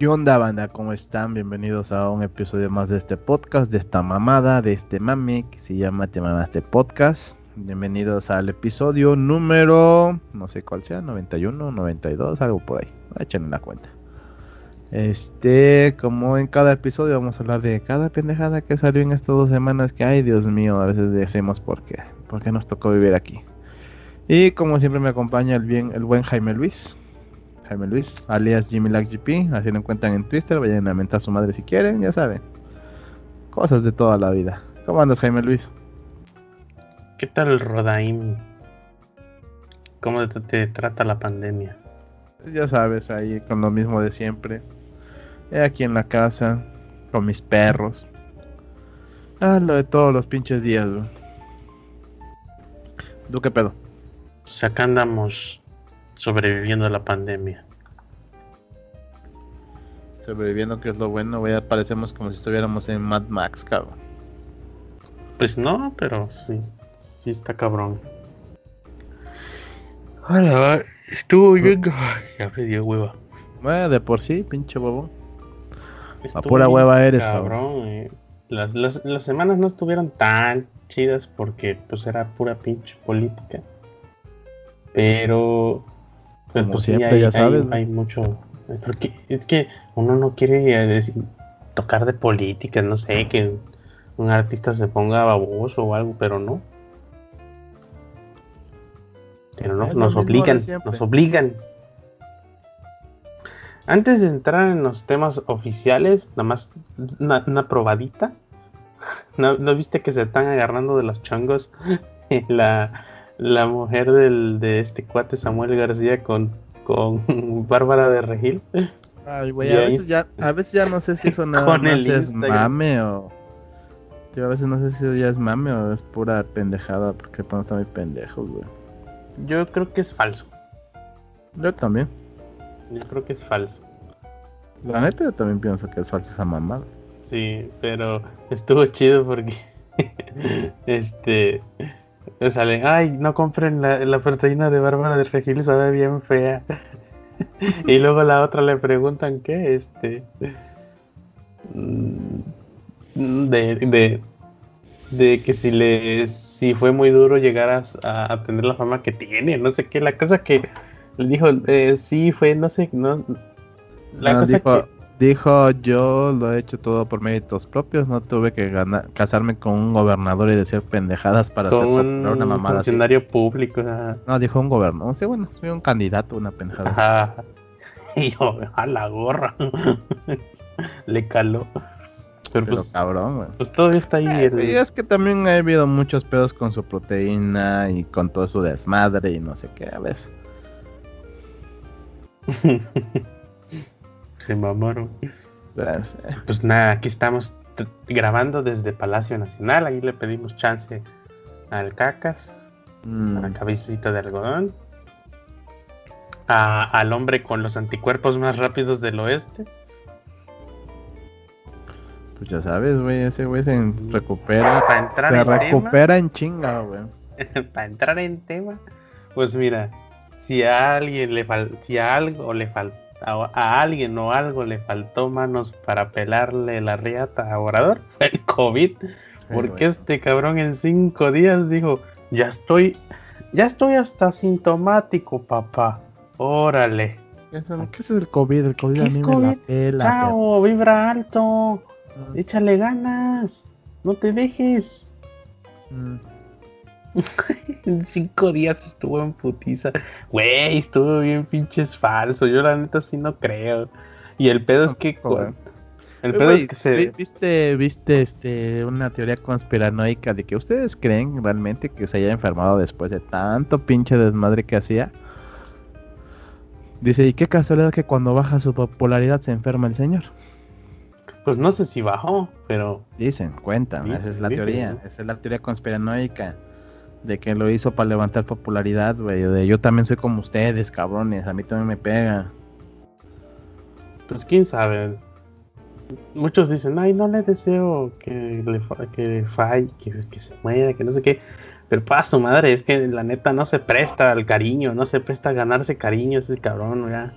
¿Qué onda, banda? ¿Cómo están? Bienvenidos a un episodio más de este podcast, de esta mamada, de este mame que se llama Te Mamaste Podcast. Bienvenidos al episodio número, no sé cuál sea, 91, 92, algo por ahí. Échenle una cuenta. Este, como en cada episodio vamos a hablar de cada pendejada que salió en estas dos semanas que, ay Dios mío, a veces decimos por qué, por qué nos tocó vivir aquí. Y como siempre me acompaña el bien, el buen Jaime Luis. Jaime Luis, alias Jimmy GP, así lo encuentran en Twitter, vayan a mentar a su madre si quieren, ya saben. Cosas de toda la vida. ¿Cómo andas, Jaime Luis? ¿Qué tal, Rodaim? ¿Cómo te, te trata la pandemia? Ya sabes, ahí con lo mismo de siempre. Aquí en la casa, con mis perros. Ah, lo de todos los pinches días, güey. ¿Tú qué pedo? Pues acá andamos sobreviviendo a la pandemia. Sobreviviendo, que es lo bueno, güey. Parecemos como si estuviéramos en Mad Max, cabrón. Pues no, pero sí, sí está cabrón. Hola, estuvo bien. Ya me dio hueva. Bueno, de por sí, pinche bobo. A pura hueva eres, cabrón. Eh. Las, las, las semanas no estuvieron tan chidas porque pues era pura pinche política. Pero pero pues siempre, hay, ya sabes. Hay, mucho. Porque es que uno no quiere eh, tocar de política, no sé, que un artista se ponga baboso o algo, pero no. Pero no, nos obligan, nos obligan. Antes de entrar en los temas oficiales, nada más una, probadita. ¿No, ¿No, viste que se están agarrando de los chongos la, la mujer del, de este cuate Samuel García con, con Bárbara de Regil. Ay, güey, a veces, ya, a veces ya no sé si eso nada más es mame o... a veces no sé si eso ya es mame o es pura pendejada porque pronto está muy pendejos, güey. Yo creo que es falso. Yo también. Yo creo que es falso. La neta yo también pienso que es falsa esa mamada. Sí, pero estuvo chido porque este sale, ay, no compren la, la proteína de Bárbara de Regil, sabe bien fea. y luego la otra le preguntan qué, este. Mm, de, de, de que si le si fue muy duro llegar a, a, tener la fama que tiene, no sé qué, la cosa que le dijo, eh, sí fue, no sé, no, la cosa que Dijo, yo lo he hecho todo por méritos propios, no tuve que ganar, casarme con un gobernador y decir pendejadas para hacer una mamada. Un funcionario público. No, dijo un gobernador. Sí, bueno, soy un candidato, una pendejada. Y yo, a la gorra. Le caló. Pero, pues, cabrón, güey. Pues todavía está ahí. Eh, y es que también ha habido muchos pedos con su proteína y con todo su desmadre y no sé qué, a veces. Se mamaron. Pues nada, aquí estamos grabando desde Palacio Nacional. Ahí le pedimos chance al Cacas, mm. a la cabecita de algodón, al hombre con los anticuerpos más rápidos del oeste. Pues ya sabes, güey, ese güey se recupera. Para entrar se recupera en chinga, güey. Para entrar en tema, pues mira, si a alguien le fal si a algo le falta a, alguien o algo le faltó manos para pelarle la riata a Orador, el COVID, porque este cabrón en cinco días dijo, ya estoy, ya estoy hasta sintomático, papá, órale. ¿Qué es, el COVID? El COVID a mí me la pela. Chao, vibra alto, ah. échale ganas, no te dejes. Mm. En cinco días estuvo en putiza. Güey, estuvo bien pinches falso. Yo la neta sí no creo. Y el pedo es que... El pedo es que se... ¿Viste, viste este, una teoría conspiranoica de que ustedes creen realmente que se haya enfermado después de tanto pinche desmadre que hacía? Dice, ¿y qué casualidad que cuando baja su popularidad se enferma el señor? Pues no sé si bajó, pero... Dicen, cuentan, esa es la teoría, esa es la teoría conspiranoica de que lo hizo para levantar popularidad, güey. De yo también soy como ustedes, cabrones. A mí también me pega. Pues quién sabe. Muchos dicen, ay, no le deseo que le que falle, que, se muera, que no sé qué. Pero paso, madre, es que la neta no se presta al cariño, no se presta a ganarse cariño ese cabrón, ya.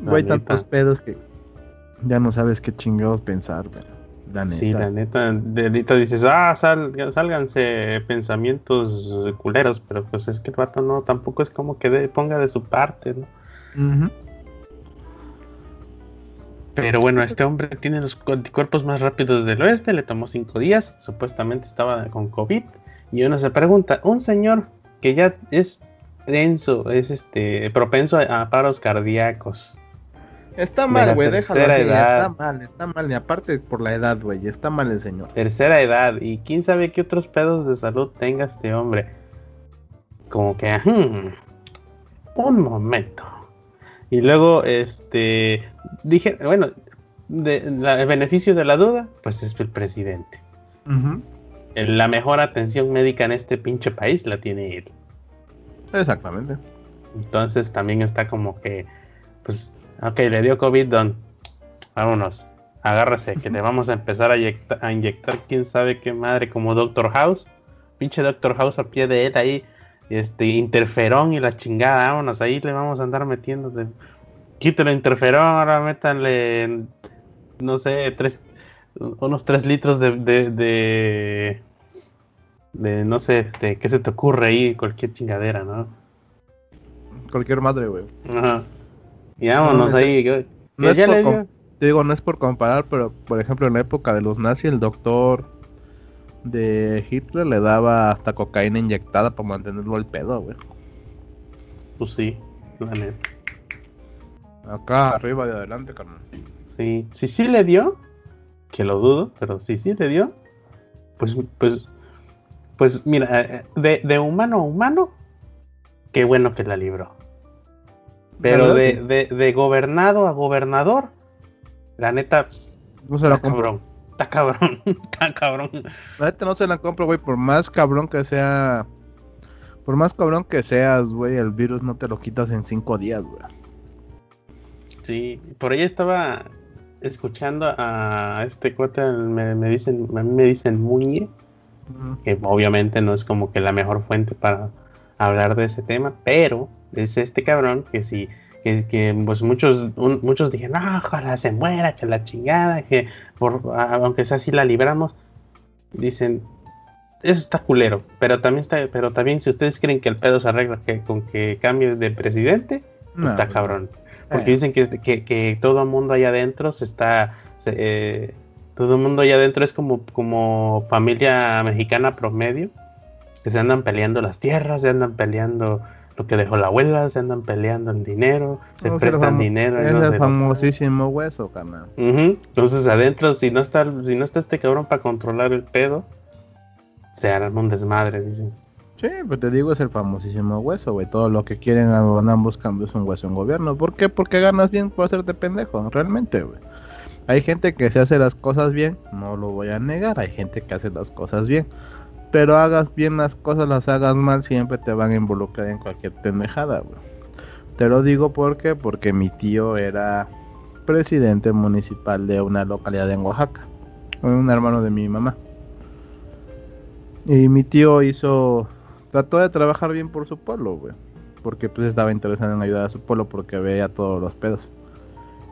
Güey, tantos pedos que ya no sabes qué chingados pensar, güey. La neta. Sí, la neta, de dices, ah, sal, sálganse pensamientos culeros, pero pues es que el vato no, tampoco es como que ponga de su parte, ¿no? Pero bueno, este hombre tiene los anticuerpos más rápidos del oeste, le tomó cinco días, supuestamente estaba con COVID, y uno se pregunta, un señor que ya es denso, es este propenso a paros cardíacos, Está mal, güey, déjalo. Está mal, está mal. Y aparte por la edad, güey, está mal el señor. Tercera edad. Y quién sabe qué otros pedos de salud tenga este hombre. Como que, hmm, un momento. Y luego, este, dije, bueno, de, el beneficio de la duda, pues es el presidente. La mejor atención médica en este pinche país la tiene él. Exactamente. Entonces también está como que, pues Ok, le dio COVID, Don. Vámonos. Agárrese, que le vamos a empezar a, inyectar, quién sabe qué madre, como Doctor House. Pinche Doctor House a pie de él ahí. Este, interferón y la chingada, vámonos, ahí le vamos a andar metiendo. De... Quítelo interferón, ahora métanle, no sé, tres, unos tres litros de, de, de, no sé, de qué se te ocurre ahí, cualquier chingadera, ¿no? Cualquier madre, güey. Ajá. Y vámonos ahí. no es por digo, no es por comparar, pero por ejemplo en la época de los nazis el doctor de Hitler le daba hasta cocaína inyectada para mantenerlo al pedo, güey. Pues sí, la neta. Acá arriba y adelante, carnal. Sí, sí, sí le dio, que lo dudo, pero sí, sí le dio. Pues, pues, pues mira, eh, de, de humano a humano, qué bueno que la libró. Pero de, de, gobernado a gobernador, la neta, no se la compro. Está cabrón, está cabrón. La neta no se la compro, güey, por más cabrón que sea. Por más cabrón que seas, güey, el virus no te lo quitas en cinco días, güey. Sí, por ahí estaba escuchando a este cuate, me, dicen, a mí me dicen Muñe, que obviamente no es como que la mejor fuente para hablar de ese tema, pero es este cabrón que si que, pues muchos muchos dijeron, no, ojalá se muera, que la chingada, que por, aunque sea así la libramos, dicen, eso está culero, pero también está, pero también si ustedes creen que el pedo se arregla que, con que cambie de presidente, pues está cabrón. Porque eh. dicen que, que, todo el mundo allá adentro se está, eh, todo el mundo allá adentro es como, como familia mexicana promedio, que se andan peleando las tierras, se andan peleando lo que dejó la abuela, se andan peleando en dinero, se prestan dinero. Es el famosísimo hueso, carnal. Entonces adentro, si no está, si no está este cabrón para controlar el pedo, se harán un desmadre, dicen. Sí, pues te digo, es el famosísimo hueso, güey. Todo lo que quieren andan buscando es un hueso en gobierno. ¿Por qué? Porque ganas bien por hacerte pendejo, realmente, güey. Hay gente que se hace las cosas bien, no lo voy a negar. Hay gente que hace las cosas bien pero hagas bien las cosas, las hagas mal, siempre te van a involucrar en cualquier pendejada. Te lo digo porque, porque mi tío era presidente municipal de una localidad en Oaxaca, un hermano de mi mamá. Y mi tío hizo, trató de trabajar bien por su pueblo, güey, porque pues estaba interesado en ayudar a su pueblo porque veía todos los pedos.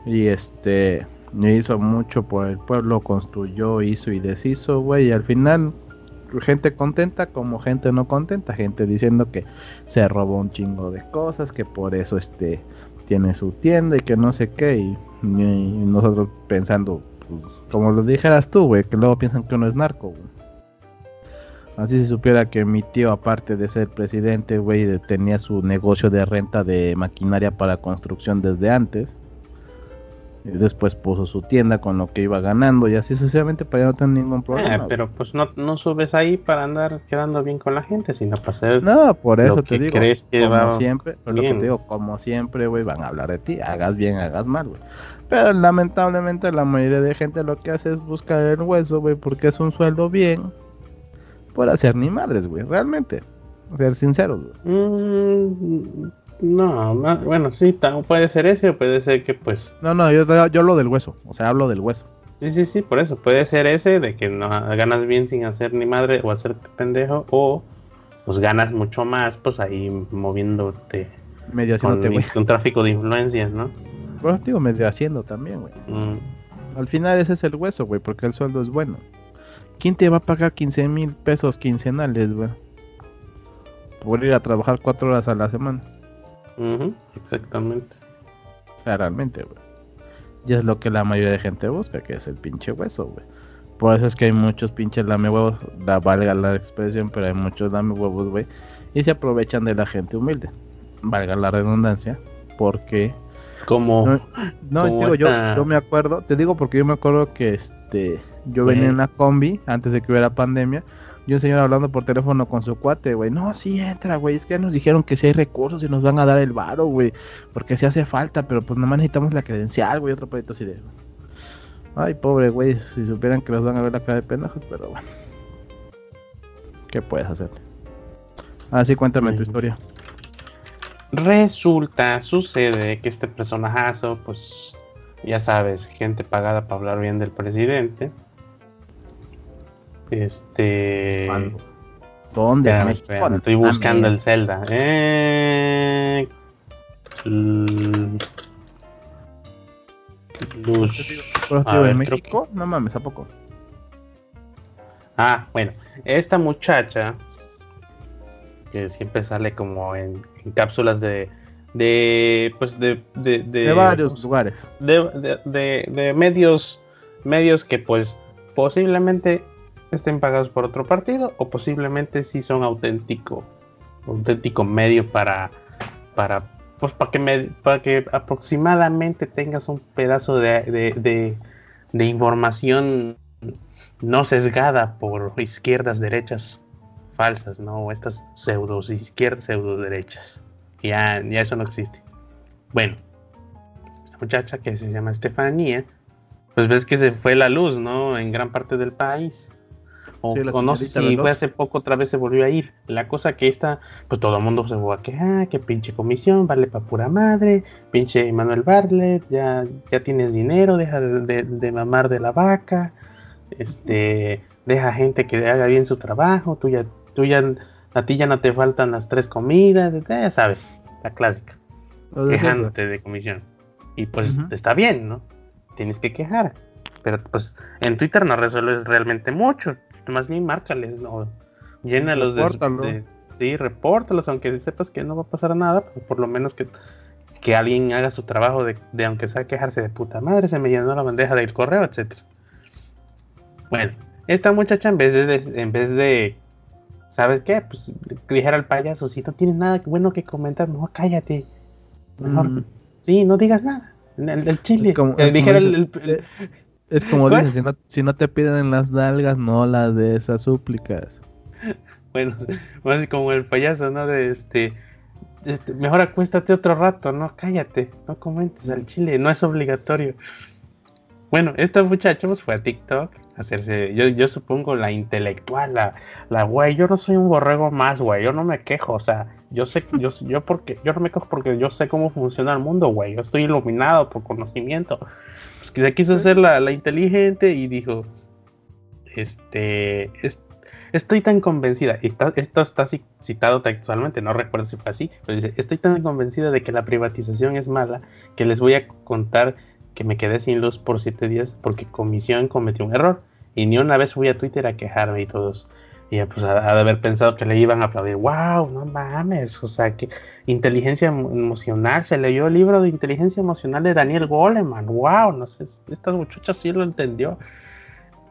Y este, hizo mucho por el pueblo, construyó, hizo y deshizo, güey, y al final gente contenta como gente no contenta, gente diciendo que se robó un chingo de cosas, que por eso este tiene su tienda y que no sé qué, y, nosotros pensando, pues, como lo dijeras tú, güey, que luego piensan que uno es narco, Así se supiera que mi tío, aparte de ser presidente, güey, tenía su negocio de renta de maquinaria para construcción desde antes después puso su tienda con lo que iba ganando y así sucesivamente para ya no tener ningún problema. Eh, pero pues no, no subes ahí para andar quedando bien con la gente, sino para hacer. No, por eso te digo. Crees que como siempre, lo que te digo, como siempre, güey, van a hablar de ti, hagas bien, hagas mal, güey. Pero lamentablemente la mayoría de gente lo que hace es buscar el hueso, güey, porque es un sueldo bien por hacer ni madres, güey, realmente. Ser sinceros, güey. Mm, no, bueno, sí, puede ser ese o puede ser que pues... No, no, yo, yo hablo del hueso, o sea, hablo del hueso. Sí, sí, sí, por eso, puede ser ese de que no ganas bien sin hacer ni madre o hacerte pendejo o pues ganas mucho más pues ahí moviéndote medio haciéndote con, con tráfico de influencias, ¿no? Por eso digo, medio haciendo también, güey. Mm. Al final ese es el hueso, güey, porque el sueldo es bueno. ¿Quién te va a pagar 15 mil pesos quincenales, güey? Por ir a trabajar cuatro horas a la semana. Exactamente. Realmente, güey. Y es lo que la mayoría de gente busca, que es el pinche hueso, güey. Por eso es que hay muchos pinches lame huevos, la valga la expresión, pero hay muchos lame huevos, güey. Y se aprovechan de la gente humilde. Valga la redundancia. Porque Como. No, no, Como digo, yo, esta- yo me acuerdo, te digo porque yo me acuerdo que este yo venía Güey. en la combi antes de que hubiera pandemia, y un señor hablando por teléfono con su cuate, güey. No, sí entra, güey. Es que ya nos dijeron que si hay recursos y nos van a dar el varo, güey. Porque si hace falta, pero pues nomás necesitamos la credencial, güey. Otro pedito así de. Ay, pobre, güey. Si supieran que los van a ver la cara de pendejos, pero bueno. ¿Qué puedes hacer? Así cuéntame tu historia. Resulta, sucede que este personajazo, pues. Ya sabes, gente pagada para hablar bien del presidente. Este. ¿Cuándo? ¿Dónde? Espérame, México? espérame, estoy Ah, buscando el Zelda. Eh... Luz. Pero, A tío, ver, ¿En creo México? No mames, ¿a poco? Ah, bueno, esta muchacha que siempre sale como en, en cápsulas de, de, pues de, de, de, De varios lugares. de, de- de- de medios, medios que pues posiblemente estén pagados por otro partido o posiblemente sí son auténtico, auténtico medio para, para, pues para que me, para que aproximadamente tengas un pedazo de- de información no sesgada por izquierdas, derechas falsas, ¿no? O estas pseudo izquierdas, pseudo derechas. Ya, ya eso no existe. Bueno, esta muchacha que se llama Estefanía, pues ves que se fue la luz, ¿no? En gran parte del país. O, Sí, o no sé si Veloz. fue hace poco, otra vez se volvió a ir. La cosa que esta, pues todo el mundo se fue a quejar, que pinche comisión, vale pa' pura madre, pinche Manuel Bartlett, ya, ya tienes dinero, deja de, de- de mamar de la vaca, este, deja gente que haga bien su trabajo, tú ya, tú ya, a ti ya no te faltan las tres comidas, ya sabes, la clásica quejándote de comisión. Y pues está bien, ¿no? Tienes que quejar. Pero pues en Twitter no resuelves realmente mucho. Más bien márcales, ¿no? Llénalos de, Repórtalo. de- Sí, repórtalos, aunque sepas que no va a pasar nada, pues por lo menos que, que alguien haga su trabajo de, de aunque sea quejarse de puta madre, se me llenó la bandeja del correo, etcétera. Bueno, esta muchacha en vez de, en vez de ¿sabes qué? Pues dijera al payaso, si no tienes nada bueno que comentar, mejor cállate. Mejor Mm. Sí, no digas nada. El, el chile. Es como- es dijera el- Es como dices, si no, si no te piden las nalgas, no las de esas súplicas. bueno, más así como el payaso, ¿no? De este, este, mejor acuéstate otro rato, no, cállate, no comentes al chile, no es obligatorio. Bueno, esta muchacha pues, fue a TikTok a hacerse, yo, yo supongo la intelectual, la, la güey, yo no soy un borrego más, güey, yo no me quejo, o sea, yo sé, yo, yo porque, yo no me quejo porque yo sé cómo funciona el mundo, güey, yo estoy iluminado por conocimiento. Pues que se quiso hacer la, la inteligente y dijo, este, es- estoy tan convencida, y esto está ci- citado textualmente, no recuerdo si fue así, pero dice, estoy tan convencida de que la privatización es mala que les voy a contar que me quedé sin luz por siete días porque comisión cometió un error y ni una vez fui a Twitter a quejarme y todos. Y pues ha, de haber pensado que le iban a aplaudir. ¡Wow! No mames. O sea, que inteligencia emo- emocional. Se leyó el libro de inteligencia emocional de Daniel Goleman. ¡Wow! No sé, esta muchacha sí lo entendió.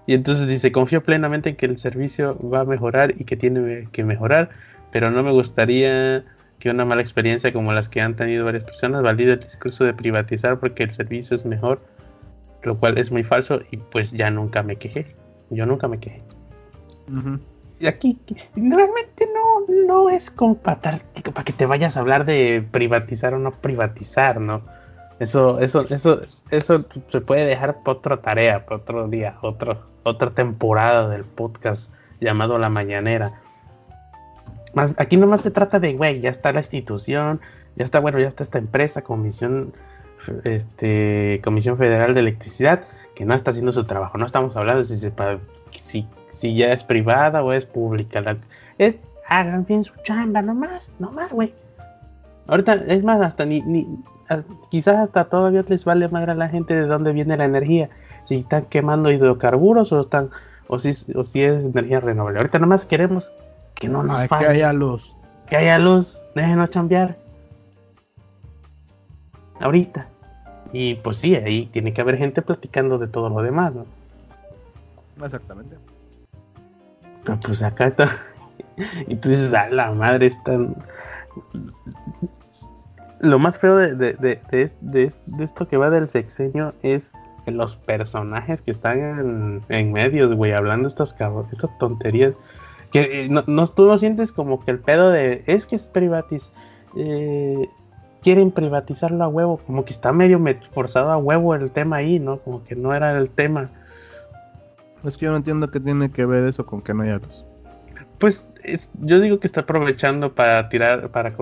Y entonces dice, confío plenamente en que el servicio va a mejorar y que tiene que mejorar, pero no me gustaría que una mala experiencia como las que han tenido varias personas valide el discurso de privatizar porque el servicio es mejor, lo cual es muy falso y pues ya nunca me quejé. Yo nunca me quejé. Y aquí realmente no, no es como para, para que te vayas a hablar de privatizar o no privatizar, ¿no? Eso, eso, eso, eso se puede dejar para otra tarea, para otro día, otra temporada del podcast llamado La Mañanera. Más, aquí nomás se trata de, güey, ya está la institución, ya está, bueno, ya está esta empresa, Comisión, este, Comisión Federal de Electricidad, que no está haciendo su trabajo. No estamos hablando si, se si, si ya es privada o es pública. La, es- hagan bien su chamba, nomás, nomás, güey. Ahorita, es más, hasta ni, ni quizás hasta todavía les vale más a la gente de dónde viene la energía. Si están quemando hidrocarburos o están o si, o si es energía renovable. Ahorita nomás queremos que no nos falle. Que haya luz. Que haya luz. Déjenos chambear. Ahorita. Y pues sí, ahí tiene que haber gente platicando de todo lo demás, ¿no? Exactamente. Pero pues acá está. y tú dices, a la madre, están. Lo más feo de, de, de, esto que va del sexenio es los personajes que están en, en medios, güey, hablando estas, estas tonterías. Que eh, no, no, tú no sientes como que el pedo de. Es que es privatiz. Eh, quieren privatizarlo a huevo. Como que está medio forzado a huevo el tema ahí, ¿no? Como que no era el tema. Es que yo no entiendo qué tiene que ver eso con que no haya luz. Pues yo digo que está aprovechando para tirar, para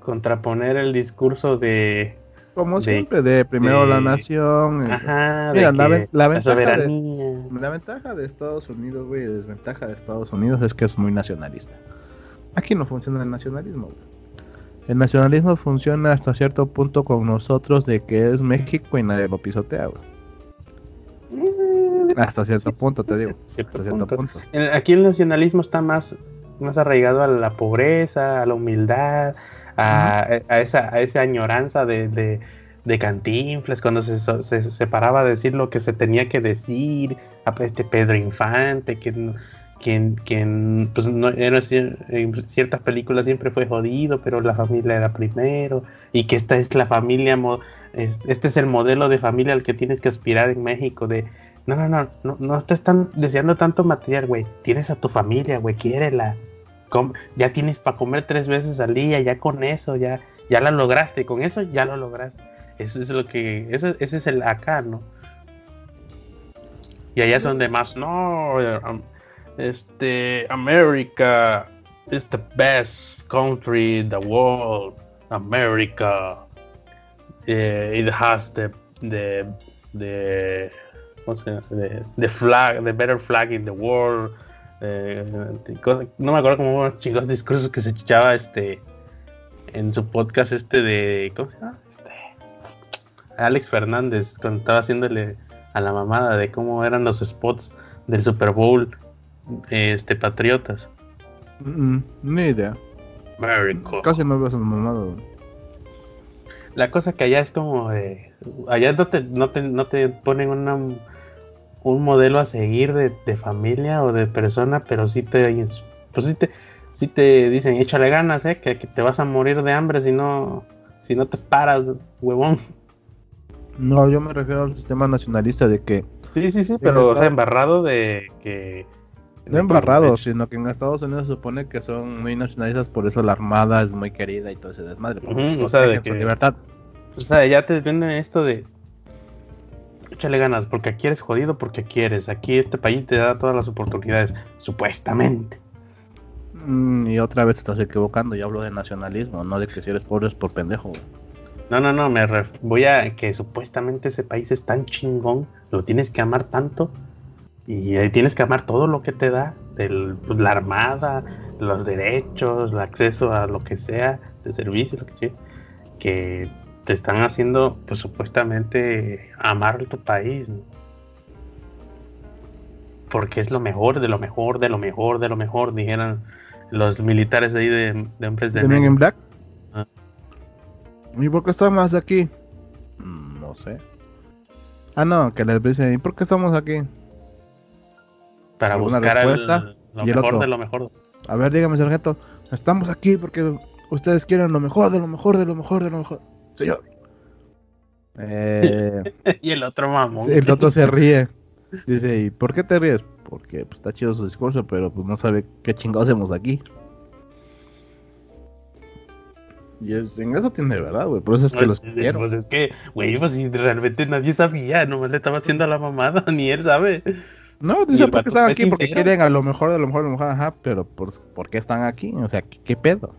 contraponer el discurso de. Como siempre, de primero la nación. Eh, ajá, Mira, la, ventaja de, la ventaja de Estados Unidos, güey, la desventaja de Estados Unidos es que es muy nacionalista. Aquí no funciona el nacionalismo, güey. El nacionalismo funciona hasta cierto punto con nosotros de que es México y nadie lo pisotea, güey. Hasta cierto punto, te digo. Hasta cierto punto. Aquí el nacionalismo está más, más arraigado a la pobreza, a la humildad, a, esa, a esa añoranza de, de, de cantinflas, cuando se, se, se, paraba a decir lo que se tenía que decir, a este Pedro Infante, que, que, pues, no, en ciertas películas siempre fue jodido, pero la familia era primero, y que esta es la familia, este es el modelo de familia al que tienes que aspirar en México, de no, no, no, no, te están deseando tanto material, güey. Tienes a tu familia, güey, quiérela. ya tienes para comer tres veces al día, ya con eso, ya, ya la lograste, con eso ya lo lograste. Eso es lo que, ese, ese es el acá, ¿no? Y allá son de más, no, um, este, America is the best country in the world. America, eh, it has the, the, the de, flag, the better flag in the world. Eh, no me acuerdo como unos chicos discursos que se echaba este en su podcast este de ¿cómo se llama? Este, Alex Fernández cuando estaba haciéndole a la mamada de cómo eran los spots del Super Bowl este patriotas. ni idea. Casi no veo esas mamadas. La cosa que allá es como de allá no te, no te, no te ponen una un modelo a seguir de, familia o de persona, pero sí te, pues te, te dicen, échale ganas, ¿eh? que, te vas a morir de hambre si no, si no te paras, huevón. No, yo me refiero al sistema nacionalista de que... Sí, sí, sí, pero o sea, embarrado de que... No embarrado, sino que en Estados Unidos se supone que son muy nacionalistas, por eso la armada es muy querida y todo ese desmadre. o sea, de que... libertad. O sea, ya te venden esto de échale ganas, porque aquí eres jodido porque quieres. Aquí este país te da todas las oportunidades, supuestamente. Mm, y otra vez estás equivocando, yo hablo de nacionalismo, no de que si eres pobre es por pendejo. No, no, no, me voy a que supuestamente ese país es tan chingón, lo tienes que amar tanto y tienes que amar todo lo que te da, del, pues, la armada, los derechos, el acceso a lo que sea, de servicio, lo que sea, que te están haciendo, pues supuestamente, amar tu país. Porque es lo mejor, de lo mejor, de lo mejor, de lo mejor, dijeron los militares de ahí de, de Hombres de en Black? Ah. ¿Y por qué estamos aquí? Mm, no sé. Ah, no, que les dicen, ¿y por qué estamos aquí? Para buscar el, lo mejor de lo mejor. A ver, dígame, sargento. Estamos aquí porque ustedes quieren lo mejor, de lo mejor, de lo mejor, de lo mejor señor. Eh, y el otro mamón. el otro se ríe. Dice, ¿y por qué te ríes? Porque pues, está chido su discurso, pero pues no sabe qué chingados hacemos aquí. Y es, en eso tiene verdad, güey. Por eso es que los Pues es que, güey, pues si realmente nadie sabía, nomás le estaba haciendo la mamada, ni él sabe. No, dice porque están aquí, porque quieren a lo mejor, de lo mejor, de lo mejor, ajá, pero pues, ¿por qué están aquí? O sea, qué pedo?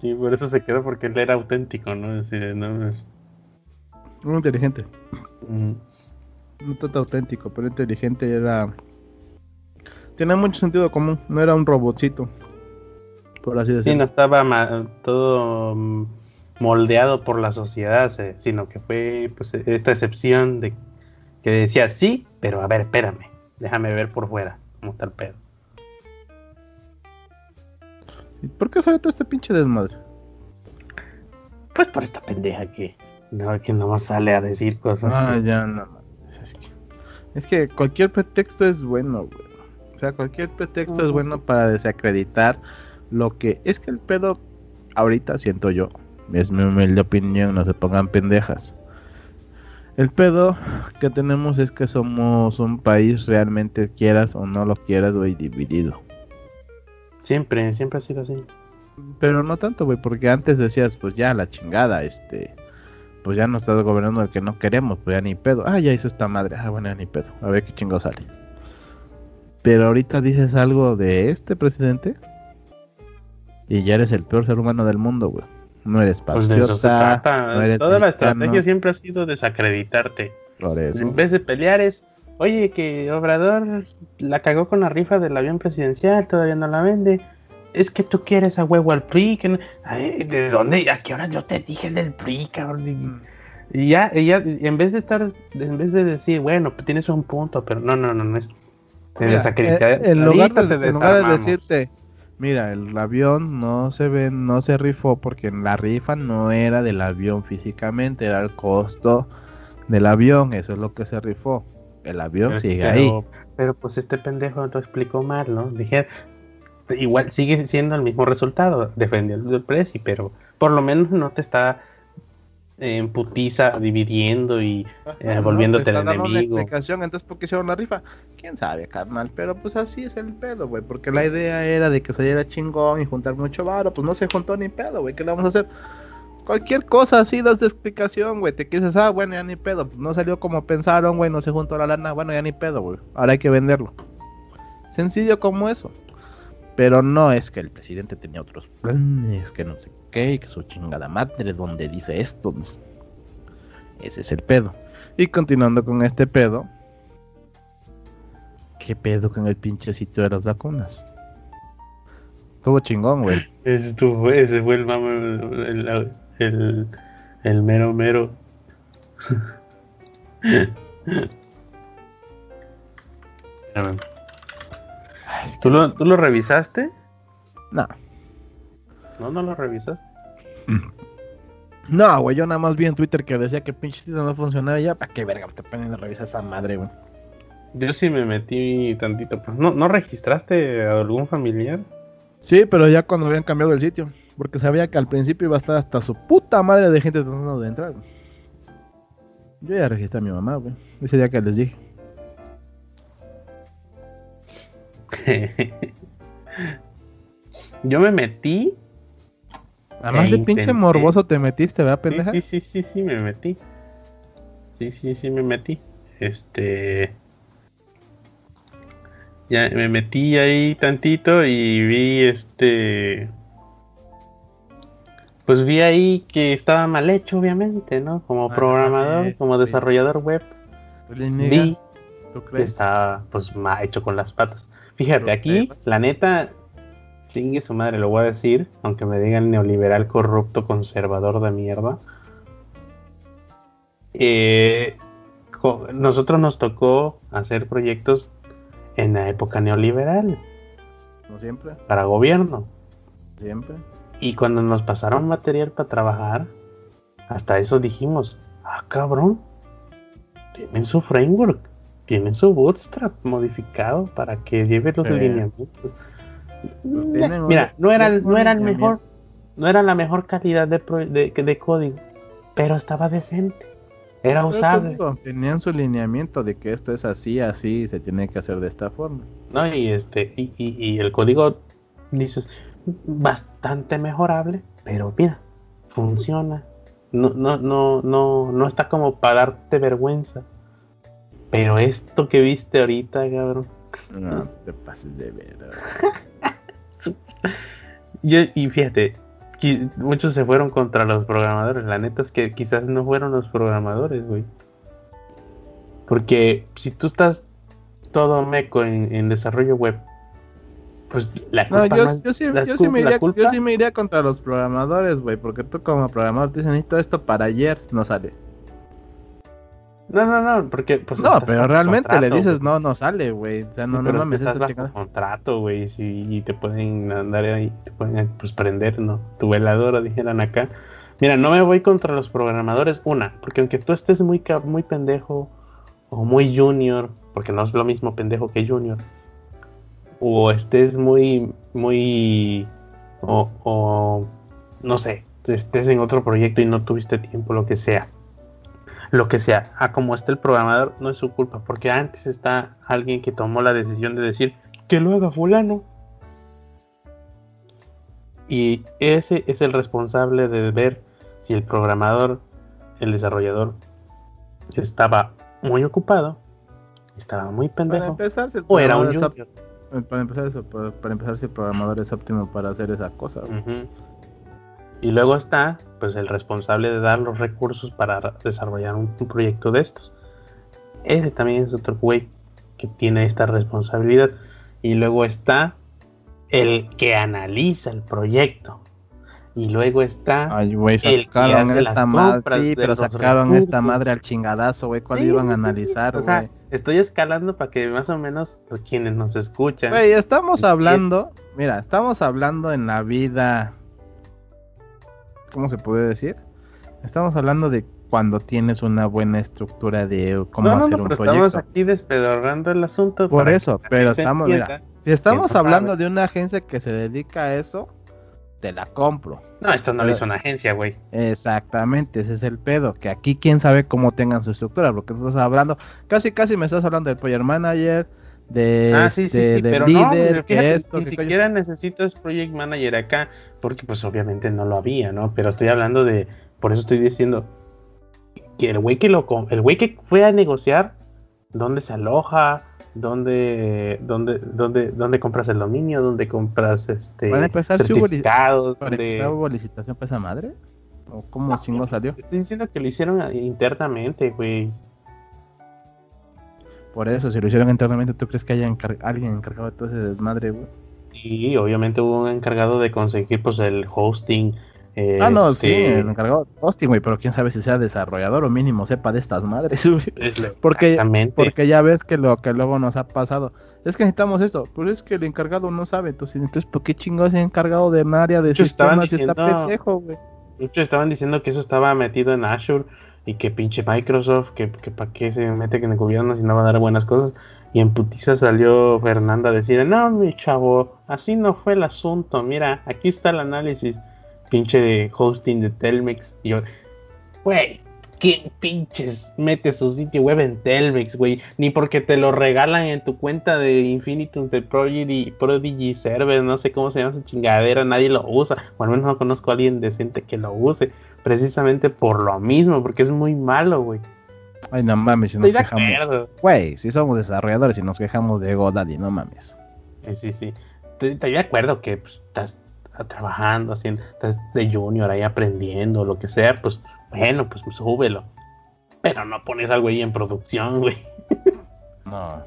Sí, por eso se quedó porque él era auténtico, ¿no? decir, no. Muy inteligente. No tanto auténtico, pero inteligente era... Tenía mucho sentido común, no era un robotcito. por así Sí, decirlo. no estaba ma- todo mm, moldeado por la sociedad, sino que fue pues, esta excepción de que decía sí, pero a ver, espérame, déjame ver por fuera cómo está el pedo. ¿Y ¿Por qué sale todo este pinche desmadre? Pues por esta pendeja que, no, que nomás sale a decir cosas. Ah, que- ya, no Es que, es que cualquier pretexto es bueno, güey. O sea, cualquier pretexto es bueno para desacreditar lo que es que el pedo ahorita siento yo. Es mi humilde opinión, no se pongan pendejas. El pedo que tenemos es que somos un país realmente quieras o no lo quieras, güey, dividido. Siempre, siempre ha sido así. Pero no tanto, güey, porque antes decías, pues ya la chingada, este, pues ya no estás gobernando el que no queremos, pues ya ni pedo. Ah, ya hizo esta madre, ah, bueno, ya ni pedo. A ver qué chingo sale. Pero ahorita dices algo de este presidente y ya eres el peor ser humano del mundo, güey. No eres Pues de eso se patriota, trata. no eres Toda la estrategia siempre ha sido desacreditarte. por eso. En vez de pelear es, oye, que Obrador la cagó con la rifa del avión presidencial, todavía no la vende. Es que tú quieres a huevo al PRI. Que no- Ay, ¿De dónde? ¿A qué hora yo te dije del PRI, cabrón? Y- Y ya, y ya, en vez de estar, en vez de decir, bueno, pues tienes un punto, pero no, no, no, no es. Te Mira, desacredita- eh, en, lugar de, te en lugar de decirte, mira, el avión no se ve, no se rifó porque la rifa no era del avión físicamente, era el costo del avión, eso es lo que se rifó. El avión Pero- sigue pero- ahí. Pero pues este pendejo lo explicó mal, ¿no? Dije, igual sigue siendo el mismo resultado, defendiendo el precio, pero por lo menos no te está eh, en putiza dividiendo y eh, No, volviéndote te el dando una enemigo. explicación, entonces ¿por qué hicieron la rifa? Quién sabe, carnal, pero pues así es el pedo, güey, porque la idea era de que saliera chingón y juntar mucho varo, pues no se juntó ni pedo, güey, ¿qué le vamos a hacer? Cualquier cosa así das de explicación, güey, te quieres, ah, bueno, ya ni pedo, pues no salió como pensaron, güey, no se juntó la lana, bueno, ya ni pedo, güey, ahora hay que venderlo. Sencillo como eso. Pero no es que el presidente tenía otros planes, que no sé qué, que su chingada madre, donde dice esto. pues, Ese es el pedo. Y continuando con este pedo, ¿qué pedo con el pinche sitio de las vacunas? Estuvo chingón, güey. Ese, fue el, mame- el, el, el mero mero. Espérame. ¿Tú lo, ¿Tú lo revisaste? No. No, no lo revisaste. No, güey, yo nada más vi en Twitter que decía que pinche no funcionaba y ya, ¿para qué verga te ponen a revisar esa madre, güey? Yo sí me metí tantito. Pues, ¿no, ¿No registraste a algún familiar? Sí, pero ya cuando habían cambiado el sitio, porque sabía que al principio iba a estar hasta su puta madre de gente tratando de entrar. güey. Yo ya registré a mi mamá, güey, ese día que les dije. Yo me metí. Además E de pinche intenté. morboso te metiste, ¿verdad, Sí, pendeja? sí, sí, sí, sí, me metí. Sí, sí, sí, me metí. Este. Ya me metí ahí tantito y vi este. Pues vi ahí que estaba mal hecho, obviamente, ¿no? Como Ah, programador, como sí. desarrollador web. Vi ¿Tú que estaba pues mal hecho con las patas. Fíjate, aquí, la neta, chingue su madre, lo voy a decir, aunque me digan neoliberal, corrupto, conservador de mierda. Eh, nosotros nos tocó hacer proyectos en la época neoliberal No siempre, para gobierno. siempre. Y cuando nos pasaron material para trabajar, hasta eso dijimos, ah, cabrón, tienen su framework, tienen su bootstrap modificado para que lleve los lineamientos. tienen Mira, no era, no era el mejor, no era la mejor calidad de, pro- de, de código, pero estaba decente, era usable. digo, Tenían su lineamiento de que esto es así, así, y se tiene que hacer de esta forma. ¿no? Y este, y, y- y el código dices bastante mejorable, pero mira, funciona. No, no, no, no, no está como para darte vergüenza. Pero esto que viste ahorita, cabrón. No te pases de ver. Yo- y fíjate, muchos se fueron contra los programadores. La neta es que quizás no fueron los programadores, güey. Porque si tú estás todo meco en, en desarrollo web Pues la No, culpa yo, más- yo, sí, yo, sí me iría, yo sí me iría contra los programadores, güey, porque tú como programador te dicen, necesito esto para ayer, no sale. No, no, no, porque pues no, pero realmente le dices, no, no sale, güey. O sea, Sí, no, no pero es que mames, estás bajo contrato, güey, sí, y te pueden andar ahí, te pueden pues prender, ¿no? Tu veladora, dijeran acá. Mira, no me voy contra los programadores, una, porque aunque tú estés muy, muy pendejo o muy junior, porque no es lo mismo pendejo que junior, o estés muy, muy, o, o no sé, estés en otro proyecto y no tuviste tiempo, lo que sea. Lo que sea, a como esté el programador, no es su culpa, porque antes está alguien que tomó la decisión de decir que lo haga fulano. Y ese es el responsable de ver si el programador, el desarrollador, estaba muy ocupado, estaba muy pendejo, empezar, si o era un junior. Op- para empezar, eso, para, empezar, si el programador es óptimo para hacer esa cosa. Y luego está, pues, el responsable de dar los recursos para desarrollar un proyecto de estos. Ese también es otro güey que tiene esta responsabilidad. Y luego está el que analiza el proyecto. Y luego está. Ay, güey, El que sacaron hace esta madre. Sí, pero sacaron esta madre al chingadazo, güey. ¿Cuál Sí, iban sí, a analizar, O sea, estoy escalando para que más o menos quienes nos escuchan. Güey, estamos hablando, mira, estamos hablando en la vida, ¿cómo se puede decir? Estamos hablando de cuando tienes una buena estructura de cómo no, hacer no, un pero proyecto. estamos aquí despedorrando el asunto. Por eso, pero estamos, mira. Si estamos hablando sabe. de una agencia que se dedica a eso, te la compro. No, esto no lo hizo una agencia, güey. Exactamente, ese es el pedo. Que aquí quién sabe cómo tengan su estructura, porque estás hablando, casi casi me estás hablando del Project Manager, de, Ah, sí, sí, este, sí, pero no, líder, que fíjate, esto, ni siquiera necesitas Project Manager acá, porque pues obviamente no lo había, ¿no? Pero estoy hablando de, por eso estoy diciendo que el güey que lo, el güey que fue a negociar, dónde se aloja, dónde, dónde, dónde, dónde compras el dominio, dónde compras este empezar, sí hubo li- certificados, ¿Para dónde- empezar hubo licitación para esa madre? ¿O cómo No, chingo salió? Estoy diciendo que lo hicieron internamente, güey. Por eso, si lo hicieron internamente, ¿tú crees que haya encar- alguien encargado de todo ese desmadre, güey? Y obviamente hubo un encargado de conseguir pues el hosting. Ah, no, este, sí, el encargado de hosting, güey, pero quién sabe si sea desarrollador o mínimo sepa de estas madres, güey. Porque-. Porque ya ves que lo que luego nos ha pasado. Es que necesitamos esto, pero es que el encargado no sabe. Entonces, entonces ¿por qué chingados es encargado de un área de sistemas y está diciendo- pendejo, güey? Muchos estaban diciendo que eso estaba metido en Azure y que pinche Microsoft, que, que para qué se mete en el gobierno si no va a dar buenas cosas. Y en putiza salió Fernanda a decir, no, mi chavo, así no fue el asunto. Mira, aquí está el análisis. Pinche de hosting de Telmex. Y yo, güey, ¿quién pinches mete su sitio web en Telmex, güey? Ni porque te lo regalan en tu cuenta de Infinitum de Prodigy, Prodigy Server, no sé cómo se llama esa chingadera, nadie lo usa. O al menos no conozco a alguien decente que lo use. Precisamente por lo mismo, porque es muy malo, güey. Ay, no mames, si nos Estoy quejamos. Güey, si somos desarrolladores y nos quejamos de GoDaddy, no mames. Sí, sí, sí. Estoy, estoy de acuerdo que pues, estás trabajando, haciendo, estás de junior ahí aprendiendo, lo que sea, pues bueno, pues súbelo. Pero no pones algo ahí en producción, güey. No.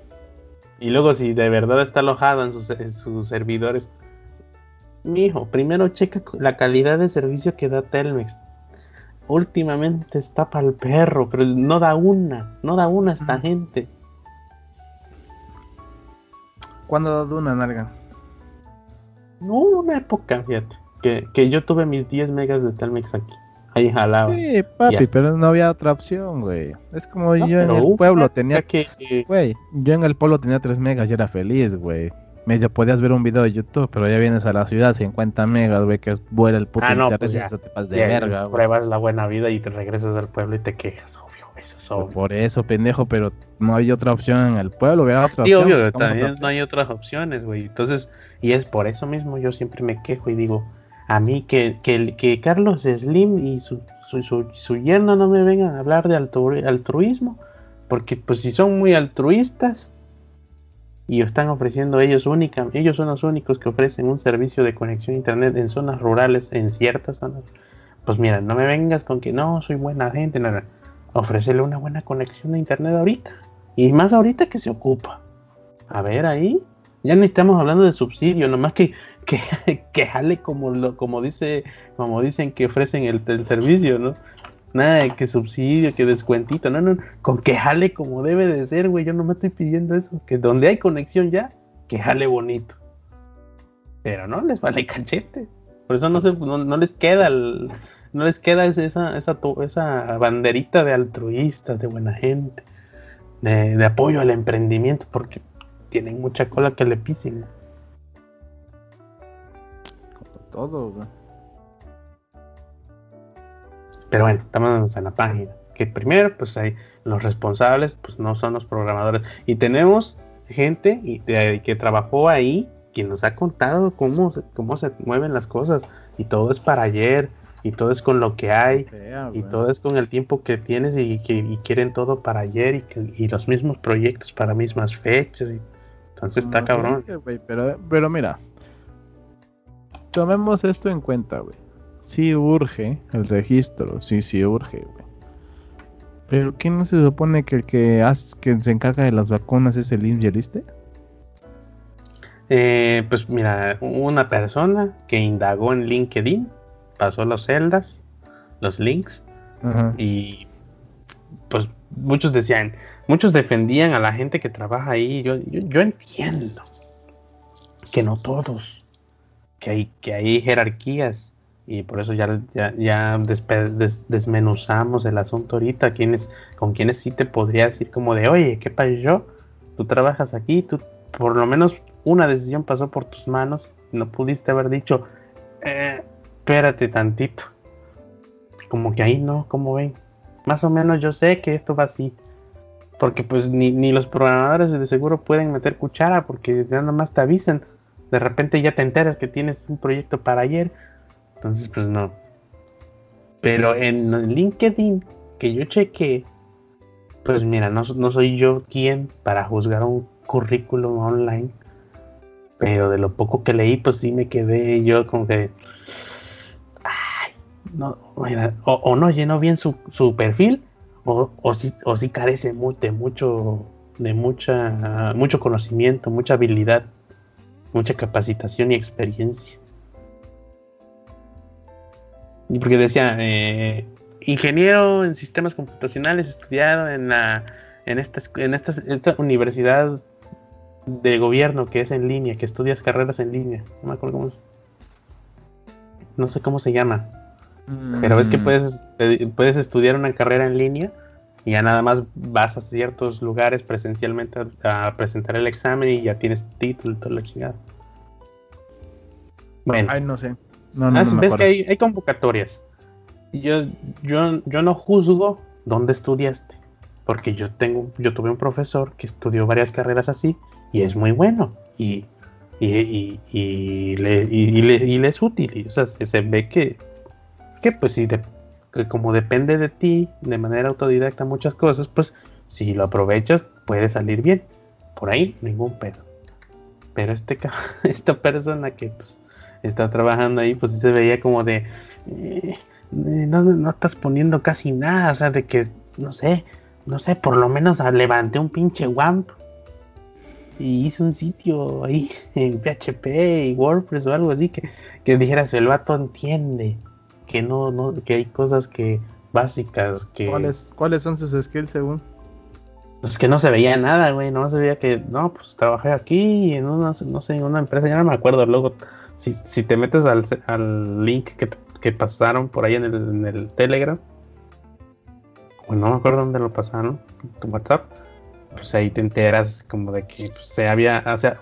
Y luego si de verdad está alojado en sus, en sus servidores. Mijo, primero checa la calidad de servicio que da Telmex. Últimamente está para el perro, pero no da una, no da una esta gente. ¿Cuándo ha dado una nalga? No hubo una época, fíjate, que, que yo tuve mis 10 megas de Telmex aquí. Ahí jalaba. Sí, papi, pero no había otra opción, güey. Es como No, yo en el pueblo tenía. que, que- Güey, yo en el pueblo tenía 3 megas y era feliz, güey. Medio podías ver un video de YouTube, pero ya vienes a la ciudad 50 megas, güey, que vuela el puto Ah, no, pues ya. te pasas de ya verga, güey. pruebas la buena vida y te regresas al pueblo y te quejas, obvio, eso es obvio. Por eso, pendejo, pero no hay otra opción en el pueblo, hubiera otra Sí, opción. obvio, buscamos también no hay otras opciones, güey. Entonces, y es por eso mismo yo siempre me quejo y digo, a mí que, que, que Carlos Slim y su, su, su, su yerno no me vengan a hablar de altru- altruismo, porque pues si son muy altruistas y están ofreciendo ellos única, ellos son los únicos que ofrecen un servicio de conexión a internet en zonas rurales, en ciertas zonas, pues mira, no me vengas con que no, soy buena gente, nada, ofrécele una buena conexión a internet ahorita, y más ahorita que se ocupa. A ver ahí, Ya no estamos hablando de subsidio, nomás que, que, que jale como lo, como dice, como dicen que ofrecen el, el servicio, ¿no? Nada de que subsidio, que descuentito, no, no, con que jale como debe de ser, güey. Yo no me estoy pidiendo eso. Que donde hay conexión ya, que jale bonito. Pero no les vale cachete. Por eso no, se, no, les queda el, no les queda esa, esa, esa banderita de altruistas, de buena gente, de, de, apoyo al emprendimiento, porque tienen mucha cola que le pisen. Como todo, güey. Pero bueno, estamos en la página. Que primero, pues hay los responsables, pues no son los programadores. Y tenemos gente y, que trabajó ahí, quien nos ha contado cómo se, cómo se mueven las cosas. Y todo es para ayer, y todo es con lo que hay, y todo es con el tiempo que tienes y, que quieren todo para ayer y, los mismos proyectos para mismas fechas. Entonces está cabrón. pero, pero mira, tomemos esto en cuenta, güey sí urge el registro, sí, sí urge, güey. Pero ¿quién no se supone que el que, hace, que se encarga de las vacunas es el IMSS eh, pues mira, una persona que indagó en LinkedIn, pasó las celdas, los links, y pues muchos decían, muchos defendían a la gente que trabaja ahí. Yo, yo, entiendo que no todos, que hay, que hay jerarquías y por eso ya, ya, desmenuzamos el asunto ahorita, quienes, con quienes sí te podría decir como de, oye, ¿qué pasó? Tú trabajas aquí, tú por lo menos una decisión pasó por tus manos, no pudiste haber dicho, eh, espérate tantito. Como que ahí no, como ven. Más o menos yo sé que esto va así. Porque pues ni, ni los programadores de seguro pueden meter cuchara porque nada más te avisan. De repente ya te enteras que tienes un proyecto para ayer entonces, pues no. Pero en LinkedIn, que yo chequé, pues mira, no, soy yo quien para juzgar un currículum online. Pero de lo poco que leí, pues sí me quedé yo como que. Ay, no, mira, o, no llenó bien su, perfil, o, o, sí, o sí carece de mucho, de mucha, mucho conocimiento, mucha habilidad, mucha capacitación y experiencia. Porque decía, eh, ingeniero en sistemas computacionales, estudiado en la en esta, en esta, universidad de gobierno que es en línea, que estudias carreras en línea. No me acuerdo cómo No sé cómo se llama. Pero ves que mm. puedes, puedes estudiar una carrera en línea y ya nada más vas a ciertos lugares presencialmente a, presentar el examen y ya tienes título y todo lo chingado. Bueno. Ay, no sé. No, no, ah, ves que hay, convocatorias. Yo, yo, yo no juzgo dónde estudiaste, porque yo tengo, yo tuve un profesor que estudió varias carreras así y es muy bueno y, y, y, le, le, es útil. o sea, se ve que, que pues si como depende de ti de manera autodidacta muchas cosas, pues si lo aprovechas puede salir bien. Por ahí ningún pedo. Pero este esta persona que pues está trabajando ahí, pues se veía como de, eh, no, estás poniendo casi nada, o sea, de que, no sé, no sé, por lo menos levanté un pinche WAMP y hice un sitio ahí en PHP y WordPress o algo así que, que dijeras, el vato entiende que no, no, que hay cosas que básicas que... ¿Cuáles, ¿Cuáles son sus skills según? Pues que no se veía nada, güey, no se veía que, no, pues trabajé aquí en una, no sé, en una empresa, ya no me acuerdo, luego si, te metes al, link que, pasaron por ahí en el, Telegram, o no me acuerdo dónde lo pasaron, tu WhatsApp, pues ahí te enteras como de que pues, se había, o sea,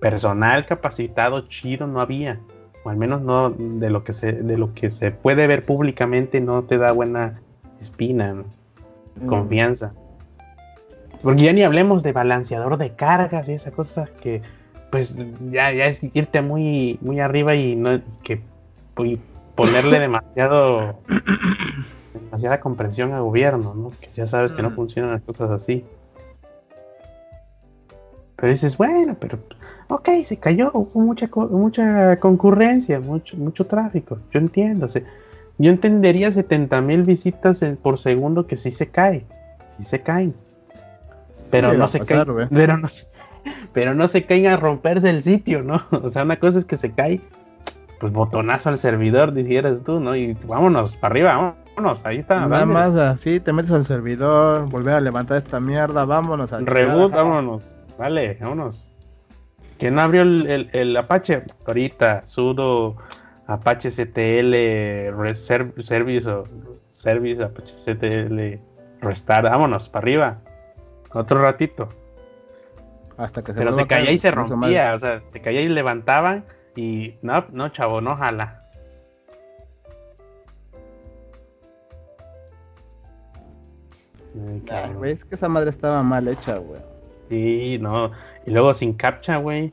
personal capacitado chido no había, o al menos no de lo que se, de lo que se puede ver públicamente no te da buena espina, mm. confianza. Porque ya ni hablemos de balanceador de cargas y esa cosa que pues ya, ya es irte muy, muy arriba y no que ponerle demasiado demasiada comprensión al gobierno, ¿no? Que ya sabes que no mm. funcionan las cosas así. Pero dices, bueno, pero ok, se cayó, hubo mucha, mucha concurrencia, mucho, mucho tráfico, yo entiendo. yo entendería 70 mil visitas por segundo que sí se cae, sí se caen. Pero no se cae, pero no se, pero no se caiga a romperse el sitio, ¿no? O sea, una cosa es que se cae, pues botonazo al servidor, dijeras tú, ¿no? Y vámonos, para arriba, vámonos, ahí está. Nada más así, te metes al servidor, volver a levantar esta mierda, vámonos. Al Reboot, vámonos, vale, vámonos. ¿Quién abrió el, el, Apache? Ahorita, sudo Apache CTL Service o Service Apache CTL Restart, vámonos, para arriba. Otro ratito. Hasta que se Pero se caía y se rompía, o sea, se caía y levantaban y no, no, chavo, no jala. güey, es que esa madre estaba mal hecha, güey. Sí, no. Y luego sin captcha, güey.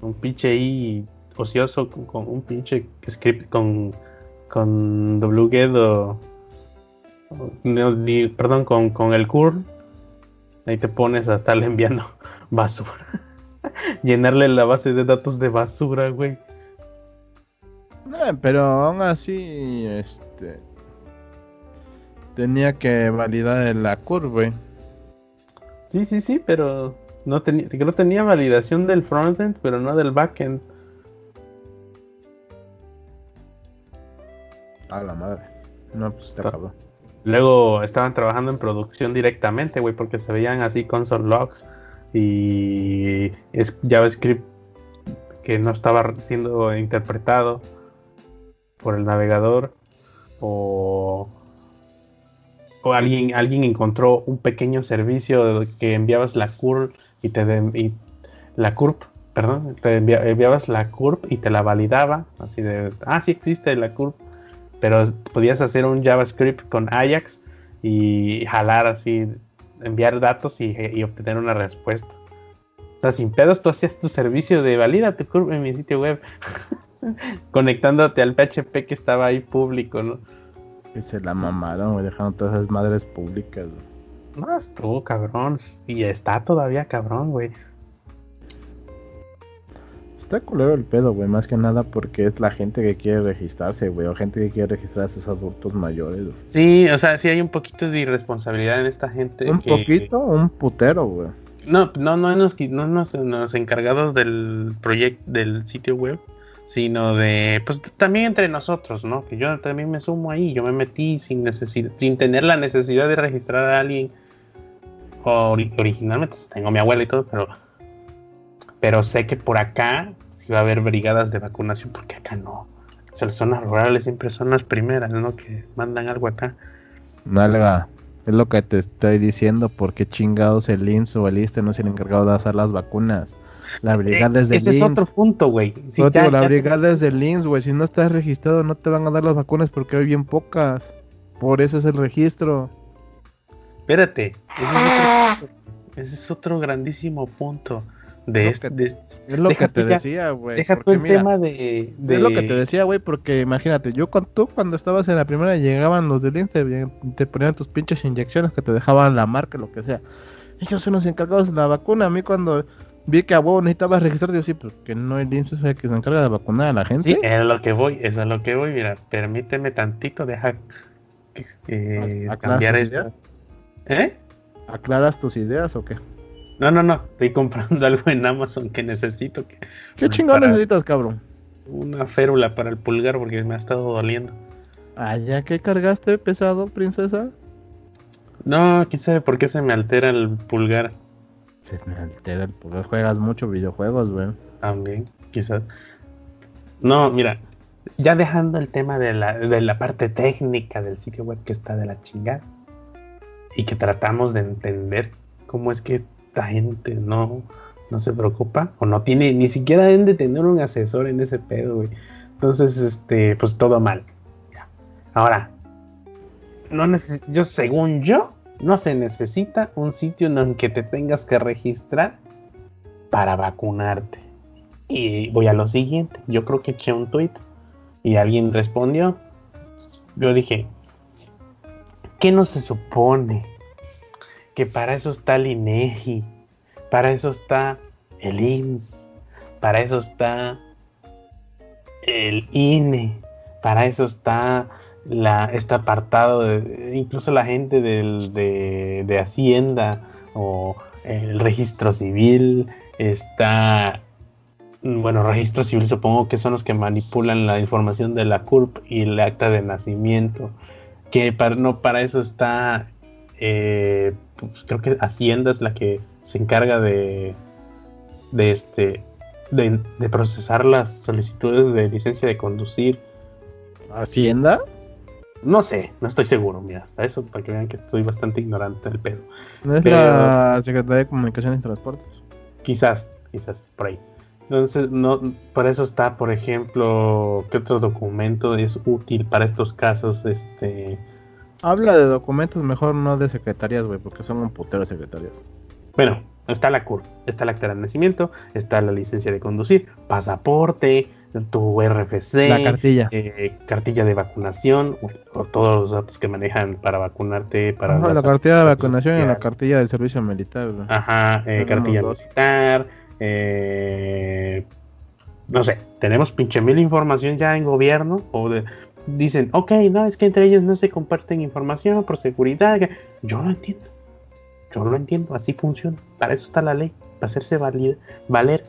Un pinche ahí ocioso con, un pinche script con, con wget o. perdón, con, con el curl. Ahí te pones a estarle enviando basura. Llenarle la base de datos de basura, güey. Eh, pero aún así, este. Tenía que validar la curva, güey. Sí, sí, sí, pero no tenía, creo tenía validación del frontend, pero no del backend. A la madre. No, pues está acabó. Luego estaban trabajando en producción directamente, güey, porque se veían así console logs y es JavaScript que no estaba siendo interpretado por el navegador o, o alguien, alguien encontró un pequeño servicio que enviabas la curl y te y la curp, perdón, te enviabas la curp y te la validaba, así de, ah, sí existe la curp, pero podías hacer un JavaScript con Ajax y jalar así enviar datos y, obtener una respuesta. O sea, sin pedos, tú hacías tu servicio de valida tu curva en mi sitio web, conectándote al PHP que estaba ahí público, ¿no? Y se la mamaron, güey, dejaron todas esas madres públicas, No, estuvo cabrón. Y está todavía cabrón, güey. Está culero el pedo, güey, más que nada porque es la gente que quiere registrarse, güey, o gente que quiere registrar a sus adultos mayores. Sí, o sea, sí hay un poquito de irresponsabilidad en esta gente. Un poquito, un putero, güey. No, no, no, nos, no nos, los encargados del proyecto del sitio web, sino de, pues también entre nosotros, ¿no? Que yo también me sumo ahí, yo me metí sin sin tener la necesidad de registrar a alguien. originalmente tengo a mi abuela y todo, pero pero sé que por acá sí va a haber brigadas de vacunación, porque acá no. O las zonas rurales siempre son las primeras, ¿no? Que mandan algo acá. Nalga, es lo que te estoy diciendo, porque chingados el IMSS o el ISTE no es el encargado de hacer las vacunas. La brigada es del Ese es otro punto, güey. la brigada es del IMSS, güey. Si no estás registrado, no te van a dar las vacunas porque hay bien pocas. Por eso es el registro. Espérate. ese es otro grandísimo punto de, es lo que te decía, güey. Deja el tema de, Es lo que te decía, güey, porque imagínate, yo con tú cuando estabas en la primera llegaban los del INSTE, te ponían tus pinches inyecciones que te dejaban la marca, lo que sea. Ellos son los encargados de la vacuna. A mí cuando vi que a huevo necesitabas registrar, yo sí, pues que no hay INSTE o que se encarga de vacunar a la gente. Sí, es lo que voy, eso es lo que voy, mira, permíteme tantito, deja eh, cambiar esto. ¿Eh? ¿Aclaras tus ideas o qué? No, no, no. Estoy comprando algo en Amazon que necesito. Que, ¿Qué chingón necesitas, cabrón? Una férula para el pulgar porque me ha estado doliendo. Ah, ¿ya qué cargaste pesado, princesa? No, quién sabe por qué se me altera el pulgar. Se me altera el pulgar. Juegas mucho videojuegos, güey. También, quizás. No, mira, ya dejando el tema de la, de la parte técnica del sitio web que está de la chingada y que tratamos de entender cómo es que esta gente no, no se preocupa o no tiene, ni siquiera deben de tener un asesor en ese pedo, güey. Entonces, este, pues todo mal. Ahora, no yo según yo, no se necesita un sitio en el que te tengas que registrar para vacunarte. Y voy a lo siguiente, yo creo que eché un tweet y alguien respondió. Yo dije, ¿qué no se supone? que para eso está el INEGI, para eso está el IMSS, para eso está el INE, para eso está la, este apartado, de, incluso la gente del, de, Hacienda o el registro civil, está, bueno, registro civil supongo que son los que manipulan la información de la CURP y el acta de nacimiento, que para, no, para eso está, eh, pues creo que Hacienda es la que se encarga de, de este, de, de procesar las solicitudes de licencia de conducir. ¿Hacienda? No sé, no estoy seguro, mira, hasta eso, para que vean que estoy bastante ignorante del pedo. ¿No es Pero- la Secretaría de Comunicaciones y Transportes? Quizás, quizás, por ahí. Entonces, no, por eso está, por ejemplo, ¿qué otro documento es útil para estos casos? Este, Habla de documentos, mejor no de secretarías, güey, porque son un putero de secretarías. bueno, está la CUR, está el acta de nacimiento, está la licencia de conducir, pasaporte, tu RFC, La cartilla. eh, cartilla de vacunación, o, o todos los datos que manejan para vacunarte, para Ajá, la cartilla de vacunación y la cartilla del servicio militar, güey. Ajá, eh, cartilla dos. militar, eh, no sé, tenemos pinche mil información ya en gobierno, o de- dicen, ok, no, es que entre ellos no se comparten información por seguridad, yo lo entiendo, yo lo entiendo, así funciona, para eso está la ley, para hacerse valid- valer.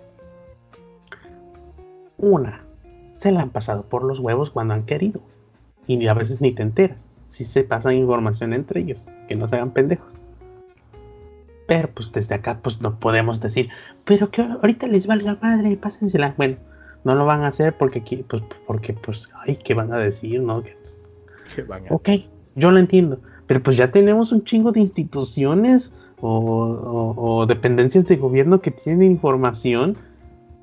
Una, se la han pasado por los huevos cuando han querido, y a veces ni te enteras, si se pasan información entre ellos, que no se hagan pendejos. Pero pues desde acá pues no podemos decir, pero que ahorita les valga madre, pásensela. Bueno, no lo van a hacer porque aquí, pues, porque pues, ay, ¿qué van a decir? ¿No? Que- Que van a- Ok, yo lo entiendo. Pero pues ya tenemos un chingo de instituciones o, o- o dependencias de gobierno que tienen información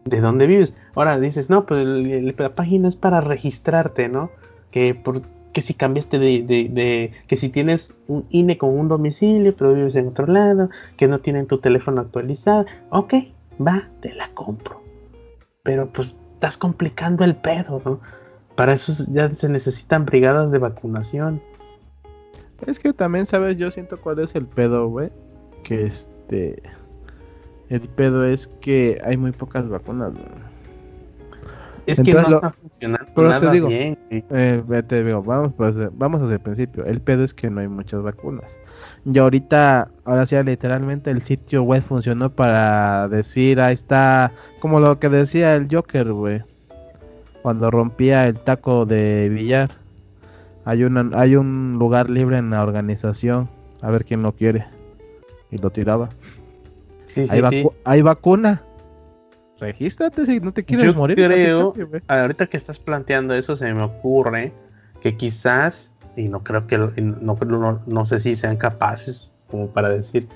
de dónde vives. Ahora dices, no, pues la página es para registrarte, ¿no? Que, por, que si cambiaste de, de- de- que si tienes un INE con un domicilio, pero vives en otro lado, que no tienen tu teléfono actualizado. Ok, va, te la compro. Pero pues estás complicando el pedo, ¿no? Para eso ya se necesitan brigadas de vacunación. Es que también, ¿sabes? Yo siento cuál es el pedo, güey. Que este. El pedo es que hay muy pocas vacunas, güey. Es Entonces que no lo- está funcionando pero te digo, bien. Eh, te digo, vamos, pues, eh, vamos desde el principio. El pedo es que no hay muchas vacunas. Y ahorita, ahora sí, literalmente el sitio web funcionó para decir, ahí está, como lo que decía el Joker, güey. Cuando rompía el taco de billar. Hay, una, hay un lugar libre en la organización. A ver quién lo quiere. Y lo tiraba. Sí, sí, hay, sí. vacu- hay vacuna. Regístrate si no te quieres Yo morir. creo- casi. Ahorita que estás planteando eso, se me ocurre que quizás, y no creo que, no, no, no sé si sean capaces como para decir,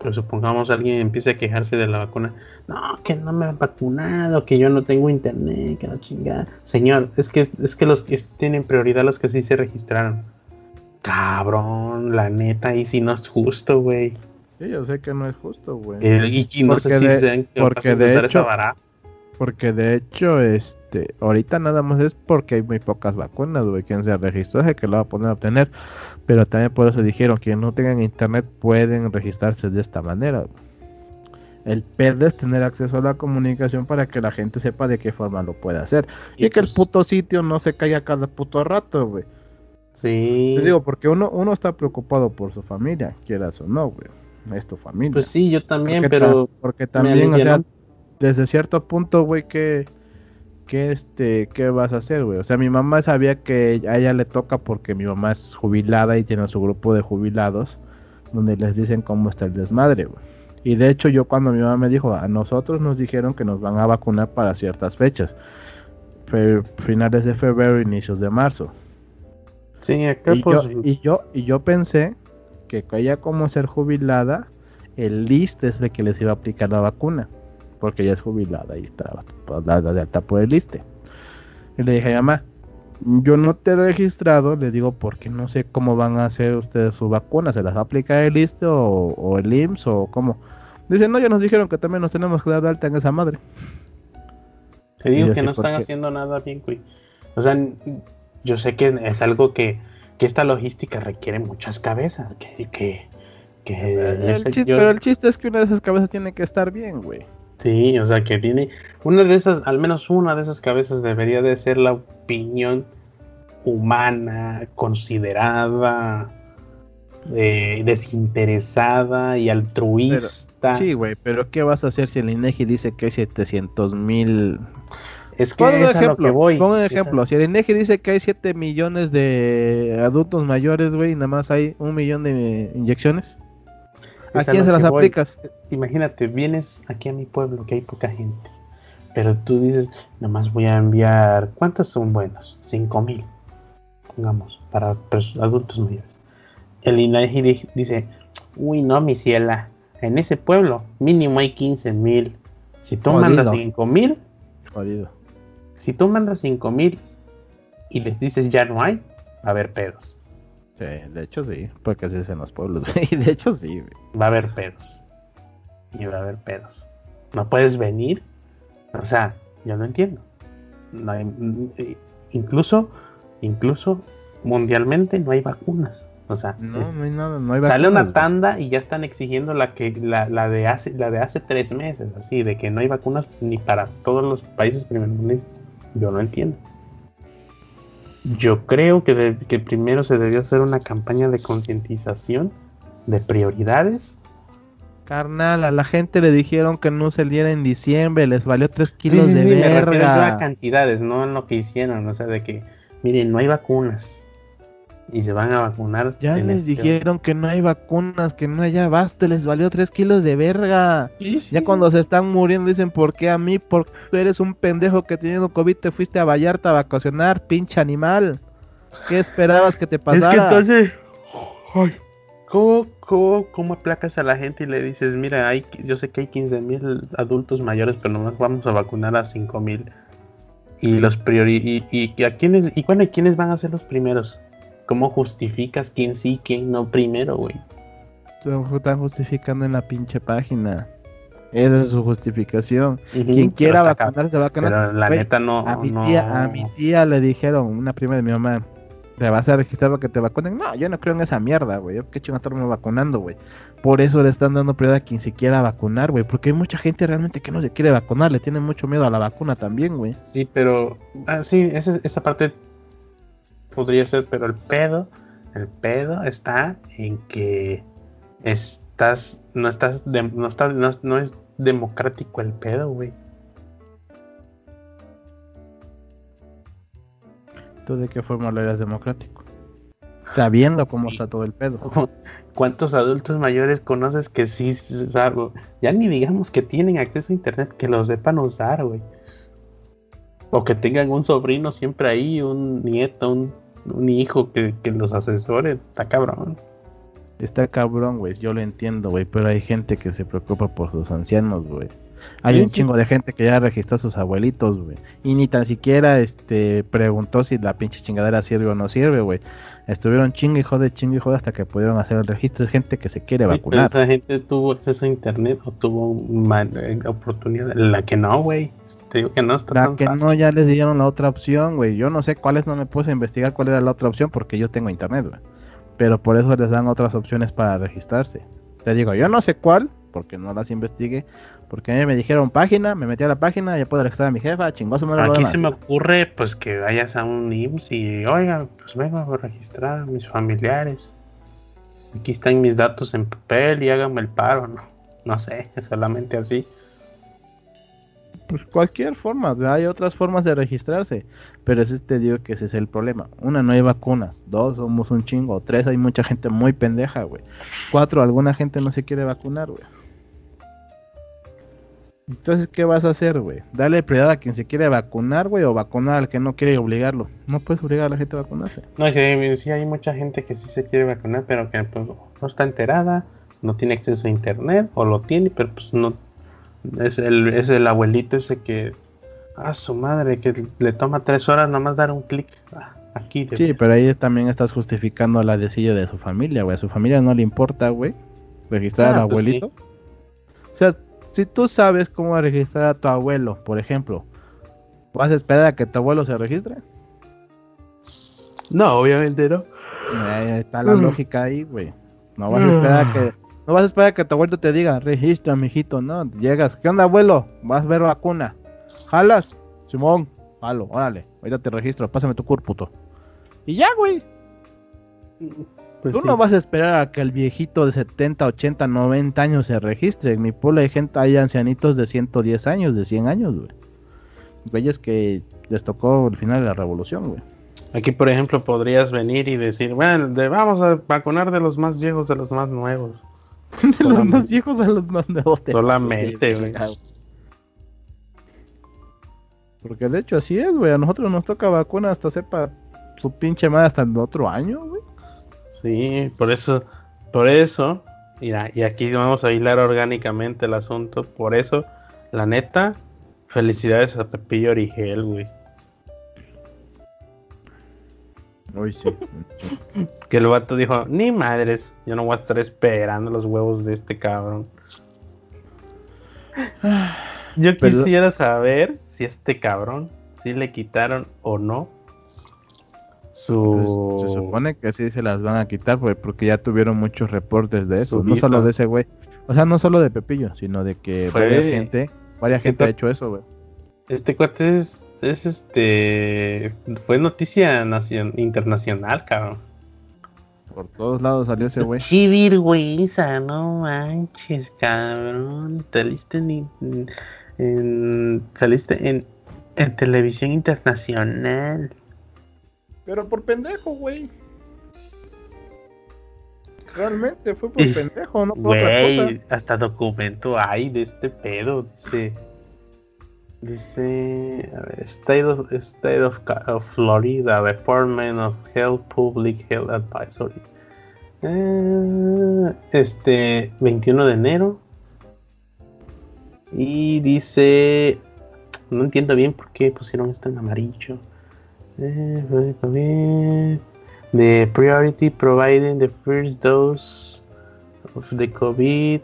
pero supongamos alguien empiece a quejarse de la vacuna, no, que no me han vacunado, que yo no tengo internet, que la chingada. Señor, es que, es que los que tienen prioridad los que sí se registraron. Cabrón, la neta, y si no es justo, güey. Sí, yo sé que no es justo, güey. Eh, y, no sé Porque si de- sean porque de usar hecho- esa vara. Porque de hecho, este, ahorita nada más es porque hay muy pocas vacunas, güey. Quien se registró es el que lo va a poder obtener. Pero también por eso dijeron que no tengan internet pueden registrarse de esta manera. El pedo es tener acceso a la comunicación para que la gente sepa de qué forma lo puede hacer. Y, que el pues, puto sitio no se caiga cada puto rato, güey. Sí. Te digo, porque uno, uno está preocupado por su familia, quieras o no, güey. Es tu familia. Pues sí, yo también, Porque pero ta- porque también, o sea, desde cierto punto, güey, que, que este, ¿qué vas a hacer, güey? O sea, mi mamá sabía que a ella le toca porque mi mamá es jubilada y tiene su grupo de jubilados donde les dicen cómo está el desmadre, güey. Y de hecho, yo cuando mi mamá me dijo, a nosotros nos dijeron que nos van a vacunar para ciertas fechas, fe- finales de febrero, inicios de marzo. sí, acá Y pues, yo, y yo, y yo pensé que ella como ser jubilada, el list es el que les iba a aplicar la vacuna. Porque ella es jubilada y está dada de alta por el liste. Y le dije, mamá, yo no te he registrado, le digo, porque no sé cómo van a hacer ustedes su vacuna, ¿se las va a aplicar el liste o, o el IMSS o cómo? Dice, no, ya nos dijeron que también nos tenemos que dar de alta en esa madre. te digo que no ¿por están qué? haciendo nada bien, güey. O sea, yo sé que es algo que, que esta logística requiere muchas cabezas, que, que, que El chiste- yo- pero el chiste es que una de esas cabezas tiene que estar bien, güey. sí, o sea, que tiene una de esas, al menos una de esas cabezas debería de ser la opinión humana, considerada, eh, desinteresada y altruista. Sí, güey, pero ¿qué vas a hacer si el INEGI dice que hay 700 mil? Es que a lo ejemplo, que voy. pon un a- ejemplo. Si el INEGI dice que hay 7 millones de adultos mayores, güey, y nada más hay un millón de inyecciones, ¿a a quién se las voy. aplicas? Imagínate, vienes aquí a mi pueblo que hay poca gente. Pero tú dices, nomás voy a enviar. ¿Cuántos son buenos? 5 mil. Pongamos, para adultos mayores. El INAGI di- dice, uy, no, mi ciela. En ese pueblo mínimo hay 15 mil. Si tú Jodido. mandas 5 mil, Jodido. Si tú mandas 5 mil y les dices ya no hay, va a haber pedos. Sí, de hecho sí, porque así es en los pueblos, güey. De hecho sí, güey. va a haber pedos. Y va a haber pedos. No puedes venir. O sea, yo no entiendo. No hay- mm, incluso, incluso mundialmente no hay vacunas. O sea, No, es- no hay nada, no hay sale vacunas, una güey. tanda y ya están exigiendo la que la, la de hace la de hace tres meses, así de que no hay vacunas ni para todos los países primermundistas. Yo no entiendo. Yo creo que, de- que primero se debió hacer una campaña de concientización de prioridades Carnal, a la gente le dijeron que no se diera en diciembre, les valió 3 kilos Sí, sí, de sí, me refiero yo a verga. cantidades, no en lo que hicieron, o sea, de que, miren, no hay vacunas y se van a vacunar. Ya les este- dijeron que no hay vacunas, que no hay abasto, les valió 3 kilos de verga. Sí, sí, Ya sí. cuando se están muriendo dicen, ¿por qué a mí? Porque tú eres un pendejo que teniendo COVID te fuiste a Vallarta a vacacionar, pinche animal. ¿Qué esperabas que te Es pasara? que entonces, ay, ¿cómo, cómo, cómo aplacas a la gente y le dices, mira, hay, yo sé que hay 15 mil adultos mayores, pero nomás vamos a vacunar a 5 mil? Y los priori y, y a quiénes, y bueno, ¿y quiénes van a ser los primeros? ¿Cómo justificas quién sí, quién no primero, güey? Lo están justificando en la pinche página. Esa es su justificación. Quien quiera está acá. vacunarse, va a vacunar. Pero la neta no. A mi, no- tía, a mi tía le dijeron, una prima de mi mamá, ¿te vas a registrar para que te vacunen? No, yo no creo en esa mierda, güey. Yo qué chingo estarme vacunando, güey. Por eso le están dando prioridad a quien se quiera vacunar, güey. Porque hay mucha gente realmente que no se quiere vacunar, le tiene mucho miedo a la vacuna también, güey. Sí, pero. Ah, sí, esa, esa parte podría ser, pero el pedo. El pedo está en que estás. No estás. de- no, estás no, no es democrático el pedo, güey. ¿Tú de qué forma lo eres democrático? Sabiendo cómo está todo el pedo. ¿Cuántos adultos mayores conoces que sí, s- saben? Ya ni digamos que tienen acceso a internet, que lo sepan usar, güey. O que tengan un sobrino siempre ahí, un nieto, un, un hijo que, que los asesore. Está cabrón. Está cabrón, güey. Yo lo entiendo, güey. Pero hay gente que se preocupa por sus ancianos, güey. Hay Sí, un sí. chingo de gente que ya registró a sus abuelitos, güey. Y ni tan siquiera este preguntó si la pinche chingadera sirve o no sirve, güey. Estuvieron chingue y jode, chingue y jode hasta que pudieron hacer el registro de gente que se quiere Sí, pero vacunar. esa gente tuvo acceso a internet o tuvo eh, oportunidad. La que no, güey. Te digo que no está La tan que fácil. no, ya les dieron la otra opción, güey. Yo no sé cuáles, no me puse a investigar cuál era la otra opción porque yo tengo internet, güey. Pero por eso les dan otras opciones para registrarse. Te digo, yo no sé cuál, porque no las investigué. Porque a mí me dijeron página, me metí a la página, ya puedo registrar a mi jefa, chingoso me lo Aquí demás. se me ocurre pues que vayas a un IMSS y oiga, pues vengo a registrar a mis familiares. Aquí están mis datos en papel y háganme el paro, no, no sé, solamente así. Pues cualquier forma, hay otras formas de registrarse. Pero ese te digo que ese es el problema. Una, no hay vacunas. Dos, somos un chingo. Tres, hay mucha gente muy pendeja, güey. Cuatro, alguna gente no se quiere vacunar, güey. Entonces, ¿qué vas a hacer, güey? Darle prioridad a quien se quiere vacunar, güey, o vacunar al que no quiere obligarlo. No puedes obligar a la gente a vacunarse. No, sí, sí hay mucha gente que sí se quiere vacunar, pero que pues, no está enterada, no tiene acceso a internet, o lo tiene, pero pues no. Es el, es el abuelito ese que. Ah, su madre, que le toma tres horas nomás dar un clic. Ah, aquí. de- Sí, pero ahí también estás justificando la decisión de su familia, güey. A su familia no le importa, güey, registrar Ah, al pues abuelito. O sea, si tú sabes cómo registrar a tu abuelo, por ejemplo, ¿vas a esperar a que tu abuelo se registre? No, obviamente no. Ahí está la Mm. lógica ahí, güey. No vas a esperar a que no vas a esperar a que tu abuelo te diga, registra, mijito, no, llegas, ¿qué onda, abuelo? Vas a ver vacuna. ¿Jalas? Simón, jalo, órale, ahorita te registro, pásame tu CUR, puto. Y ya, güey. Pues Tú sí. no vas a esperar a que el viejito de 70, 80, 90 años se registre. En mi pueblo hay gente, hay ancianitos de 110 años, de 100 años, güey. Güeyes que les tocó el final de la revolución, güey. Aquí, por ejemplo, podrías venir y decir, bueno, de- vamos a vacunar de los más viejos a los más nuevos. De los más viejos a los más nuevos. te Solamente, güey. Porque de hecho así es, güey. A nosotros nos toca vacuna hasta sepa su pinche madre hasta el otro año, güey. Sí, por eso, por eso, mira, y aquí vamos a hilar orgánicamente el asunto, por eso, la neta, felicidades a Pepillo Origel, güey. Uy, sí. Que el vato dijo, ni madres, yo no voy a estar esperando los huevos de este cabrón. Yo Pero- quisiera saber si este cabrón, si le quitaron o no su... Pues, se supone que sí se las van a quitar, porque ya tuvieron muchos reportes de eso. No solo de ese güey. O sea, no solo de Pepillo, sino de que Fue- varias gente, varias gente Gente- ha hecho eso, güey. Este cuate es, es este... Fue noticia nacion- internacional, cabrón. Por todos lados salió ese güey. Qué vergüenza, no manches, cabrón. Saliste en, en- saliste en, en televisión internacional. Pero por pendejo, güey. Realmente fue por pendejo, no por otra cosa. Güey, hasta documento hay de este pedo. Dice. Dice. A ver, State of, State of, of Florida, Department of Health, Public Health Advisory. Eh, este. 21 de enero. Y dice. No entiendo bien por qué pusieron esto en amarillo. Eh. The priority providing the first dose of the COVID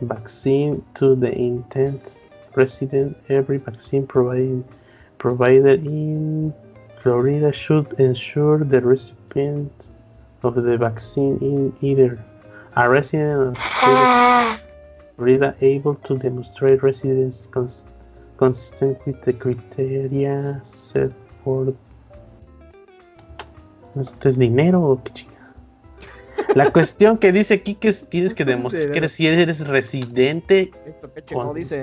vaccine to the intent resident. Every vaccine providing, provided in Florida should ensure the recipient of the vaccine in either a resident of Florida able to demonstrate residence cons- consistent with the criteria set for ¿Esto es dinero o qué? La cuestión que dice aquí que es- tienes que demostrar que dinero. eres, si eres residente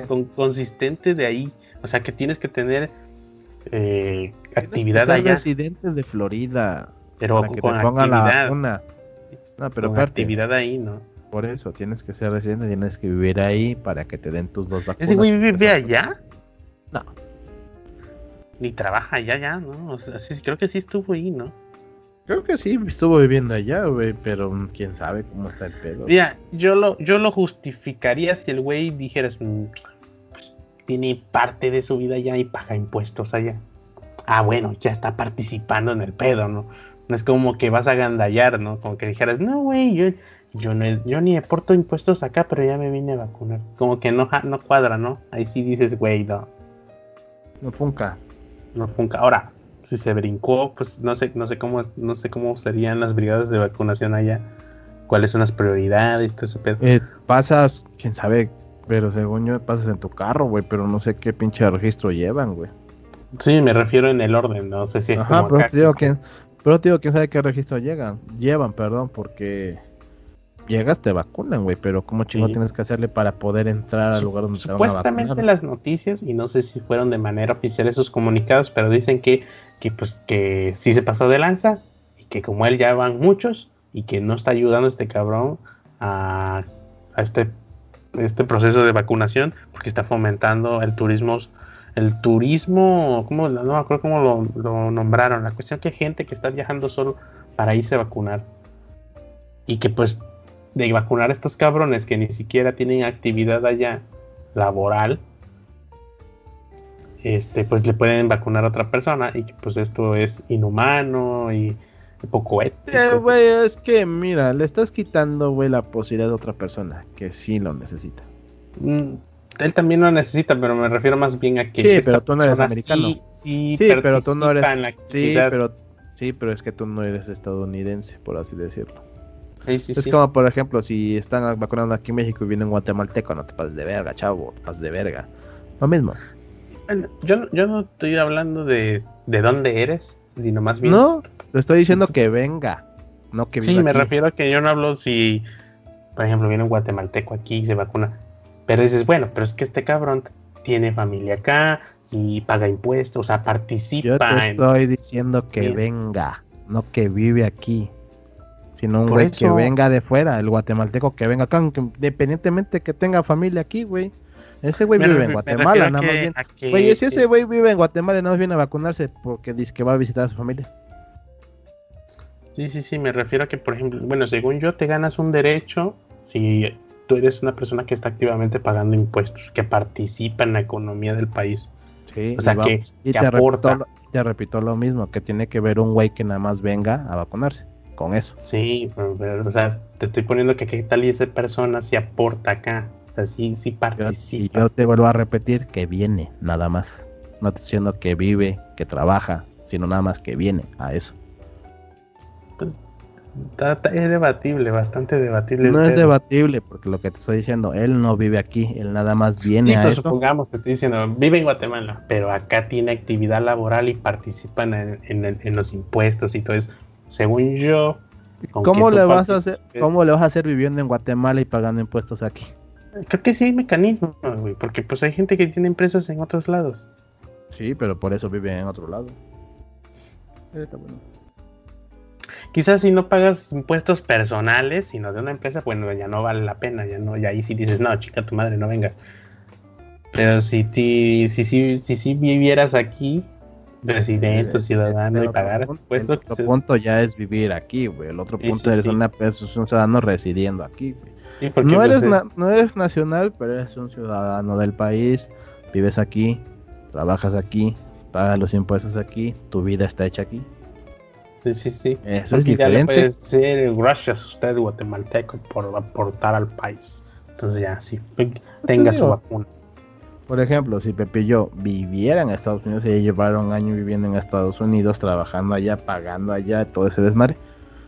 con- consistente de ahí. O sea que tienes que tener eh, que actividad ser allá, residente de Florida. pero para que con te pongan la vacuna. No, pero con aparte, actividad ahí, ¿no? por eso tienes que ser residente, tienes que vivir ahí para que te den tus dos vacunas. ¿Ese güey vive allá? No. Ni trabaja allá, ya, ¿no? O sea, sí, creo que sí estuvo ahí, ¿no? Creo que sí, estuvo viviendo allá, güey, pero mm, quién sabe cómo está el pedo. Mira, yo lo, yo lo justificaría si el güey dijeras, "Mm, pues, tiene parte de su vida allá y paga impuestos allá. Ah, bueno, ya está participando en el pedo, ¿no? No es como que vas a gandallar, ¿no? Como que dijeras, no, güey, yo, yo, no, yo ni aporto impuestos acá, pero ya me vine a vacunar. Como que no, no cuadra, ¿no? Ahí sí dices, güey, no, No funca. no nunca. Ahora, si se brincó, pues no sé, no sé cómo, no sé cómo serían las brigadas de vacunación allá. ¿Cuáles son las prioridades? Todo ese pedo. Eh, pasas, quién sabe, pero según yo pasas en tu carro, güey, pero no sé qué pinche registro llevan, güey. Sí, me refiero en el orden, no sé si es Ajá, como pero te digo que- quién, pero te digo quién sabe qué registro llegan, llevan, perdón, porque llegas te vacunan, güey, pero cómo chingo Sí. tienes que hacerle para poder entrar al lugar donde te van a Supuestamente vacunar. las noticias, y no sé si fueron de manera oficial esos comunicados, pero dicen que, que pues que sí se pasó de lanza, y que como él ya van muchos, y que no está ayudando este cabrón a, a este, este proceso de vacunación, porque está fomentando el turismo, el turismo, ¿cómo, no me acuerdo cómo lo, lo nombraron, la cuestión que hay gente que está viajando solo para irse a vacunar. Y que pues de vacunar a estos cabrones que ni siquiera tienen actividad allá laboral, este, pues le pueden vacunar a otra persona y que pues esto es inhumano y poco ético. Eh, güey, es que mira, le estás quitando, güey, la posibilidad de otra persona que sí lo necesita. Mm, Él también lo necesita, pero me refiero más bien a que Sí, pero tú no eres americano. Sí, sí, Sí, pero tú no eres- Sí, pero sí, pero es que tú no eres estadounidense, por así decirlo. Sí, sí, es sí. como, por ejemplo, si están vacunando aquí en México y viene un guatemalteco, no te pases de verga, chavo, te pases de verga. Lo mismo. Yo, no- yo no estoy hablando de, de dónde eres, sino más bien No, le estoy diciendo que venga. No que Sí, viva me aquí. refiero a que yo no hablo si, por ejemplo, viene un guatemalteco aquí y se vacuna. Pero dices, bueno, pero es que este cabrón tiene familia acá y paga impuestos, o sea, Yo participa te en... estoy diciendo que Bien. venga, no que vive aquí. Sino un güey que venga de fuera, el guatemalteco que venga acá, independientemente que tenga familia aquí, güey. Ese güey vive en Guatemala, nada más bien. que- Güey, si ese güey vive en Guatemala nada más viene a vacunarse porque dice que va a visitar a su familia. Sí, sí, sí, me refiero a que, por ejemplo, bueno, según yo, te ganas un derecho si tú eres una persona que está activamente pagando impuestos, que participa en la economía del país. Sí, O sea, y que- y que te aporta. repito, te repito lo mismo, que tiene que ver un güey que nada más venga a vacunarse. Con eso. Sí, pero- pero, o sea, te estoy poniendo que qué tal y esa persona si aporta acá, sea, sí, sí participa. yo te vuelvo a repetir que viene, nada más. No te estoy diciendo que vive, que trabaja, sino nada más que viene a eso. Está- es debatible, bastante debatible. No es debatible, porque lo que te estoy diciendo, él no vive aquí, él nada más viene Sí, a pues, eso. supongamos, te estoy diciendo, vive en Guatemala, pero acá tiene actividad laboral y participan en, en en los impuestos y todo eso. Según yo, ¿Cómo le vas a hacer, cómo le vas a hacer viviendo en Guatemala y pagando impuestos aquí? Creo que sí hay mecanismos, güey, porque pues hay gente que tiene empresas en otros lados. Sí, pero por eso vive en otro lado. Está bueno. Quizás si no pagas impuestos personales, sino de una empresa, bueno, ya no vale la pena, ya no, ya ahí sí dices, no, chica, tu madre, no vengas. Pero si ti, si, si, si, si vivieras aquí, residente, Eh, ciudadano, y pagaras impuestos, El otro quizás- punto ya es vivir aquí, güey. El otro punto es una persona, un ciudadano residiendo aquí, güey. Sí, No eres, es- na- no eres nacional, pero eres un ciudadano del país, vives aquí, trabajas aquí, pagas los impuestos aquí, tu vida está hecha aquí. Sí, sí, sí. Eso es ya le diferente. puede decir gracias usted, guatemalteco, por aportar al país. Entonces ya, sí, tenga su vacuna. Por ejemplo, si Pepe y yo viviera en Estados Unidos y llevara un año viviendo en Estados Unidos, trabajando allá, pagando allá, todo ese desmadre,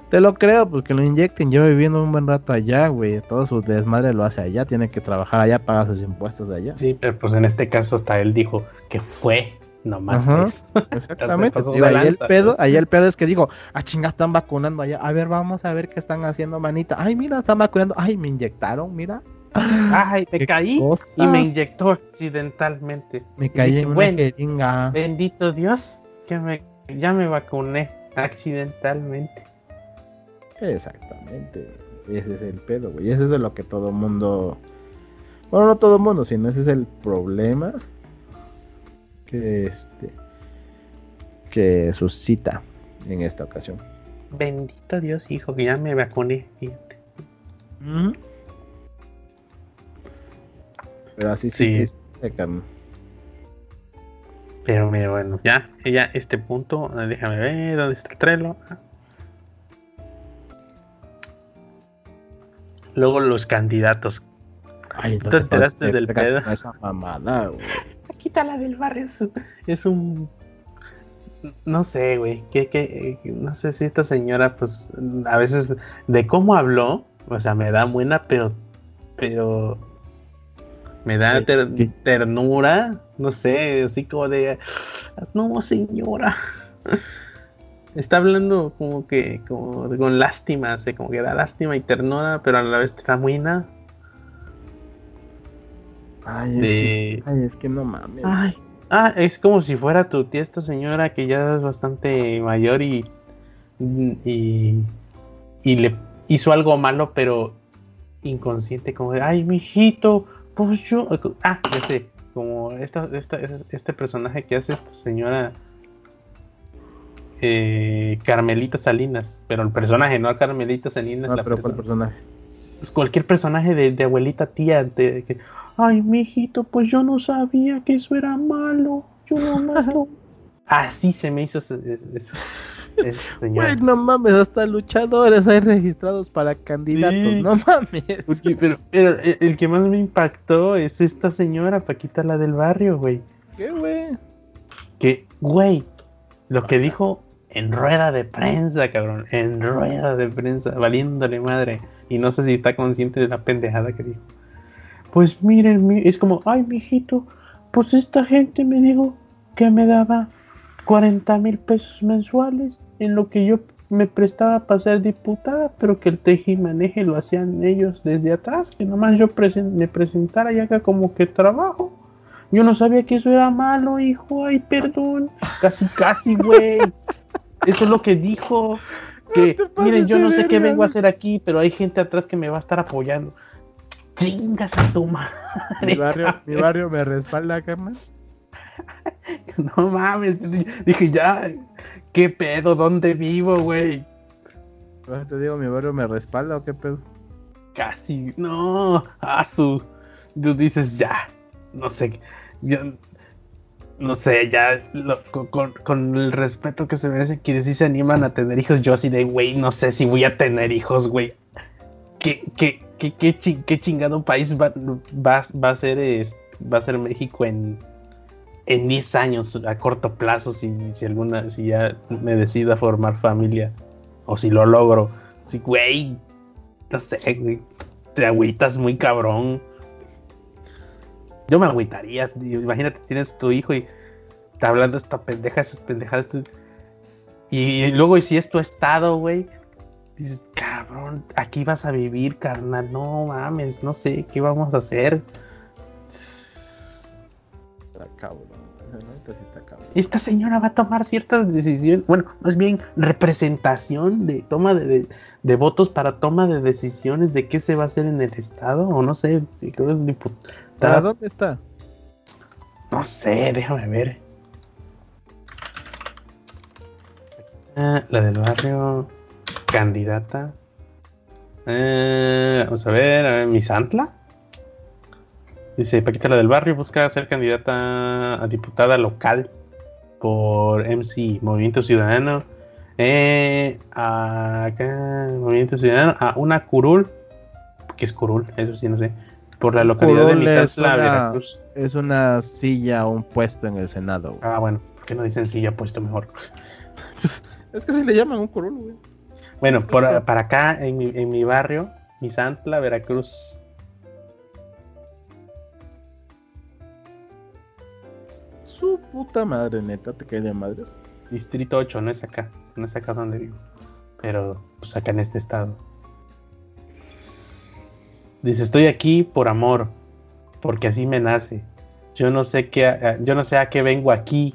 te lo creo, porque lo inyecten, lleva viviendo un buen rato allá, güey, todo su desmadre lo hace allá, tiene que trabajar allá, pagar sus impuestos de allá. Sí, pero pues en este caso hasta él dijo que fue, nomás pues. Exactamente. digo, de ahí el lanza. pedo, ahí el pedo es que digo, ah chinga, están vacunando allá. A ver, vamos a ver qué están haciendo, manita. Ay, mira, están vacunando. Ay, me inyectaron, mira. Ay, me caí cosas. y me inyectó accidentalmente. Me caí dije, en una bueno, jeringa. Bendito Dios, que me, ya me vacuné accidentalmente. Exactamente. Ese es el pedo, güey. Ese es de lo que todo mundo. Bueno, no todo mundo, sino ese es el problema que este que suscita en esta ocasión. Bendito Dios, hijo, que ya me vacuné. Pero así Sí. sí. Pero mira, bueno, ya, ya este punto, déjame ver dónde está el Trello. Luego los candidatos. Ay, ¿Tú te enteraste del pedo? Esa mamada, güey. Quítala del barrio, es, es un... No sé, güey, que, que, eh, no sé si esta señora, pues, a veces, de cómo habló, o sea, me da buena, pero, pero, me da ¿Qué? ter- ¿Qué? ternura, no sé, así como de, no, señora. Está hablando como que, como con lástima, sea, como que da lástima y ternura, pero a la vez te da buena. Ay, es, De- que, ay, es que no mames. Ay, ah, es como si fuera tu tía esta señora que ya es bastante mayor y, y, y le hizo algo malo, pero inconsciente, como de, ay, mijito, pues yo, ah, ya sé, como esta, esta, este personaje que hace esta señora eh, Carmelita Salinas, pero el personaje, no Carmelita Salinas, No, la pero ¿cuál persona personaje? pues, cualquier personaje de, de abuelita tía de que ay mijito pues yo no sabía que eso era malo yo nomás lo así se me hizo señor Güey, no mames, hasta luchadores hay registrados para candidatos, Sí. no mames. Porque- pero, pero el, el que más me impactó es esta señora Paquita la del barrio güey ¿Qué, güey? que güey lo que dijo en rueda de prensa cabrón en rueda de prensa valiéndole madre y no sé si está consciente de la pendejada que dijo pues miren mi- es como ay mijito pues esta gente me dijo que me daba 40 mil pesos mensuales en lo que yo me prestaba para ser diputada, pero que el teje y maneje lo hacían ellos desde atrás, que nomás yo me presentara y haga como que trabajo. Yo no sabía que eso era malo, hijo, ay, perdón. Casi, casi, güey. Eso es lo que dijo. Que, miren, yo no sé qué vengo a hacer aquí, pero hay gente atrás que me va a estar apoyando. Chingas a tu madre. Mi barrio, mi barrio me respalda, carnal. No mames, dije ya, ¿qué pedo? ¿Dónde vivo, güey? Te digo, mi barrio me respalda o qué pedo. Casi, no, a su. Tú dices ya, no sé, yo no sé, ya con, el respeto que se merece quienes sí se animan a tener hijos, yo así de, güey, no sé si voy a tener hijos, güey. ¿Qué, qué, qué, qué, chingado país va, va, va, a ser, va a ser México en, en 10 años, a corto plazo, si, si, alguna, si ya me decido a formar familia, o si lo logro? Sí, güey, no sé, güey, te agüitas muy cabrón. Yo me agüitaría. Imagínate, tienes tu hijo y está hablando esta pendeja, esas pendejadas. Y, luego, y si es tu estado, güey, dices, cabrón, aquí vas a vivir, carnal. No mames, no sé, ¿qué vamos a hacer? Está cabrón. Esta señora va a tomar ciertas decisiones, bueno, más bien representación de toma de, de, votos para toma de decisiones de qué se va a hacer en el estado, o no sé, creo que es ¿Para dónde está? No sé, déjame ver. Ah, la del barrio. Candidata. Eh, vamos a ver, a ver, Misantla. Dice Paquita la del barrio busca ser candidata a diputada local por MC Movimiento Ciudadano. Eh, acá, Movimiento Ciudadano, a una curul. ¿Qué es curul? Eso sí, no sé por la localidad de Misantla, Veracruz. Es una silla o un puesto en el Senado. Ah, bueno, ¿por qué no dicen silla puesto mejor? es que si le llaman un curul, güey. Bueno, por, para acá, en mi, en mi barrio, Misantla, Veracruz. Su puta madre, neta, te cae de madres. Distrito 8, no es acá, no es acá donde vivo. Pero, pues acá en este estado. Dice, estoy aquí por amor, porque así me nace. Yo no sé qué, yo no sé a qué vengo aquí.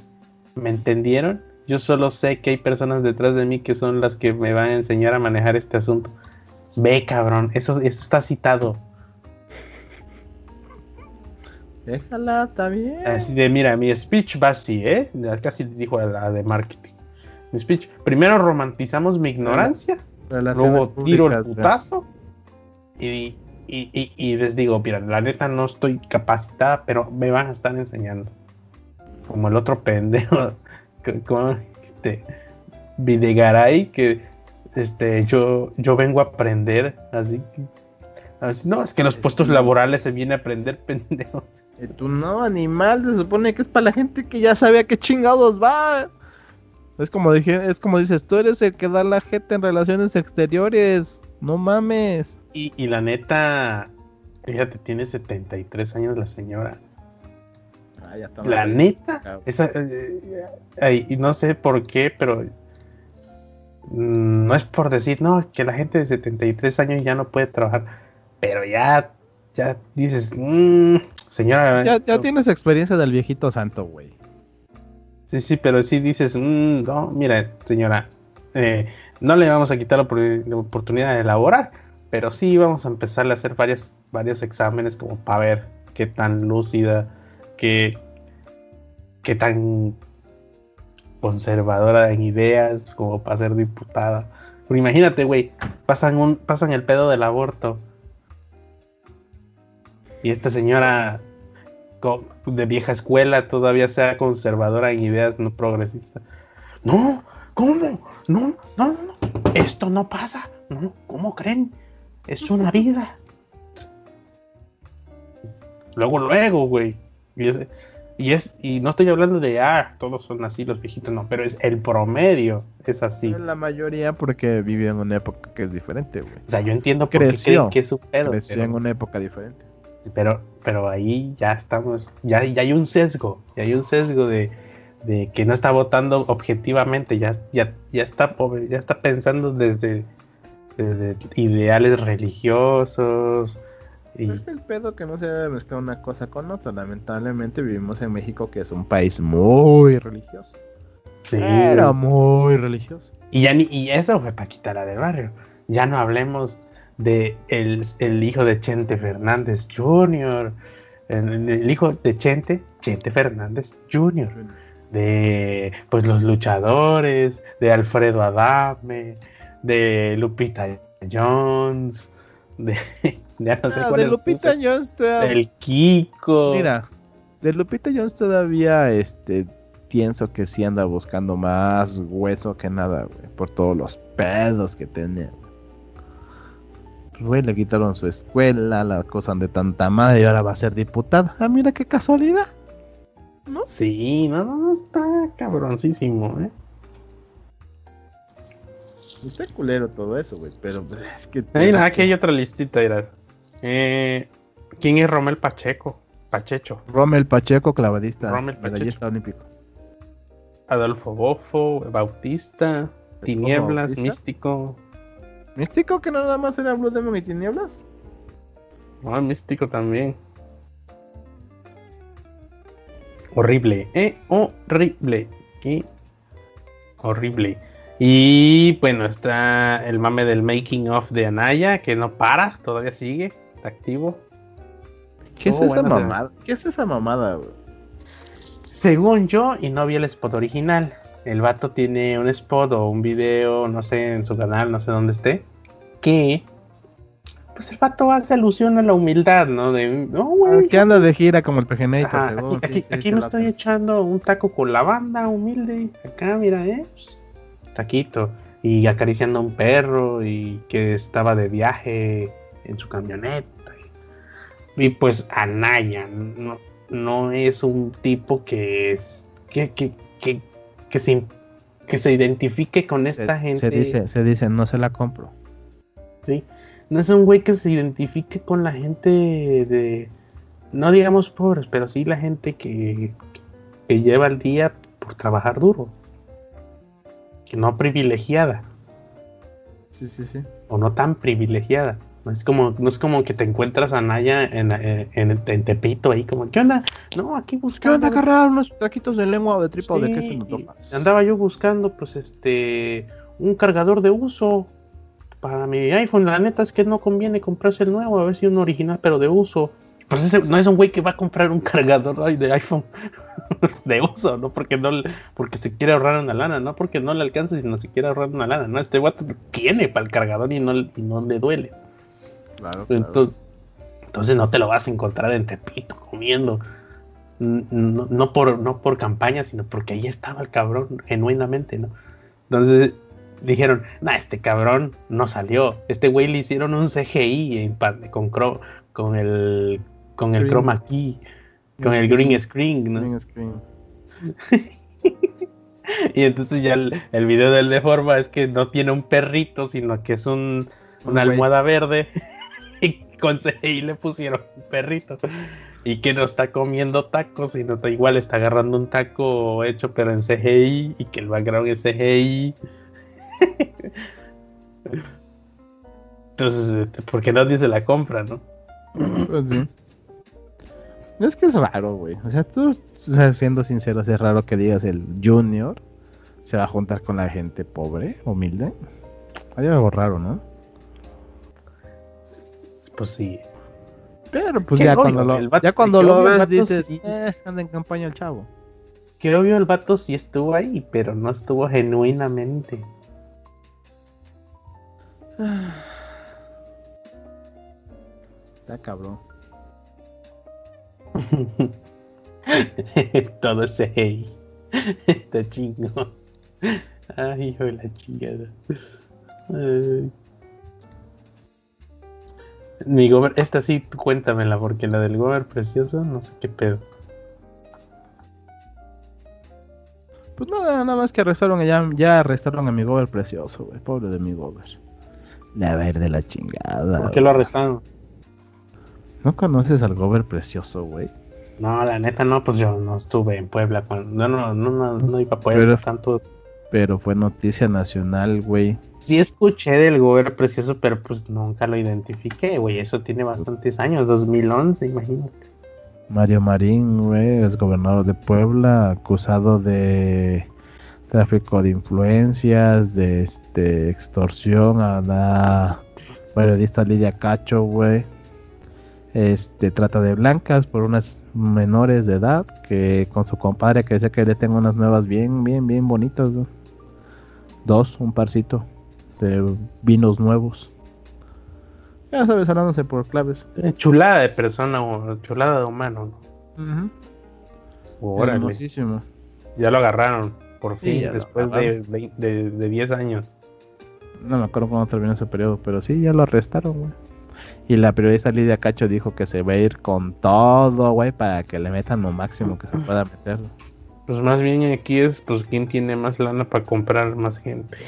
¿Me entendieron? Yo solo sé que hay personas detrás de mí que son las que me van a enseñar a manejar este asunto. Ve, cabrón, eso, está citado. Déjala, está bien. Así de, mira, mi speech va así, ¿eh? Casi dijo la de marketing. Mi speech. Primero romantizamos mi ignorancia. luego tiro el putazo. Y, y, les digo, mira, la neta no estoy capacitada, pero me van a estar enseñando. Como el otro pendejo, como este, Videgaray, que este, yo, yo vengo a aprender, así no, es que los puestos laborales se viene a aprender, pendejo. Y tú no, animal, se supone que es para la gente que ya sabe a qué chingados va. Es como dije, es como dices, tú eres el que da la gente en relaciones exteriores. No mames. Y, la neta, fíjate, tiene 73 años la señora. Ah, ya está la neta, esa, eh, y no sé por qué, pero mm, no es por decir, no, que la gente de 73 años ya no puede trabajar, pero ya, ya dices, mmm, señora. Ya, tienes experiencia del viejito santo, güey. Sí, sí, pero sí dices, mmm, no, mira, señora, eh, no le vamos a quitar la, oportunidad de elaborar, pero sí vamos a empezar a hacer varias, varios exámenes como para ver qué tan lúcida, qué, qué tan conservadora en ideas como para ser diputada. Pero imagínate, güey, pasan, pasan el pedo del aborto. Y esta señora de vieja escuela todavía sea conservadora en ideas no progresistas. No, ¿Cómo? No, no, no, Esto no pasa. No, ¿cómo creen? Es una vida. Luego, luego, güey. Y es, y es, y no estoy hablando de, ah, todos son así los viejitos, no, pero es el promedio, es así. La mayoría porque vive en una época que es diferente, güey. O sea, yo entiendo por creció, que es su pedo. Creció en una época diferente. Pero, pero ahí ya estamos, ya, ya hay un sesgo, ya hay un sesgo de, de que no está votando objetivamente, ya, ya, ya está pobre, ya está pensando desde, desde ideales religiosos. Y... Es el pedo que no se debe mezclar una cosa con otra. Lamentablemente vivimos en México, que es un país muy religioso. Sí. Era muy religioso. Y, ya ni, y eso fue para quitarla del barrio. Ya no hablemos de el, el hijo de Chente Fernández Jr., el, el, hijo de Chente, Chente Fernández Jr., de pues los luchadores, de Alfredo Adame, de Lupita Jones, de ya no sé ah, de Lupita Jones del Kiko. Mira, de Lupita Jones todavía este pienso que sí anda buscando más hueso que nada, güey, por todos los pedos que tenía. Güey, le quitaron su escuela, la cosa de tanta madre y ahora va a ser diputada. Ah, mira qué casualidad. ¿No? Sí, no, no, está cabroncísimo, ¿eh? Está culero todo eso, güey, pero pues, es que... Mira, aquí hay otra listita, mira. Eh, ¿Quién es Romel Pacheco? Pachecho. Romel Pacheco, clavadista. Romel Pacheco. olímpico. Adolfo Bofo, Bautista, Tinieblas, Místico. ¿Místico que nada más era Blue Demon y Tinieblas? Ah, Místico también. Horrible, eh, horrible. ¿Qué? Horrible. Y bueno, está el mame del making of de Anaya, que no para, todavía sigue, está activo. ¿Qué es esa mamada? ¿Qué es esa mamada, Según yo, y no vi el spot original, el vato tiene un spot o un video, no sé, en su canal, no sé dónde esté, que pues el vato hace alusión a la humildad, ¿no? De, no, güey. Que anda de gira como el Pegenator, Aquí, aquí, me estoy echando un taco con la banda, humilde. Acá, mira, ¿eh? Taquito. Y acariciando a un perro y que estaba de viaje en su camioneta. Y pues Anaya no, no es un tipo que es que, que, que, que se, que se identifique con esta gente. Se dice, se dice, no se la compro. Sí no es un güey que se identifique con la gente de, no digamos pobres, pero sí la gente que, que lleva el día por trabajar duro. No privilegiada. Sí, sí, sí. O no tan privilegiada. No es como, no es como que te encuentras a Naya en, en, Tepito ahí, como, ¿qué onda? No, aquí buscando. ¿Qué onda, agarrar unos traquitos de lengua o de tripa o de queso no tomas? Andaba yo buscando, pues, este, un cargador de uso para mi iPhone, la neta es que no conviene comprarse el nuevo, a ver si un original, pero de uso. Pues ese no es un güey que va a comprar un cargador de iPhone de uso, no porque no porque se quiere ahorrar una lana, no porque no le alcance, sino se quiere ahorrar una lana. No, este guato tiene para el cargador y no, no le duele. Claro, Entonces, entonces no te lo vas a encontrar en Tepito comiendo. No, no, por, no por campaña, sino porque ahí estaba el cabrón, genuinamente, ¿no? Entonces, dijeron, nah, este cabrón no salió. Este güey le hicieron un CGI en, con, con el con el chroma key, con el green screen, ¿no? Green screen. y entonces ya el, video del de forma es que no tiene un perrito, sino que es un, una almohada verde. y con CGI le pusieron un perrito. Y que no está comiendo tacos, sino está igual está agarrando un taco hecho pero en CGI y que el background es CGI. Entonces, este, porque nadie se la compra, ¿no? Pues Es que es raro, güey. O sea, tú, siendo sincero, es raro que digas el junior se va a juntar con la gente pobre, humilde. Hay algo raro, ¿no? Pues sí. Pero pues ya cuando, lo, ya cuando lo ves dices, eh, anda en campaña el chavo. Que obvio el vato sí estuvo ahí, pero no estuvo genuinamente. Está cabrón. Todo ese hey. Está chingo. Ay, hijo de la chingada. Mi gober, esta sí, cuéntamela, porque la del gober precioso, no sé qué pedo. Pues nada, nada más que arrestaron, ya, ya arrestaron a mi gober precioso, güey. Pobre de mi gober. La verde la chingada. ¿Por qué lo arrestaron? ¿No conoces al Gober precioso, güey? No, la neta no, pues yo no estuve en Puebla. Cuando, no, no, no, no, iba a Puebla tanto. Pero fue noticia nacional, güey. Sí escuché del gobierno precioso, pero pues nunca lo identifiqué, güey. Eso tiene bastantes años, 2011, imagínate. Mario Marín, güey, es gobernador de Puebla, acusado de tráfico de influencias, de este extorsión a la periodista Lidia Cacho, güey. Este trata de blancas por unas menores de edad que con su compadre que dice que le tengo unas nuevas bien, bien, bien bonitas. Dos, un parcito de vinos nuevos. Ya sabes, hablándose por claves. Eh, chulada de persona o chulada de humano, ¿no? Ya lo agarraron, por fin, después de, de, 10 años. No me acuerdo cuándo terminó ese periodo, pero sí, ya lo arrestaron, güey. Y la periodista Lidia Cacho dijo que se va a ir con todo, güey, para que le metan lo máximo que se pueda meter. Pues más bien aquí es, pues, quién tiene más lana para comprar más gente.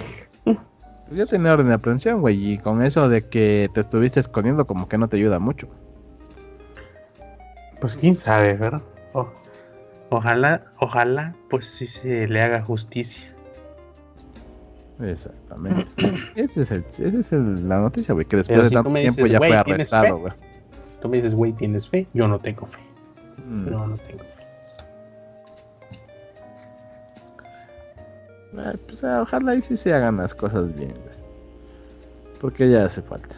Pues ya tenía orden de aprehensión, güey, y con eso de que te estuviste escondiendo, como que no te ayuda mucho. Pues quién sabe, ¿verdad? ojalá, ojalá, pues sí se le haga justicia. Exactamente. esa es, el, es la noticia, güey, que después de tanto tiempo ya fue arrestado, güey. Tú me dices, güey, ¿tienes fe? Yo no tengo fe. Mm. No, no tengo fe. pues ojalá y sí se hagan las cosas bien, güey. Porque ya hace falta.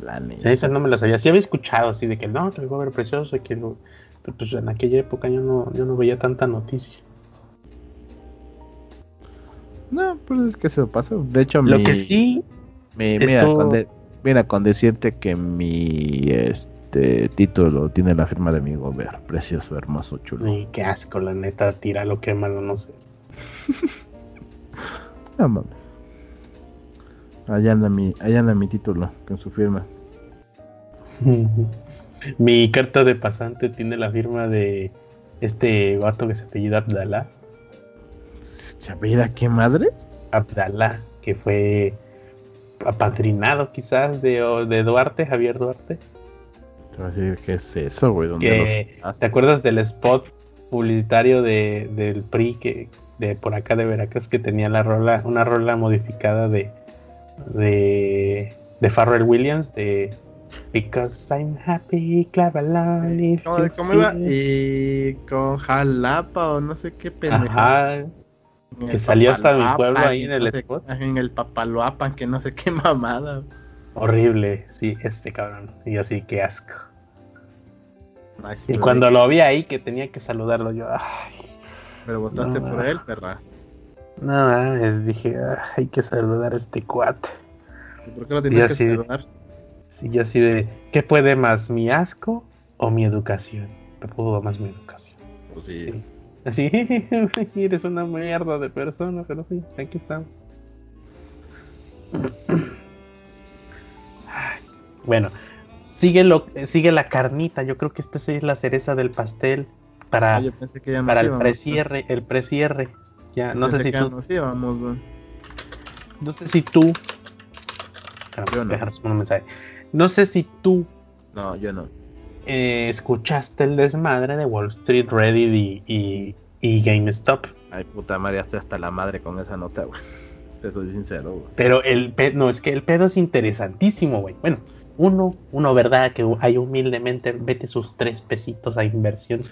La neta. Esas no me las había. Sí había escuchado así de que no, que el ver precioso, que. Pero pues en aquella época yo no, yo no veía tanta noticia. No, pues es que se pasó. De hecho, lo que sí. mira, con mira, con decirte que mi este título tiene la firma de mi gobierno. Precioso, hermoso, chulo. Ay, qué asco, la neta, tira lo que malo, no sé. no mames. Allá anda mi, allá anda mi título con su firma. mi carta de pasante tiene la firma de este vato que se apellida Abdalá. ¿Sabida qué madres? Abdalá, que fue apadrinado quizás de, de Duarte, Javier Duarte. Te voy a decir, ¿qué es eso, güey? ¿Te acuerdas del spot publicitario de, del PRI que de por acá de Veracruz que tenía la rola, una rola modificada de de, de Farrell Williams de Because I'm happy, clava ¿Cómo iba? Y con Jalapa o no sé qué pendeja. Que salió hasta mi pueblo ahí en el spot. En el Papaloapan, que no sé qué mamada. Horrible, sí, este cabrón. Y así, qué asco. y cuando lo vi ahí, que tenía que saludarlo, yo, ay. Pero votaste por él, perra. No, es, dije, hay que saludar a este cuate. ¿Y por qué lo tenías que saludar? Sí, yo así de, ¿qué puede más, mi asco o mi educación? Me pudo más mi educación. Pues sí. Así, eres una mierda de persona, pero sí, aquí estamos. Bueno, sigue, lo, sigue la carnita. Yo creo que esta es la cereza del pastel para, ah, para el precierre. El precierre. Ya, no sé si tú. no sé si tú. no. mensaje. No sé si tú. No, yo no eh, escuchaste el desmadre de Wall Street, Reddit y, y, GameStop. Ay, puta madre, hasta la madre con esa nota, güey. Te soy sincero, güey. Pero el pedo, no, es que el pedo es interesantísimo, güey. Bueno, uno, uno, ¿verdad? Que hay humildemente, vete sus tres pesitos a inversión.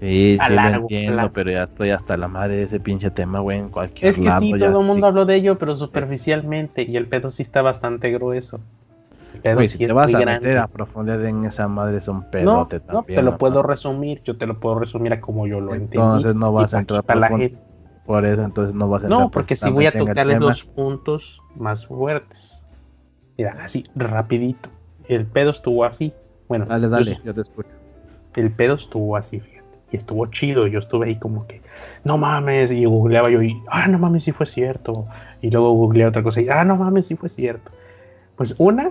Sí, sí, lo entiendo, pero ya estoy hasta la madre de ese pinche tema, güey, en cualquier Es que sí, todo el mundo habló de ello, pero superficialmente, y el pedo sí está bastante grueso si te vas a meter a profundidad en esa madre es un pedote no, también. No, te lo puedo resumir, yo te lo puedo resumir a como yo lo entendí. Entonces no vas a entrar por, la por eso, entonces no vas a entrar No, porque si voy a tocarle dos puntos más fuertes. Mira, así, rapidito. El pedo estuvo así. Bueno, dale, dale, yo, te escucho. El pedo estuvo así, fíjate. Y estuvo chido. Yo estuve ahí como que, no mames. Y googleaba yo y, ah, no mames, sí fue cierto. Y luego googleé otra cosa y, ah, no mames, sí fue cierto. Pues una,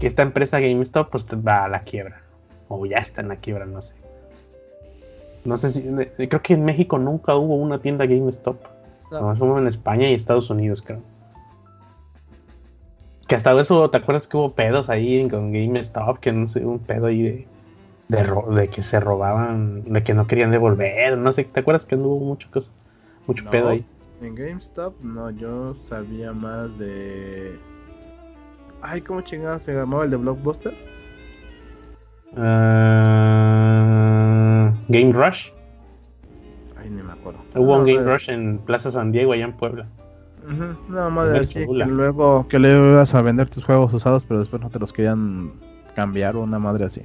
que esta empresa GameStop pues va a la quiebra. O ya está en la quiebra, no sé. No sé si. Creo que en México nunca hubo una tienda GameStop. No. hubo en España y Estados Unidos, creo. Que hasta eso, ¿te acuerdas que hubo pedos ahí con GameStop? Que no sé, un pedo ahí de. de, ro- de que se robaban, de que no querían devolver, no sé, ¿te acuerdas que no hubo mucho cosa, mucho No. pedo ahí? En GameStop, no, yo sabía más de. Ay, ¿cómo chingado se llamaba el de Blockbuster? Ah, Game Rush, Ay, ni me acuerdo. hubo No, un Game no, Rush en Plaza San Diego allá en Puebla. Ujú, Nada más En de que celular. luego que le ibas a vender tus juegos usados, pero después no te los querían cambiar o una madre así.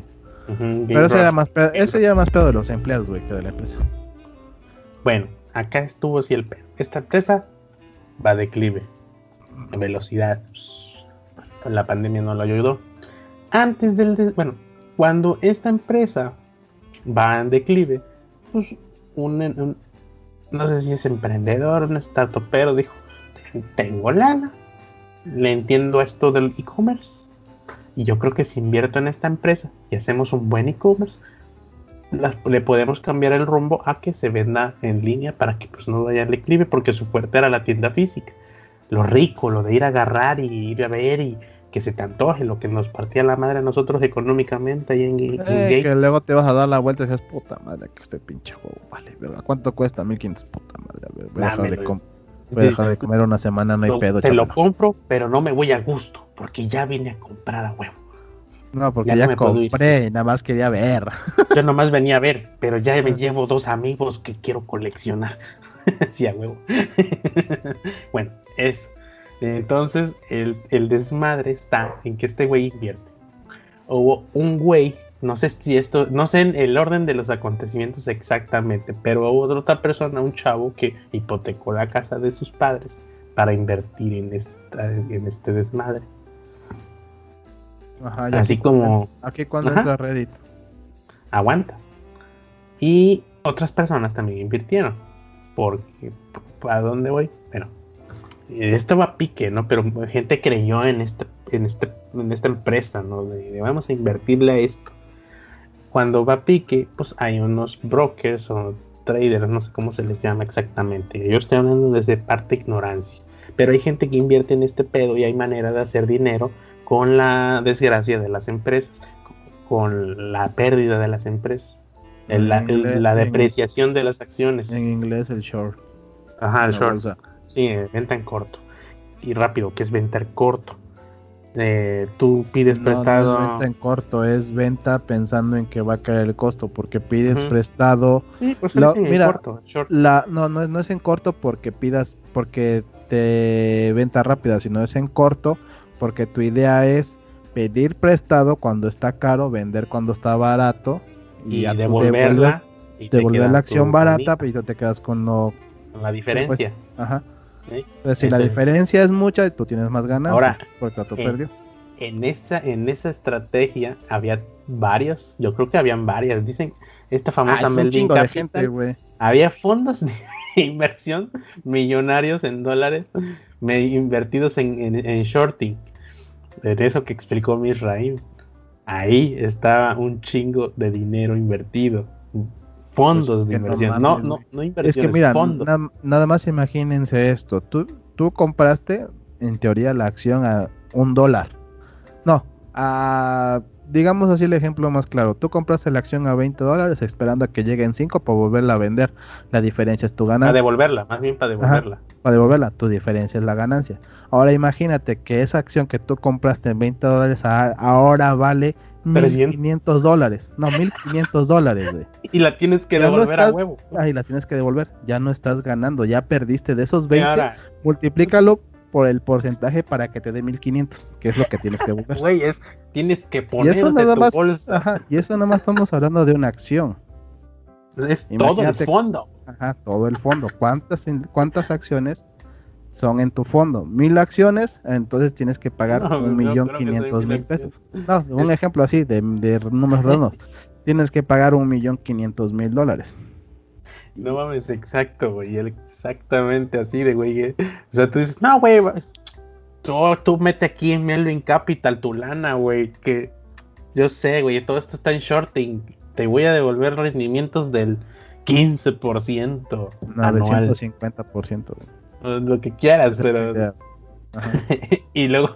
Pero ese era más pedo, ese era más pedo de los empleados, güey, que de la empresa. Bueno, acá estuvo sí el pedo. Esta empresa va a declive, velocidad. La pandemia no lo ayudó. Antes del, des- bueno, cuando esta empresa va en declive, pues un, no sé si es emprendedor, un startupero, dijo, tengo lana, le entiendo esto del e-commerce, y yo creo que si invierto en esta empresa y hacemos un buen e-commerce, le podemos cambiar el rumbo a que se venda en línea para que pues no vaya al declive porque su fuerte era la tienda física. Lo rico, lo de ir a agarrar y ir a ver y que se te antoje, lo que nos partía la madre a nosotros económicamente ahí en, en Eh, que luego te vas a dar la vuelta y dices, puta madre, que este pinche juego vale, verga. ¿Cuánto cuesta? 1500, puta madre. A ver, voy a dejar de, com- voy a dejar de comer una semana, no hay Lo- pedo. te lo chaval. compro, pero no me voy a gusto porque ya vine a comprar a huevo. No, porque ya ya, no compré y nada más quería ver. Yo nomás venía a ver, pero ya me llevo dos amigos que quiero coleccionar. sí, a huevo. bueno, eso. Entonces, el, el desmadre está en que este güey invierte. Hubo un güey, no sé si esto, no sé en el orden de los acontecimientos exactamente, pero hubo otra persona, un chavo, que hipotecó la casa de sus padres para invertir en, esta, en este desmadre. Ajá, y Así aquí- como Aquí cuando Ajá. entra Reddit. aguanta. Y otras personas también invirtieron. Porque, ¿a dónde voy? Bueno, eh, esto va a pique, ¿no? Pero gente creyó en, este, en, este, en esta empresa, ¿no? De, de vamos a invertirle a esto. Cuando va a pique, pues hay unos brokers o traders, no sé cómo se les llama exactamente. Yo estoy hablando desde parte ignorancia. Pero hay gente que invierte en este pedo y hay manera de hacer dinero con la desgracia de las empresas, con la pérdida de las empresas, el- la, En el- inglés- la en- depreciación de las acciones. En inglés el short. Ajá, el short. Sí, venta en corto. Y rápido, que es venta en corto. Eh, tú pides No, prestado. No es venta en corto, es venta pensando en que va a caer el costo, porque pides prestado. Sí, pues Lo- en mira, corto, short. La, no, no, no es en corto porque pidas, porque te venta rápida, sino es en corto porque tu idea es pedir prestado cuando está caro, vender cuando está barato Y devolverla. y te devolver la acción barata, bonita, pero te quedas con lo. con la diferencia. Ajá. ¿Sí? Entonces, si la diferencia es mucha, tú tienes más ganas. Ahora, porque otro eh, perdió. En esa, en esa estrategia había varios, yo creo que habían varias. Dicen, esta Ah, famosa un Melvin Capital, gente, había fondos de inversión millonarios en dólares me- invertidos en, en, en shorting. En eso que explicó Misraim. Ahí estaba un chingo de dinero invertido. Fondos Pues, de no inversión. No, no, no Es inversiones, que mira, fondos. na- nada más imagínense esto. Tú, tú compraste, en teoría, la acción a un dólar. No, a, digamos así el ejemplo más claro. Tú compraste la acción a 20 dólares esperando a que llegue en 5 para volverla a vender. La diferencia es tu Para ganancia. devolverla, más bien para devolverla. Para devolverla, tu diferencia es la ganancia. Ahora imagínate que esa acción que tú compraste en 20 dólares ahora vale 300. 1500 dólares. No, 1500 dólares, güey. Y la tienes que Ya no devolver a huevo. Ahí la tienes que devolver. Ya no estás ganando, ya perdiste de esos 20. Y ahora, multiplícalo por el porcentaje para que te dé 1500, que es lo que tienes que devolver. güey, es, tienes que y ponerte eso nada tu más, bolsa. ajá, y eso nada más estamos hablando de una acción. Es todo el fondo. Ajá, todo el fondo. ¿Cuántas, cuántas acciones son en tu fondo? Mil acciones, entonces tienes que pagar No, un no millón quinientos mil pesos. No, un Es- ejemplo así de, de números redondos. tienes que pagar un millón quinientos mil dólares. No mames, exacto, güey. Exactamente así de güey. eh. O sea, tú dices, no, güey. Tú, tú mete aquí en Melvin Capital tu lana, güey. Que yo sé, güey. Todo esto está en shorting. Te voy a devolver rendimientos del 15% No, anual. del 150%. güey. Lo que quieras, pero. y luego,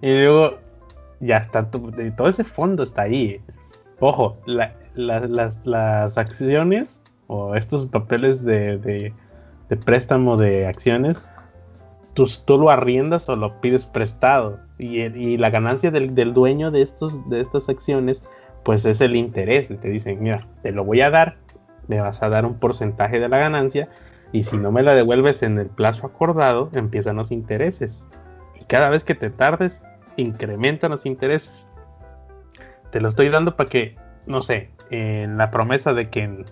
y luego ya está de- todo ese fondo está ahí. Ojo, las, acciones o estos papeles de, préstamo de acciones, tú, tú, lo arriendas o lo pides prestado. Y, la ganancia del, dueño de, estos, de estas acciones, pues es el interés. Te dicen, mira, te lo voy a dar, me vas a dar un porcentaje de la ganancia. Y si no me la devuelves en el plazo acordado, empiezan los intereses. Y cada vez que te tardes, incrementan los intereses. Te lo estoy dando para que, no sé, en la promesa de que en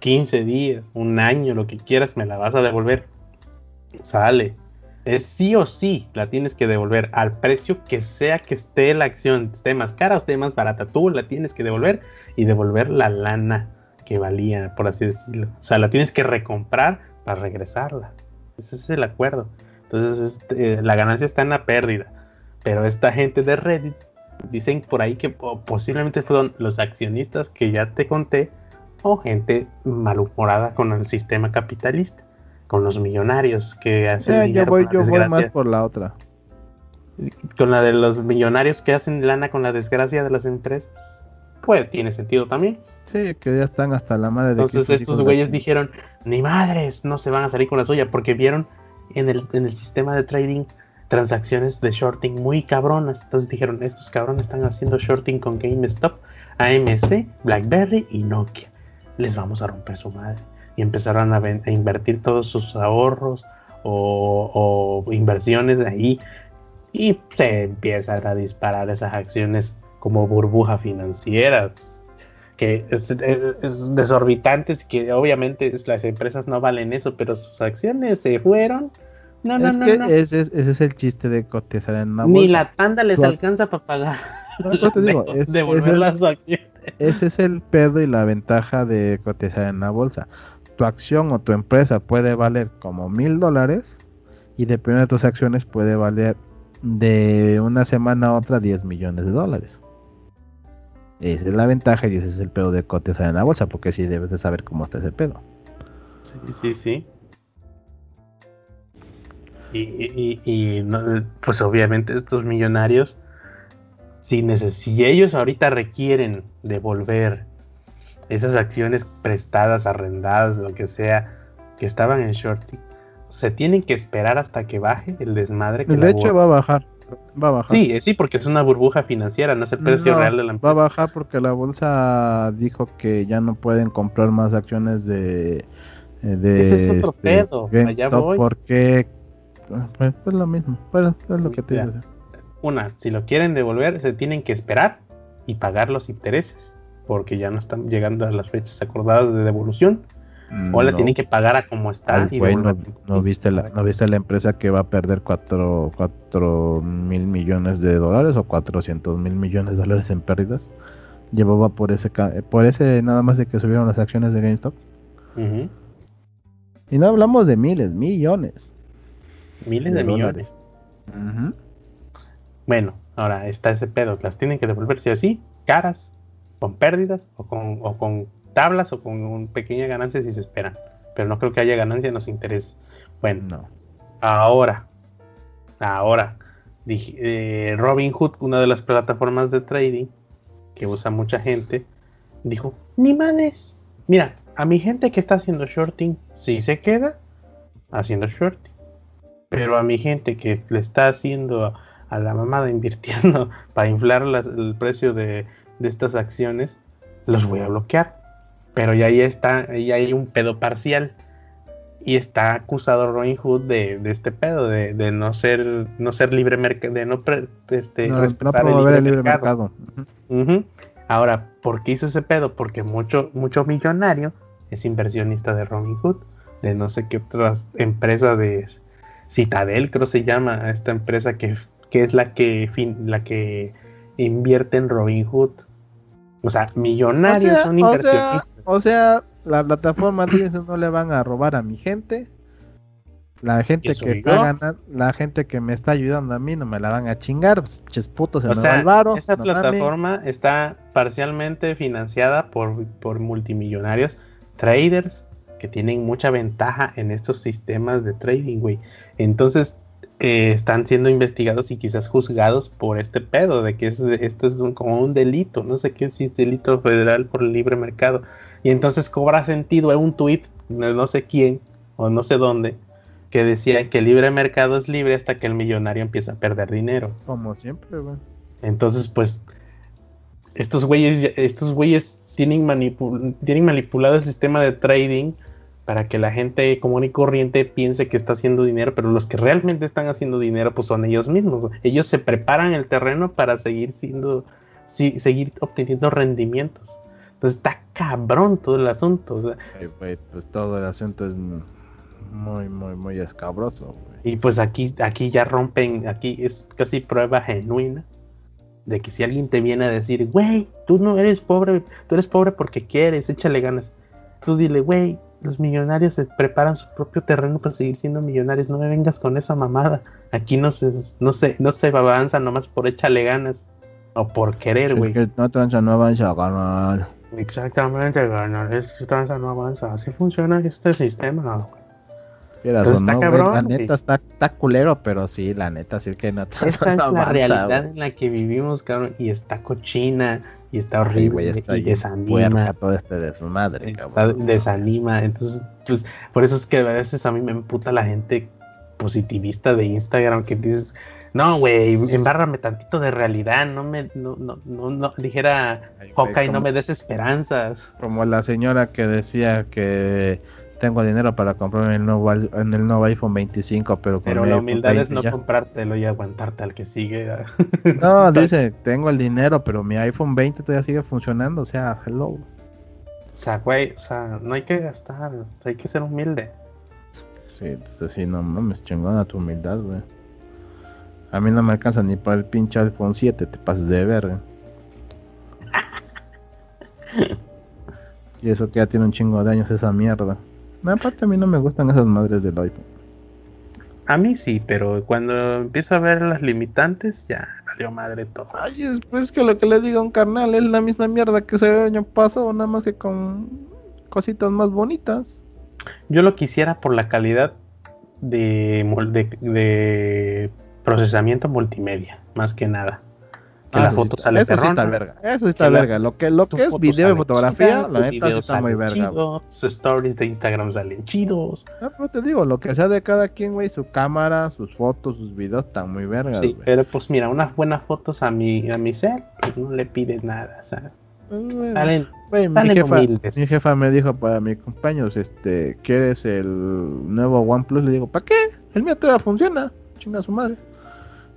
15 días, un año, lo que quieras, me la vas a devolver. Sale. Es sí o sí la tienes que devolver al precio que sea que esté la acción, esté más cara o esté más barata. Tú la tienes que devolver y devolver la lana que valía, por así decirlo. O sea, la tienes que recomprar para regresarla. Ese es el acuerdo. Entonces, este, la ganancia está en la pérdida. Pero esta gente de Reddit dicen por ahí que posiblemente fueron los accionistas que ya te conté o gente malhumorada con el sistema capitalista, con los millonarios que hacen eh, dinero yo voy, yo más por la otra. Con la de los millonarios que hacen lana con la desgracia de las empresas. Pues tiene sentido también. Sí, que ya están hasta la madre de Entonces estos güeyes dijeron, ni madres, no se van a salir con la suya, porque vieron en el, en el sistema de trading transacciones de shorting muy cabronas. Entonces dijeron, estos cabrones están haciendo shorting con GameStop, AMC, BlackBerry y Nokia. Les vamos a romper su madre. Y empezaron a, invertir todos sus ahorros o, inversiones ahí. Y se empiezan a disparar esas acciones como burbuja financieras. Que es, desorbitantes, que obviamente las empresas no valen eso, pero sus acciones se fueron no, no, es no, que Ese, es, el chiste de cotizar en una bolsa. Ni la tanda les alcanza para pagar. devolver las acciones. Ese es el pedo y la ventaja de cotizar en la bolsa. Tu acción o tu empresa puede valer como mil dólares y dependiendo de tus acciones puede valer de una semana a otra 10 millones de dólares. Esa es la ventaja y ese es el pedo de cotizar en la bolsa, porque sí debes de saber cómo está ese pedo. Sí, sí, sí. Y, pues obviamente estos millonarios, si, si ellos ahorita requieren devolver esas acciones prestadas, arrendadas, lo que sea, que estaban en shorting, se tienen que esperar hasta que baje el desmadre. Que de hecho va a bajar. Va a bajar. Sí, eh, sí, porque es una burbuja financiera, no es el precio real de la empresa. Va a bajar porque la bolsa dijo que ya no pueden comprar más acciones de, de Ese es otro este, pedo. Allá voy. Porque pues, pues, lo mismo, pero es lo que te digo. Una, si lo quieren devolver, se tienen que esperar y pagar los intereses, porque ya no están llegando a las fechas acordadas de devolución. O la tienen que pagar a como está. y no, viste la, ¿No viste la empresa que va a perder 4, mil millones de dólares o 400 mil millones de dólares en pérdidas? Llevaba por ese, por ese nada más de que subieron las acciones de GameStop. Y no hablamos de miles, millones. Miles de, millones. Bueno, ahora está ese pedo, las tienen que devolver sí o sí, caras, con pérdidas, o con, o con tablas, o con un pequeña ganancia si se esperan. Pero no creo que haya ganancia en los intereses. Bueno, no. ahora, ahora, eh, Robin Hood, una de las plataformas de trading que usa mucha gente, dijo, ni manes, mira, a mi gente que está haciendo shorting, si se queda haciendo shorting. Pero a mi gente que le está haciendo a la mamada invirtiendo para inflar el precio de, estas acciones, los voy a bloquear. Pero ya ahí está, ahí hay un pedo parcial. Y está acusado Robin Hood de, este pedo, de, no ser, no ser libre mercado, de no, este, respetar el libre, mercado. Ahora, ¿por qué hizo ese pedo? Porque mucho, mucho millonario es inversionista de Robin Hood, de no sé qué otras empresas de Citadel, creo se llama esta empresa que, es la que, la que invierte en Robinhood. O sea, millonarios son inversionistas. O sea, la plataforma dice no le van a robar a mi gente. La gente que está la gente que me está ayudando a mí no me la van a chingar, pues, putos se o sea, Esa plataforma está parcialmente financiada por, por multimillonarios, traders que tienen mucha ventaja en estos sistemas de trading, güey. Entonces, eh, están siendo investigados y quizás juzgados por este pedo de que es, esto es como un delito, no sé qué si es delito federal por el libre mercado. Y entonces cobra sentido en un tuit de no sé quién o no sé dónde que decía que el libre mercado es libre hasta que el millonario empieza a perder dinero. Como siempre, güey. Entonces, pues, estos güeyes, estos güeyes tienen, tienen manipulado el sistema de trading para que la gente común y corriente piense que está haciendo dinero, pero los que realmente están haciendo dinero pues son ellos mismos. Ellos se preparan el terreno para seguir siendo, seguir obteniendo rendimientos. Entonces está cabrón todo el asunto. pues todo el asunto es muy, muy, muy escabroso. Y pues aquí, aquí ya rompen, aquí es casi prueba genuina de que si alguien te viene a decir, güey, tú no eres pobre, tú eres pobre porque quieres, échale ganas. Tú dile, güey, los millonarios se preparan su propio terreno para seguir siendo millonarios. No me vengas con esa mamada. Aquí no se, no se, no se avanza nomás por échale ganas. O por querer, güey. no tranza, no avanza, ganar. Exactamente, ganar. Es tranza, no avanza. Así funciona este sistema, está cabrón, la neta está, está, culero, pero sí, la neta sí que no Esa es la realidad en la que vivimos, cabrón, y está cochina, y está horrible, y desanima. todo este desmadre, está, Desanima, entonces, pues, por eso es que a veces a mí me emputa la gente positivista de Instagram que dices, no, güey, embárrame tantito de realidad, no me, no, no, no, no dijera y no me des esperanzas. Como la señora que decía que tengo dinero para comprarme el nuevo, en el nuevo iPhone 25, pero Pero la humildad es no comprártelo y aguantarte al que sigue. no, dice, tengo el dinero, pero mi iPhone 20 todavía sigue funcionando, o sea, hello. O sea, güey, o sea, no hay que gastar, hay que ser humilde. Sí, entonces sí, no mames, chingona tu humildad, güey. A mí no me alcanza ni para el pinche iPhone 7, te pases de verga. y eso que ya tiene un chingo de años esa mierda. Aparte a mí no me gustan esas madres del iPhone. A mí sí, pero cuando empiezo a ver las limitantes, ya valió madre todo. Ay, es pues que lo que le digo a un carnal es la misma mierda que se ve el año pasado, nada más que con cositas más bonitas. Yo lo quisiera por la calidad de, de procesamiento multimedia, más que nada la foto sale Eso sí está verga. Eso está verga. Lo que, lo que es video y fotografía, la neta sí está muy verga. sus stories de Instagram salen chidos. No, pero te digo, lo que sea de cada quien, güey, su cámara, sus fotos, sus videos están muy vergas. Sí, pero pues mira, unas buenas fotos a mi, a mi ser, pues no le pide nada, ¿sabes? salen, mi, jefa, mi jefa me dijo para mis compañeros, este, ¿quieres el nuevo OnePlus? Le digo, ¿para qué? El mío todavía funciona. Chinga su madre.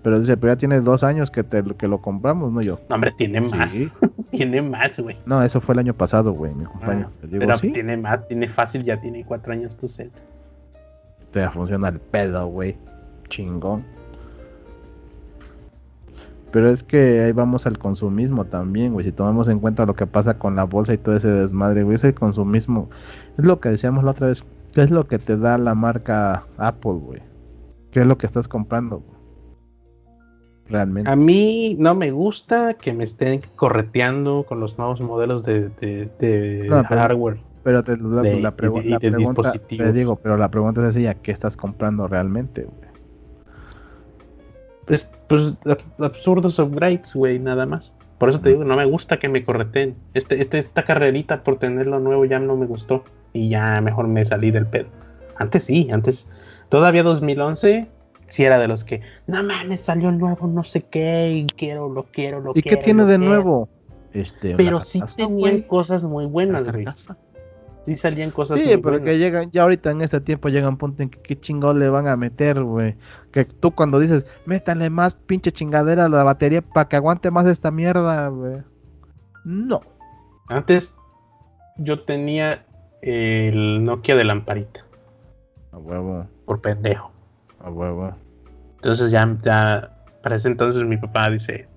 Pero dice, pero ya tiene dos años que, te, que lo compramos, no yo. No, hombre, tiene más. tiene más, güey. No, eso fue el año pasado, güey, mi compañero. Ah, pero tiene más, tiene fácil, ya tiene cuatro años tu cel. Te funciona el pedo, güey. Chingón. Pero es que ahí vamos al consumismo también, güey. Si tomamos en cuenta lo que pasa con la bolsa y todo ese desmadre, güey, ese consumismo. Es lo que decíamos la otra vez. ¿Qué es lo que te da la marca Apple, güey? ¿Qué es lo que estás comprando? Güey? Realmente. A mí no me gusta que me estén correteando con los nuevos modelos de, hardware. Pero te, la, pregunta, te digo, pero la pregunta es sencilla, ¿qué estás comprando realmente, Pues, pues absurdos upgrades, güey, nada más. Por eso te digo, no me gusta que me correten. Este, este, esta carrerita por tenerlo nuevo ya no me gustó. Y ya mejor me salí del pedo. Antes sí, antes. Todavía 2011 si era de los que, no mames, salió nuevo, no sé qué, y quiero, lo quiero, lo quiero. ¿Y qué tiene de nuevo? Este, pero sí tenían cosas muy buenas, güey. Sí salían cosas sí, pero que llegan, ya ahorita en este tiempo llega un punto en que qué chingón le van a meter, güey. Que tú cuando dices, métanle más pinche chingadera a la batería para que aguante más esta mierda, güey. No. Antes yo tenía el Nokia de lamparita. A huevo. Por pendejo. A huevo. Entonces ya, ya, para ese entonces mi papá dice,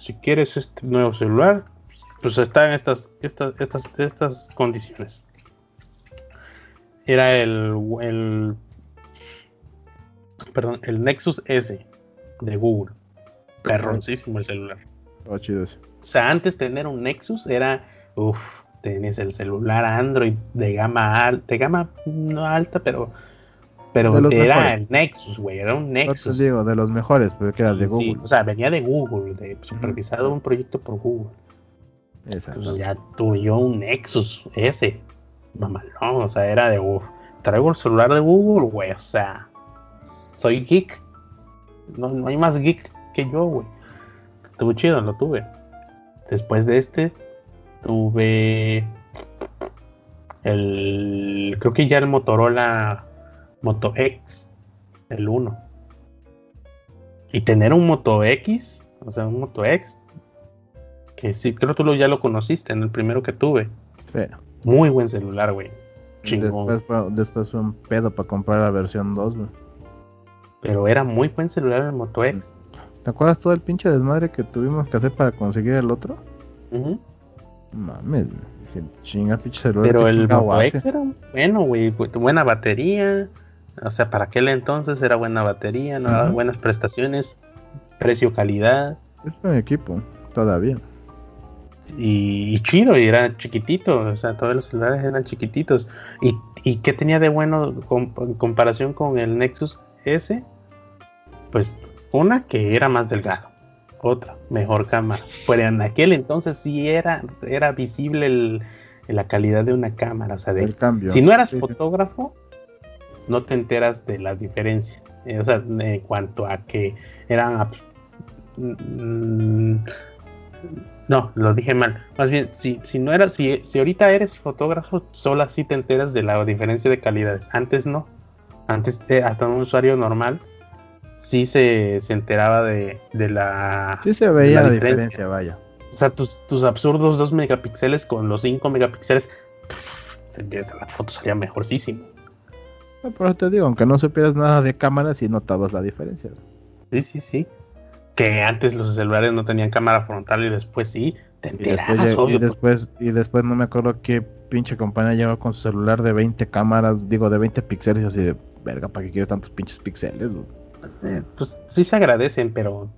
si quieres este nuevo celular, pues está en estas, estas, estas, estas condiciones. Era el, el, perdón, el Nexus S de Google. Perroncísimo el celular. Oh, chido O sea, antes tener un Nexus era, uff, tenías el celular Android de gama alta, de gama no alta, pero Pero era mejores. el Nexus, güey, era un No te Nexus. digo, de los mejores, pero que era de Sí, Google. o sea, venía de Google, de supervisado un proyecto por Google. Exacto. Entonces ya tuve yo un Nexus ese. Mamalón, o sea, era de uff. Traigo el celular de Google, güey. O sea, soy geek. No, no hay más geek que yo, güey. Estuvo chido, lo tuve. Después de este, tuve el. Creo que ya el Motorola Moto X, el 1. Y tener un Moto X, o sea, un Moto X, que sí, creo que tú lo- ya lo conociste en el primero que tuve. Espera. Muy buen celular, güey. Chingón. Después, fue- después fue un pedo para comprar la versión 2, güey. Pero era muy buen celular el Moto X. ¿Te acuerdas todo el pinche desmadre que tuvimos que hacer para conseguir el otro? Ujú. Mames, güey. Dije, chinga pinche celular. Pero el Moto. X era bueno, güey. bu- Buena batería. O sea, para aquel entonces era buena batería, no Ujú. buenas prestaciones, precio, calidad. Es un equipo, todavía. Y, y chido, y era chiquitito. O sea, todos los celulares eran chiquititos. ¿Y, y qué tenía de bueno en comparación con el Nexus S? Pues una que era más delgado. Otra, mejor cámara. Pero en aquel entonces sí era, era visible el- la calidad de una cámara. O sea, de, El cambio. si no eras sí. fotógrafo, no te enteras de la diferencia. Eh, o sea, en cuanto a que eran. mm, No, lo dije mal. Más bien, si, si no eras, si, si ahorita eres fotógrafo, solo así te enteras de la diferencia de calidades. Antes no. Antes eh, hasta un usuario normal sí se, se enteraba de, de la. Sí se veía la la, diferencia. diferencia, vaya. O sea, tus, tus absurdos 2 megapíxeles con los 5 megapíxeles. La foto salía mejorcísimo. No, Pero te digo, aunque no supieras nada de cámara, sí notabas la diferencia. Sí, sí, sí. Que antes los celulares no tenían cámara frontal y después sí. Te Y después, enterabas, obvio. y después, y después no me acuerdo qué pinche compañía llegó con su celular de 20 cámaras, digo de 20 píxeles, así de verga, ¿para qué quieres tantos pinches píxeles? güey?" Eh, pues sí se agradecen, pero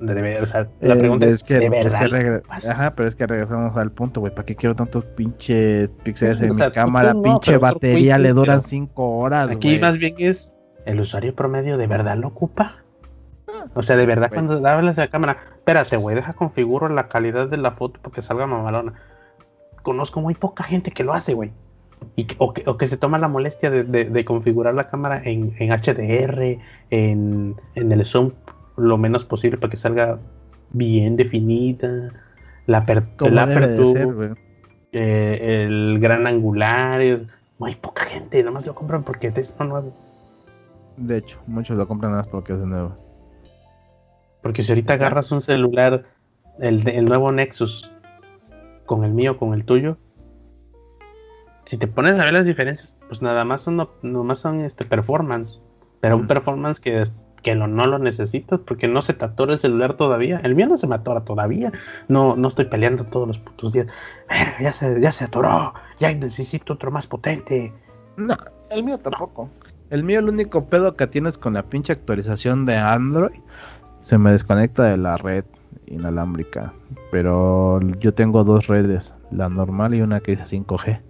de, o sea, la Eh, pregunta es, que, ¿de es que verdad? regre- pasas? Ajá, pero es que regresamos al punto, güey. ¿Para qué quiero tantos pinches píxeles en o mi sea, cámara? no, pinche batería le duran pero 5 horas, Aquí más bien es, ¿el usuario promedio de verdad lo ocupa? O sea, de verdad cuando hablas de la cámara, espérate, güey, deja configuro la calidad de la foto para que salga mamalona. Conozco muy poca gente que lo hace, güey. Y o, que, o que se toma la molestia de, de- de configurar la cámara en, en HDR, en, en el zoom lo menos posible para que salga bien definida. La, de apertura, eh, el gran angular. eh, Muy poca gente, nomás lo compran porque es nuevo. De hecho, muchos lo compran nada más porque es de nuevo. Porque si ahorita agarras un celular, el, el nuevo Nexus, con el mío, con el tuyo, si te pones a ver las diferencias, pues nada más son, no- nomás son este performance. Pero un performance que, que lo, no lo necesitas porque no se te atora el celular todavía. El mío no se me atora todavía. No, no estoy peleando todos los putos días. "Verga, Ya se, ya se atoró. Ya necesito otro más potente. No, el mío tampoco. El mío, el único pedo que tienes con la pinche actualización de Android, se me desconecta de la red inalámbrica. Pero yo tengo dos redes, la normal y una que dice 5G.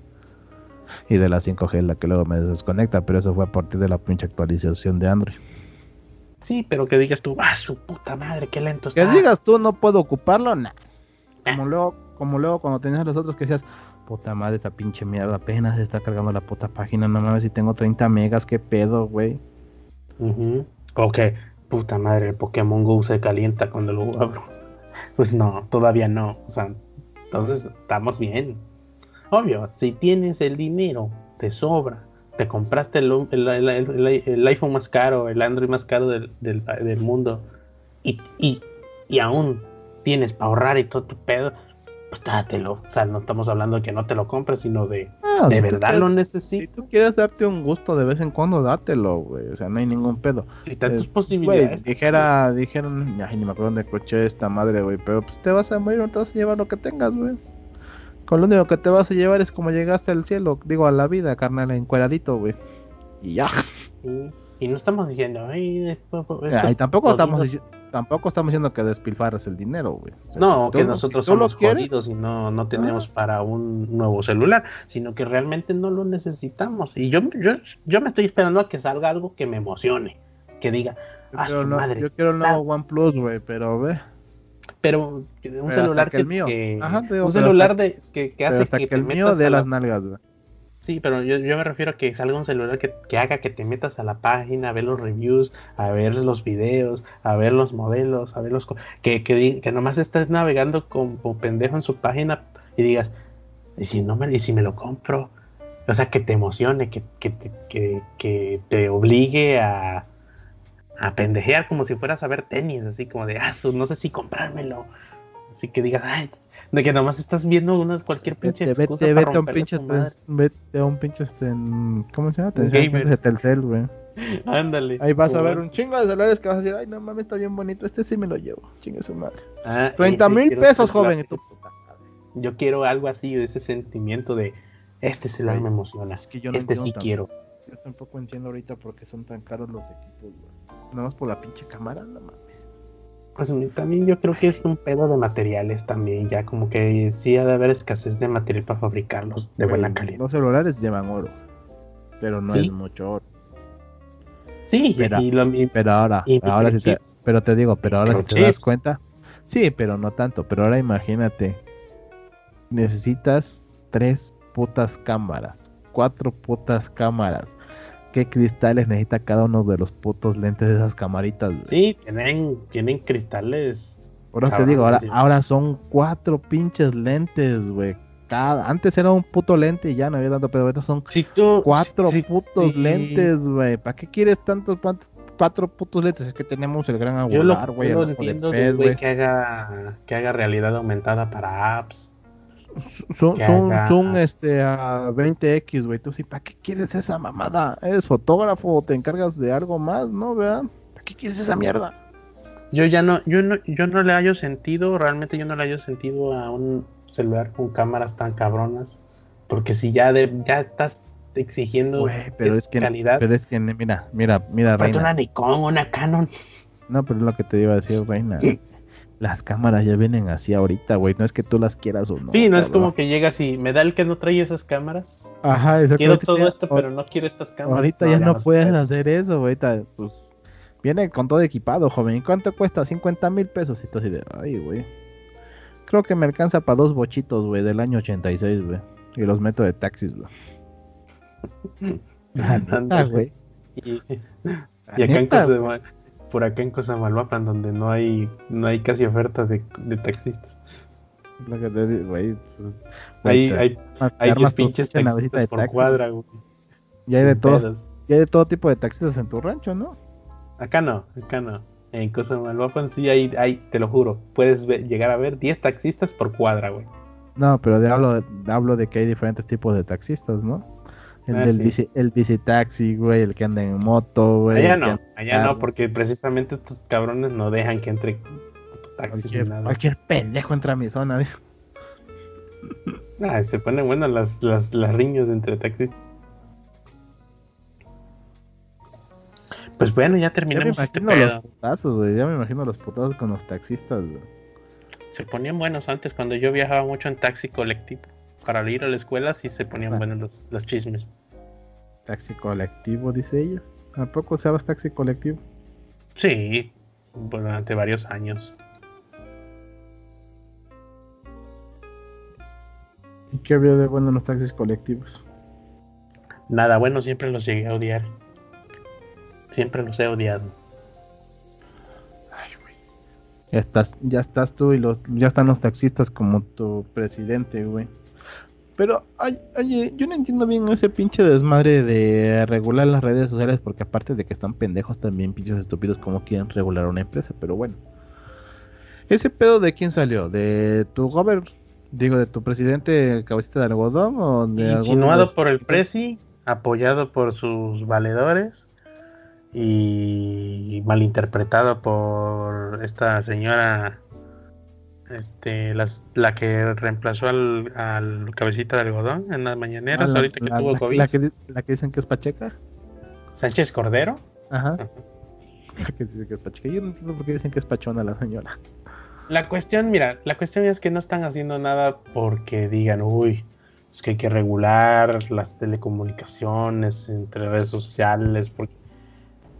Y de la 5G es la que luego me desconecta, pero eso fue a partir de la pinche actualización de Android. Sí, pero que digas tú, ah, su puta madre, qué lento Que está. digas tú no puedo ocuparlo, nah. Ah. Como luego, como luego cuando tenías los otros que decías, puta madre, esta pinche mierda, apenas se está cargando la puta página, no mames si tengo 30 megas, qué pedo, güey. Ujú. Ok, puta madre, el Pokémon Go se calienta cuando lo abro. Pues no, todavía no. O sea, entonces estamos bien. Obvio, si tienes el dinero, te sobra, te compraste el, el- el- iPhone más caro, el Android más caro del, del- del mundo, y, y, y aún tienes para ahorrar y todo tu pedo, pues dátelo. O sea, no estamos hablando de que no te lo compres, sino de, Ah, ¿de si verdad lo Si necesitas? tú quieres darte un gusto de vez en cuando, dátelo, güey. O sea, no hay ningún pedo. Si están tus posibilidades. Dijera, dijeron, ay, ni me acuerdo dónde escuché esta madre, güey. Pero pues te vas a morir, no te vas a llevar lo que tengas, güey. Con lo único que te vas a llevar es como llegaste al cielo, digo, a la vida, carnal, encueradito, güey. Y ya. Y no estamos diciendo, ay, después, Ay, tampoco estamos, jodidos". dici- tampoco estamos diciendo que despilfarres el dinero, güey. O sea, No, si tú que nosotros si somos quieres, jodidos y no, no tenemos Ah. para un nuevo celular, sino que realmente no lo necesitamos. Y yo, yo, yo me estoy esperando a que salga algo que me emocione, que diga, Yo ah, quiero, madre. yo quiero el nuevo OnePlus, güey, pero ve. Pero un celular que que, el mío. que- Ajá, te digo, un celular hasta- de que, hace que, te mío metas de la- las nalgas, güey. Sí, pero yo, yo me refiero a que salga un celular que, que haga que te metas a la página, a ver los reviews, a ver los videos, a ver los modelos, a ver los... Que, que, que nomás estés navegando como pendejo en su página y digas, ¿y si, no me, y si me lo compro? O sea, que te emocione, que, que, que, que te obligue a, a pendejear como si fueras a ver tenis, así como de, ah, no sé si comprármelo. Así que digas, ay, de que nomás estás viendo una, cualquier pinche Vete, excusa vete, para a un pinche, vete a un pinche, este, ¿cómo se llama? Gamer. de Telcel, güey. Ándale. Ahí vas a ver un chingo de celulares que vas a decir, ay, no mames, está bien bonito, este sí me lo llevo, chingue su madre. Ah, 30 ese mil pesos, joven, tú. Yo quiero algo así, ese sentimiento de este celular me emociona. Es que yo no este sí entiendo quiero. Yo tampoco entiendo ahorita por qué son tan caros los equipos, güey. Nada más por la pinche cámara, no mames. Pues también yo creo que es un pedo de materiales también, ya como que sí ha de haber escasez de material para fabricarlos de buena calidad. Los celulares llevan oro, pero no Sí. es mucho oro. Sí, Mira, y, lo, Pero ahora, y ahora te, microchips. pero te digo, pero ahora si te das cuenta, sí, pero no tanto. Pero ahora imagínate, necesitas tres putas cámaras, cuatro putas cámaras. ¿Qué cristales necesita cada uno de los putos lentes de esas camaritas? güey? sí, tienen, tienen cristales. Por eso te digo, ahora, ahora son cuatro pinches lentes, güey. Cada, antes era un puto lente y ya no había tanto pedo. Ahora son Si tú, cuatro si- putos lentes, güey. ¿Para qué quieres tantos cuantos- cuatro putos lentes? Es que tenemos el gran Yo lo, angular, güey. yo lo ojo de entiendo güey. que haga, que haga realidad aumentada para apps. Son, son, son este, a 20x, güey. Tú sí, ¿para qué quieres esa mamada? ¿Eres fotógrafo? ¿Te encargas de algo más? ¿No, verdad? ¿Para qué quieres esa mierda? Yo ya no, yo no, yo no le hallo sentido, realmente yo no le hallo sentido a un celular con cámaras tan cabronas. Porque si ya de, ya estás exigiendo Güey, pero es que, calidad, pero es que, mira, mira, mira, Reina. una Nikon, una Canon. No, pero es lo que te iba a decir, Reina. Las cámaras ya vienen así ahorita, güey. No es que tú las quieras o no. sí, no es como que llegas y me da el que no trae esas cámaras. Ajá, exacto. Quiero todo esto, pero no quiero estas cámaras. Ahorita ya no puedes hacer eso, güey. Pues viene con todo equipado, joven. ¿Y cuánto cuesta? 50 mil pesos. Y tú así de, ay, güey. Creo que me alcanza para dos bochitos, güey, del año 86, güey. Y los meto de taxis, güey. La neta, Ándale. güey. Y, y acá en Cozama- por acá en Cosamaloapan, donde no hay, no hay casi ofertas de, de taxistas. lo que te digo, güey. pues, Hay, hay, hay 10 armas tu pinches taxistas por taxis. cuadra, güey. Y hay de todos, y hay de todo tipo de taxistas en tu rancho, ¿no? Acá no, acá no. En Cosamaloapan sí hay, hay, te lo juro, puedes llegar a ver 10 taxistas por cuadra, güey. No, pero de, hablo, de- hablo de que hay diferentes tipos de taxistas, ¿no? El Ah, del sí. bici, el bicitaxi, güey, el que anda en moto, güey. Allá no, allá no, porque precisamente estos cabrones no dejan que entre taxis ni Cualquier, nada. cualquier pendejo entra a mi zona. dice. Ah, se ponen buenas las, las, las riñas entre taxistas. Pues bueno, ya Ya me terminamos este imagino los putazos, güey. Ya me imagino los putazos con los taxistas, güey. Se ponían buenos antes cuando yo viajaba mucho en taxi colectivo. Para ir a la escuela sí se ponían Ah. buenos los, los chismes. Taxi colectivo, dice ella. ¿A poco usabas taxi colectivo? Sí, durante varios años. ¿Y qué había de bueno en los taxis colectivos? Nada bueno, siempre los llegué a odiar. Siempre los he odiado. Ay, güey. Ya estás, ya estás tú y los, ya están los taxistas como tu presidente, güey. Pero, ay, oye, yo no entiendo bien ese pinche desmadre de regular las redes sociales, porque aparte de que están pendejos, también pinches estúpidos como quieren regular una empresa, pero bueno. ¿Ese pedo de quién salió? ¿De tu gober, digo, de tu presidente cabecita de algodón o de algún- Insinuado por el Prezi, apoyado por sus valedores y malinterpretado por esta señora, este, las- la que reemplazó al, al cabecita de algodón en las mañaneras, Ah, la- ahorita que la- tuvo la- COVID, La que, la que dicen que es Pacheca. Sánchez Cordero. Ajá. que dicen que es pachica. Yo no entiendo por qué dicen que es pachona la señora. La cuestión, mira, la cuestión es que no están haciendo nada porque digan, uy, es que hay que regular las telecomunicaciones entre redes sociales. Porque...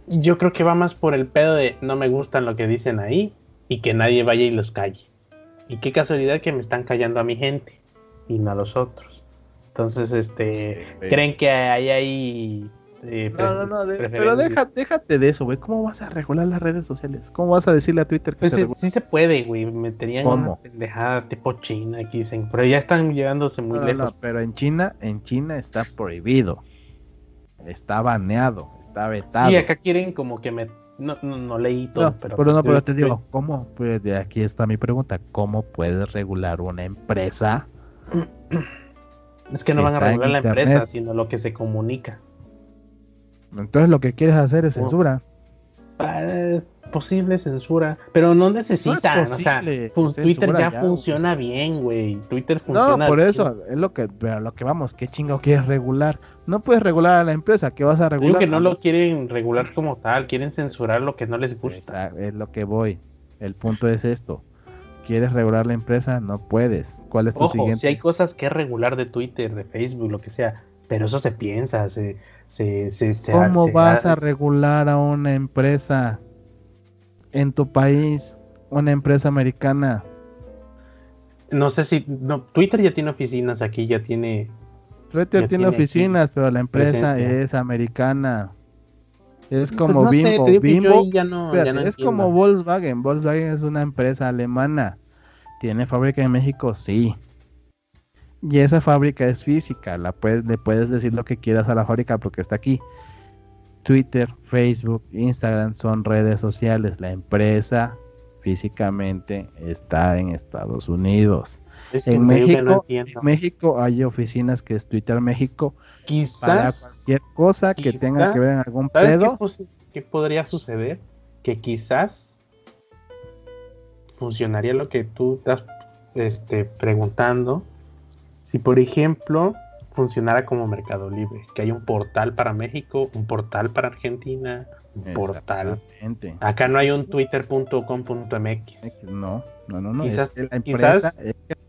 Yo creo que va más por el pedo de no me gustan lo que dicen ahí y que nadie vaya y los calle. Y qué casualidad que me están callando a mi gente y no a los otros. Entonces, este, creen que hay ahí eh, no, no, no, pero déjate de eso, güey. ¿Cómo vas a regular las redes sociales? ¿Cómo vas a decirle a Twitter que pues se sí, se puede, güey. Meterían una pendejada tipo China aquí, dicen, pero ya están llegándose muy lejos. pero en China, en China está prohibido. Está baneado, está vetado. Sí, acá quieren como que me no, no, leí todo, pero, pero no, pero te digo, ¿cómo? Pues aquí está mi pregunta, ¿cómo puedes regular una empresa? Es que no van a regular la empresa, sino lo que se comunica. Entonces lo que quieres hacer es censura. Ah, posible censura, pero no necesitan, o sea, Twitter ya, funciona bien, güey. Twitter funciona. No, por eso es lo que, pero lo que vamos, qué chingo quieres regular. No puedes regular a la empresa, ¿qué vas a regular? Digo que no lo quieren regular como tal, quieren censurar lo que no les gusta. es lo que voy. El punto es esto. ¿Quieres regular la empresa? No puedes. ¿Cuál es tu Ojo, siguiente? Si hay cosas que regular de Twitter, de Facebook, lo que sea, pero eso se piensa, se, ¿Cómo vas a regular a una empresa en tu país, una empresa americana? No sé si no, Twitter ya tiene oficinas aquí, ya tiene. Twitter tiene, oficinas, pero la empresa es americana. Es pues como Bimbo. es como Volkswagen. Volkswagen es una empresa alemana. ¿Tiene fábrica en México? Sí. Y esa fábrica es física, la puedes, le puedes decir lo que quieras a la fábrica porque está aquí. Twitter, Facebook, Instagram son redes sociales. La empresa físicamente está en Estados Unidos. en México, México hay oficinas que es Twitter México. Quizás para cualquier cosa que tenga que ver en algún pedo. Qué, qué podría suceder? Que quizás funcionaría lo que tú estás este, preguntando si por ejemplo funcionara como Mercado Libre, que hay un portal para México, un portal para Argentina, un portal. Acá no hay un twitter.com.mx. No, no, no, no. Quizás, la, empresa,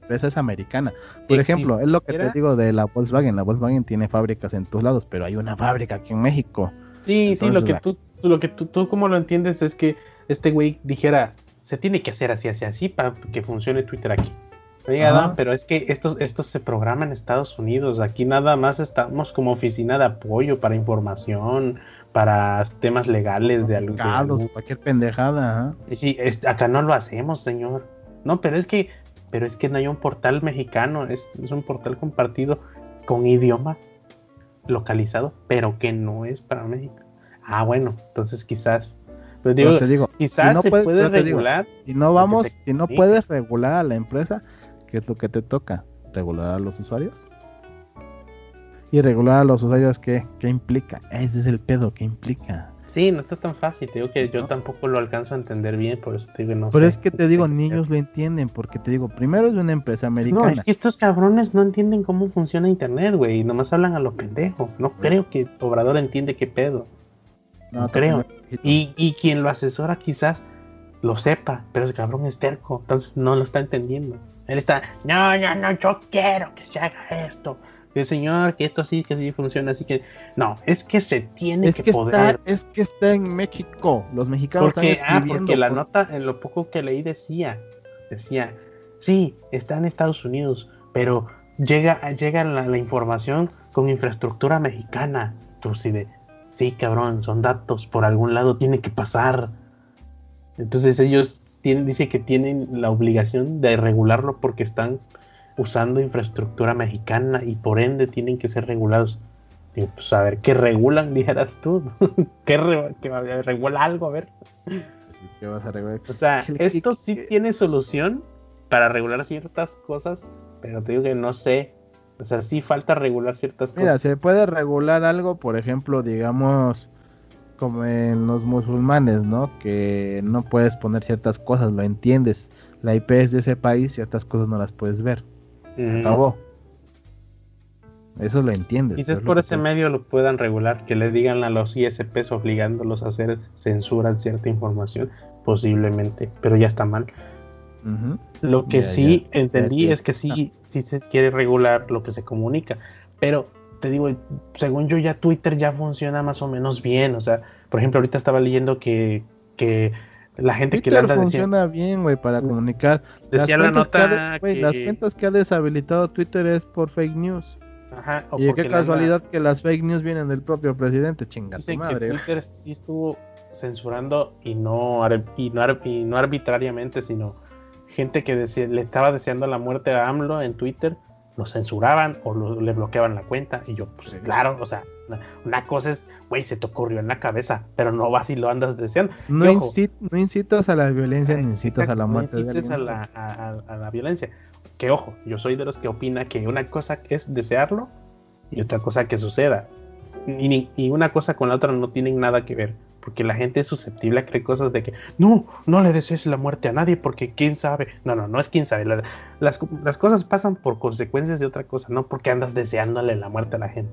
es, americana. Por ejemplo, es lo que te digo de la Volkswagen. La Volkswagen tiene fábricas en todos lados, pero hay una fábrica aquí en México. Sí, sí, lo que tú, lo que tú, tú como lo entiendes es que este güey dijera, se tiene que hacer así, así, así para que funcione Twitter aquí pero es que esto, esto se programa en Estados Unidos. Aquí nada más estamos como oficina de apoyo para información, para temas legales de algo. cualquier pendejada. Sí, sí, acá no lo hacemos, señor. No, pero es que, pero es que no hay un portal mexicano, es, un portal compartido con idioma localizado, pero que no es para México. Ah, bueno, entonces quizás. Pero digo, te digo quizás se puede regular. si no vamos, si no puedes regular a la empresa, ¿qué es lo que te toca? ¿Regular a los usuarios? Y regular a los usuarios, ¿qué, ¿Qué implica? Ese es el pedo, ¿qué implica? Sí, no está tan fácil, te digo que yo tampoco lo alcanzo a entender bien, por eso te digo, no Pero es que te digo, niños lo entienden, porque te digo, primero es una empresa americana. No, es que estos cabrones no entienden cómo funciona internet, güey, nomás hablan a lo pendejo. No creo que Obrador entiende qué pedo. No, creo. Y, y quien lo asesora quizás lo sepa, pero ese cabrón es terco, entonces no lo está entendiendo. Él está, no, no, no, yo quiero que se haga esto. el señor, que esto sí, que sí funciona, así que no, es que se tiene que, poder. es que está en México, los mexicanos porque, están Ah, porque la nota, en lo poco que leí decía, decía, sí, está en Estados Unidos, pero llega, llega la, información con infraestructura mexicana. Tú sí de, sí, cabrón, son datos, por algún lado tiene que pasar. Entonces ellos dice que tienen la obligación de regularlo porque están usando infraestructura mexicana y por ende tienen que ser regulados. Y pues a ver, ¿qué regulan? Dijeras tú. ¿Qué, regula algo? A ver. ¿Qué vas a regular? O sea, esto sí tiene solución para regular ciertas cosas, pero te digo que no sé. O sea, sí falta regular ciertas cosas. Mira, se puede regular algo, por ejemplo, digamos, como en los musulmanes, ¿no? Que no puedes poner ciertas cosas, lo entiendes. La IP es de ese país, ciertas cosas no las puedes ver. Acabó. Eso lo entiendes. Quizás por ese medio lo puedan regular, que le digan a los ISPs obligándolos a hacer censura en cierta información, posiblemente, pero ya está mal. Lo que sí entendí es que sí, sí se quiere regular lo que se comunica, pero te digo, según yo ya Twitter ya funciona más o menos bien, o sea, por ejemplo, ahorita estaba leyendo que, que la gente que le anda funciona bien, güey, para comunicar. Decía la nota que, Las cuentas que ha deshabilitado Twitter es por fake news. Ajá, y qué casualidad que las fake news vienen del propio presidente, chingada madre. Twitter sí estuvo censurando y no, y no, y no arbitrariamente, sino gente que le estaba deseando la muerte a AMLO en Twitter, lo censuraban o le bloqueaban la cuenta. Y yo, pues claro, o sea, una, cosa es, güey, se te ocurrió en la cabeza, pero no vas y lo andas deseando. No, no incitas a la violencia ni incitas a la muerte. No incites a la, a, la violencia. Que ojo, yo soy de los que opina que una cosa es desearlo y otra cosa que suceda. Y, y una cosa con la otra no tienen nada que ver porque la gente es susceptible a creer cosas de que no, no le desees la muerte a nadie porque quién sabe. No, no, no es quién sabe. las, cosas pasan por consecuencias de otra cosa, no porque andas deseándole la muerte a la gente.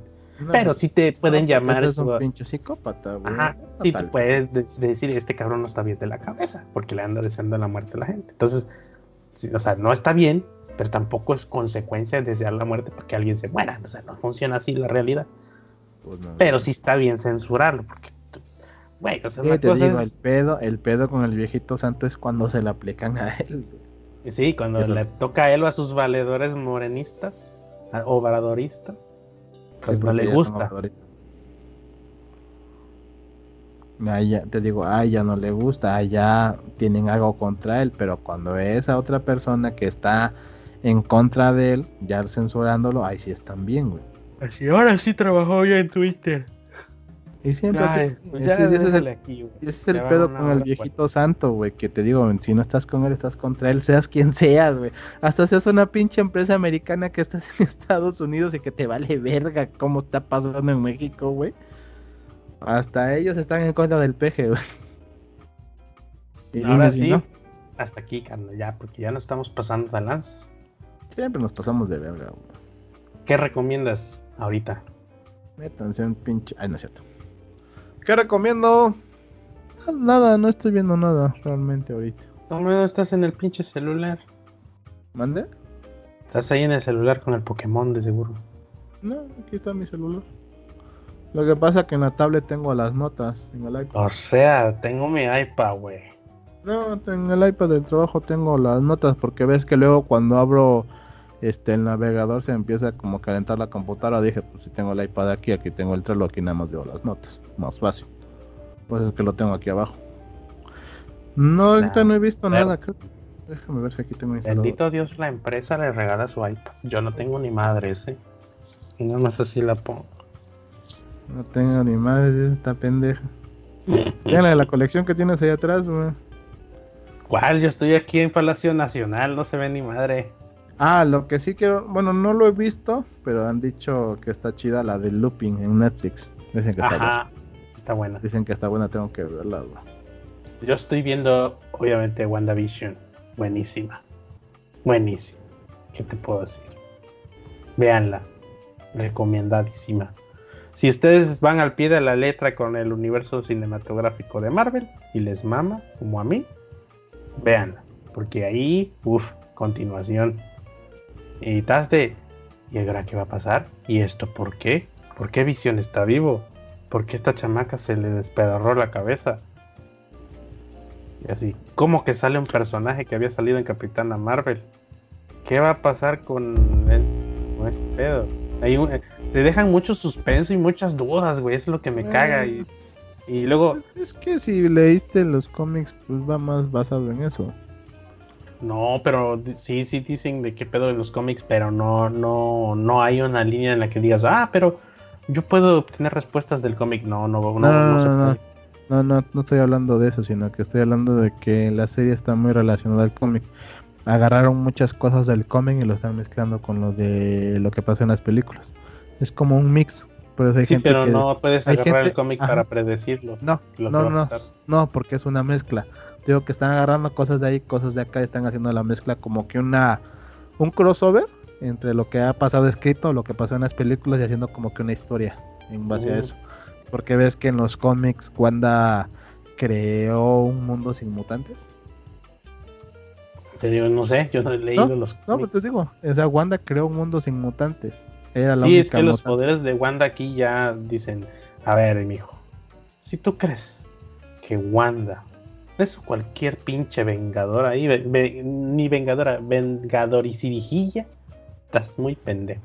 Pero sí te pueden llamar. Es un pinche psicópata, güey. Ajá, sí te puedes decir, este cabrón no está bien de la cabeza porque le anda deseando la muerte a la gente. Entonces, o sea, no está bien, pero tampoco es consecuencia de desear la muerte porque alguien se muera. O sea, no funciona así la realidad. Pues pero sí está bien censurarlo porque Güey, o sea, te digo, el pedo, el pedo con el viejito santo es cuando se le aplican a él. Sí, cuando le toca a él o a sus valedores morenistas o vadoristas, pues no le gusta. ya, te digo, a ya no le gusta, allá tienen algo contra él, pero cuando es a otra persona que está en contra de él, ya censurándolo, ahí sí están bien, güey. Así, ahora sí trabajó ya en Twitter. Y siempre ese, es el, pedo con el viejito santo, güey, que te digo, si no estás con él, estás contra él, seas quien seas, güey. Hasta seas una pinche empresa americana que estás en Estados Unidos y que te vale verga cómo está pasando en México, güey. Hasta ellos están en contra del peje, güey. Y Ahora sí, hasta aquí, carnal, ya, porque ya no estamos pasando de lanzas. Siempre nos pasamos de verga, güey. ¿Qué recomiendas ahorita? Métanse un pinche... Ay, no es cierto. ¿Qué recomiendo? Nada, no estoy viendo nada realmente ahorita. No, estás en el pinche celular. ¿Mande? Estás ahí en el celular con el Pokémon de seguro. No, aquí está mi celular. Lo que pasa es que en la tablet tengo las notas en el iPad. O sea, tengo mi iPad, güey. No, en el iPad del trabajo tengo las notas porque ves que luego cuando abro este el navegador se empieza como a calentar la computadora. Dije, pues si tengo el iPad aquí, aquí tengo el Trello, aquí nada más veo las notas. Más fácil. Pues es que lo tengo aquí abajo. No, ahorita no he visto nada. Déjame ver si aquí tengo Bendito Dios, la empresa le regala su iPad. Yo no tengo ni madre ese. Y no más así la pongo. No tengo ni madre esta pendeja. Mira la colección que tienes ahí atrás, güey. ¿Cuál? Yo estoy aquí en Palacio Nacional, no se ve ni madre. Ah, lo que sí quiero, bueno, no lo he visto, pero han dicho que está chida la de Looping en Netflix. Dicen que está buena. Está buena. Dicen que está buena, tengo que verla. Yo estoy viendo, obviamente, WandaVision. Buenísima. Buenísima. ¿Qué te puedo decir? Véanla. Recomendadísima. Si ustedes van al pie de la letra con el universo cinematográfico de Marvel y les mama, como a mí, véanla. Porque ahí, uff, continuación y de, ¿y ahora qué va a pasar? ¿Y esto por qué? ¿Por qué Visión está vivo? ¿Por qué esta chamaca se le despedorró la cabeza? Y así, ¿cómo que sale un personaje que había salido en Capitana Marvel? ¿Qué va a pasar con, este pedo? Eh, te dejan mucho suspenso y muchas dudas, güey, es lo que me caga. Y, y luego... Es que si leíste los cómics, pues va más basado en eso. No, pero sí, sí dicen de qué pedo de los cómics, pero no, no, no hay una línea en la que digas, ah, pero yo puedo obtener respuestas del cómic. No, no, no, no, no, se puede. no, no, no estoy hablando de eso, sino que estoy hablando de que la serie está muy relacionada al cómic. Agarraron muchas cosas del cómic y lo están mezclando con lo de lo que pasa en las películas. Es como un mix. Pero hay sí, pero no puedes agarrar el cómic para predecirlo. No, no, no, no, porque es una mezcla que están agarrando cosas de ahí, cosas de acá, y están haciendo la mezcla como que una un crossover, entre lo que ha pasado escrito, lo que pasó en las películas y haciendo como que una historia en base a eso. Porque ves que en los cómics Wanda creó un mundo sin mutantes. Te digo, no sé, yo no he leído los cómics. No, pues te digo, o sea, Wanda creó un mundo sin mutantes. Era la sí, es que los poderes de Wanda aquí ya dicen, a ver, mi hijo, si tú crees que Wanda es cualquier pinche vengador ahí, ni vengadora, vengador y cirijilla, estás muy pendejo.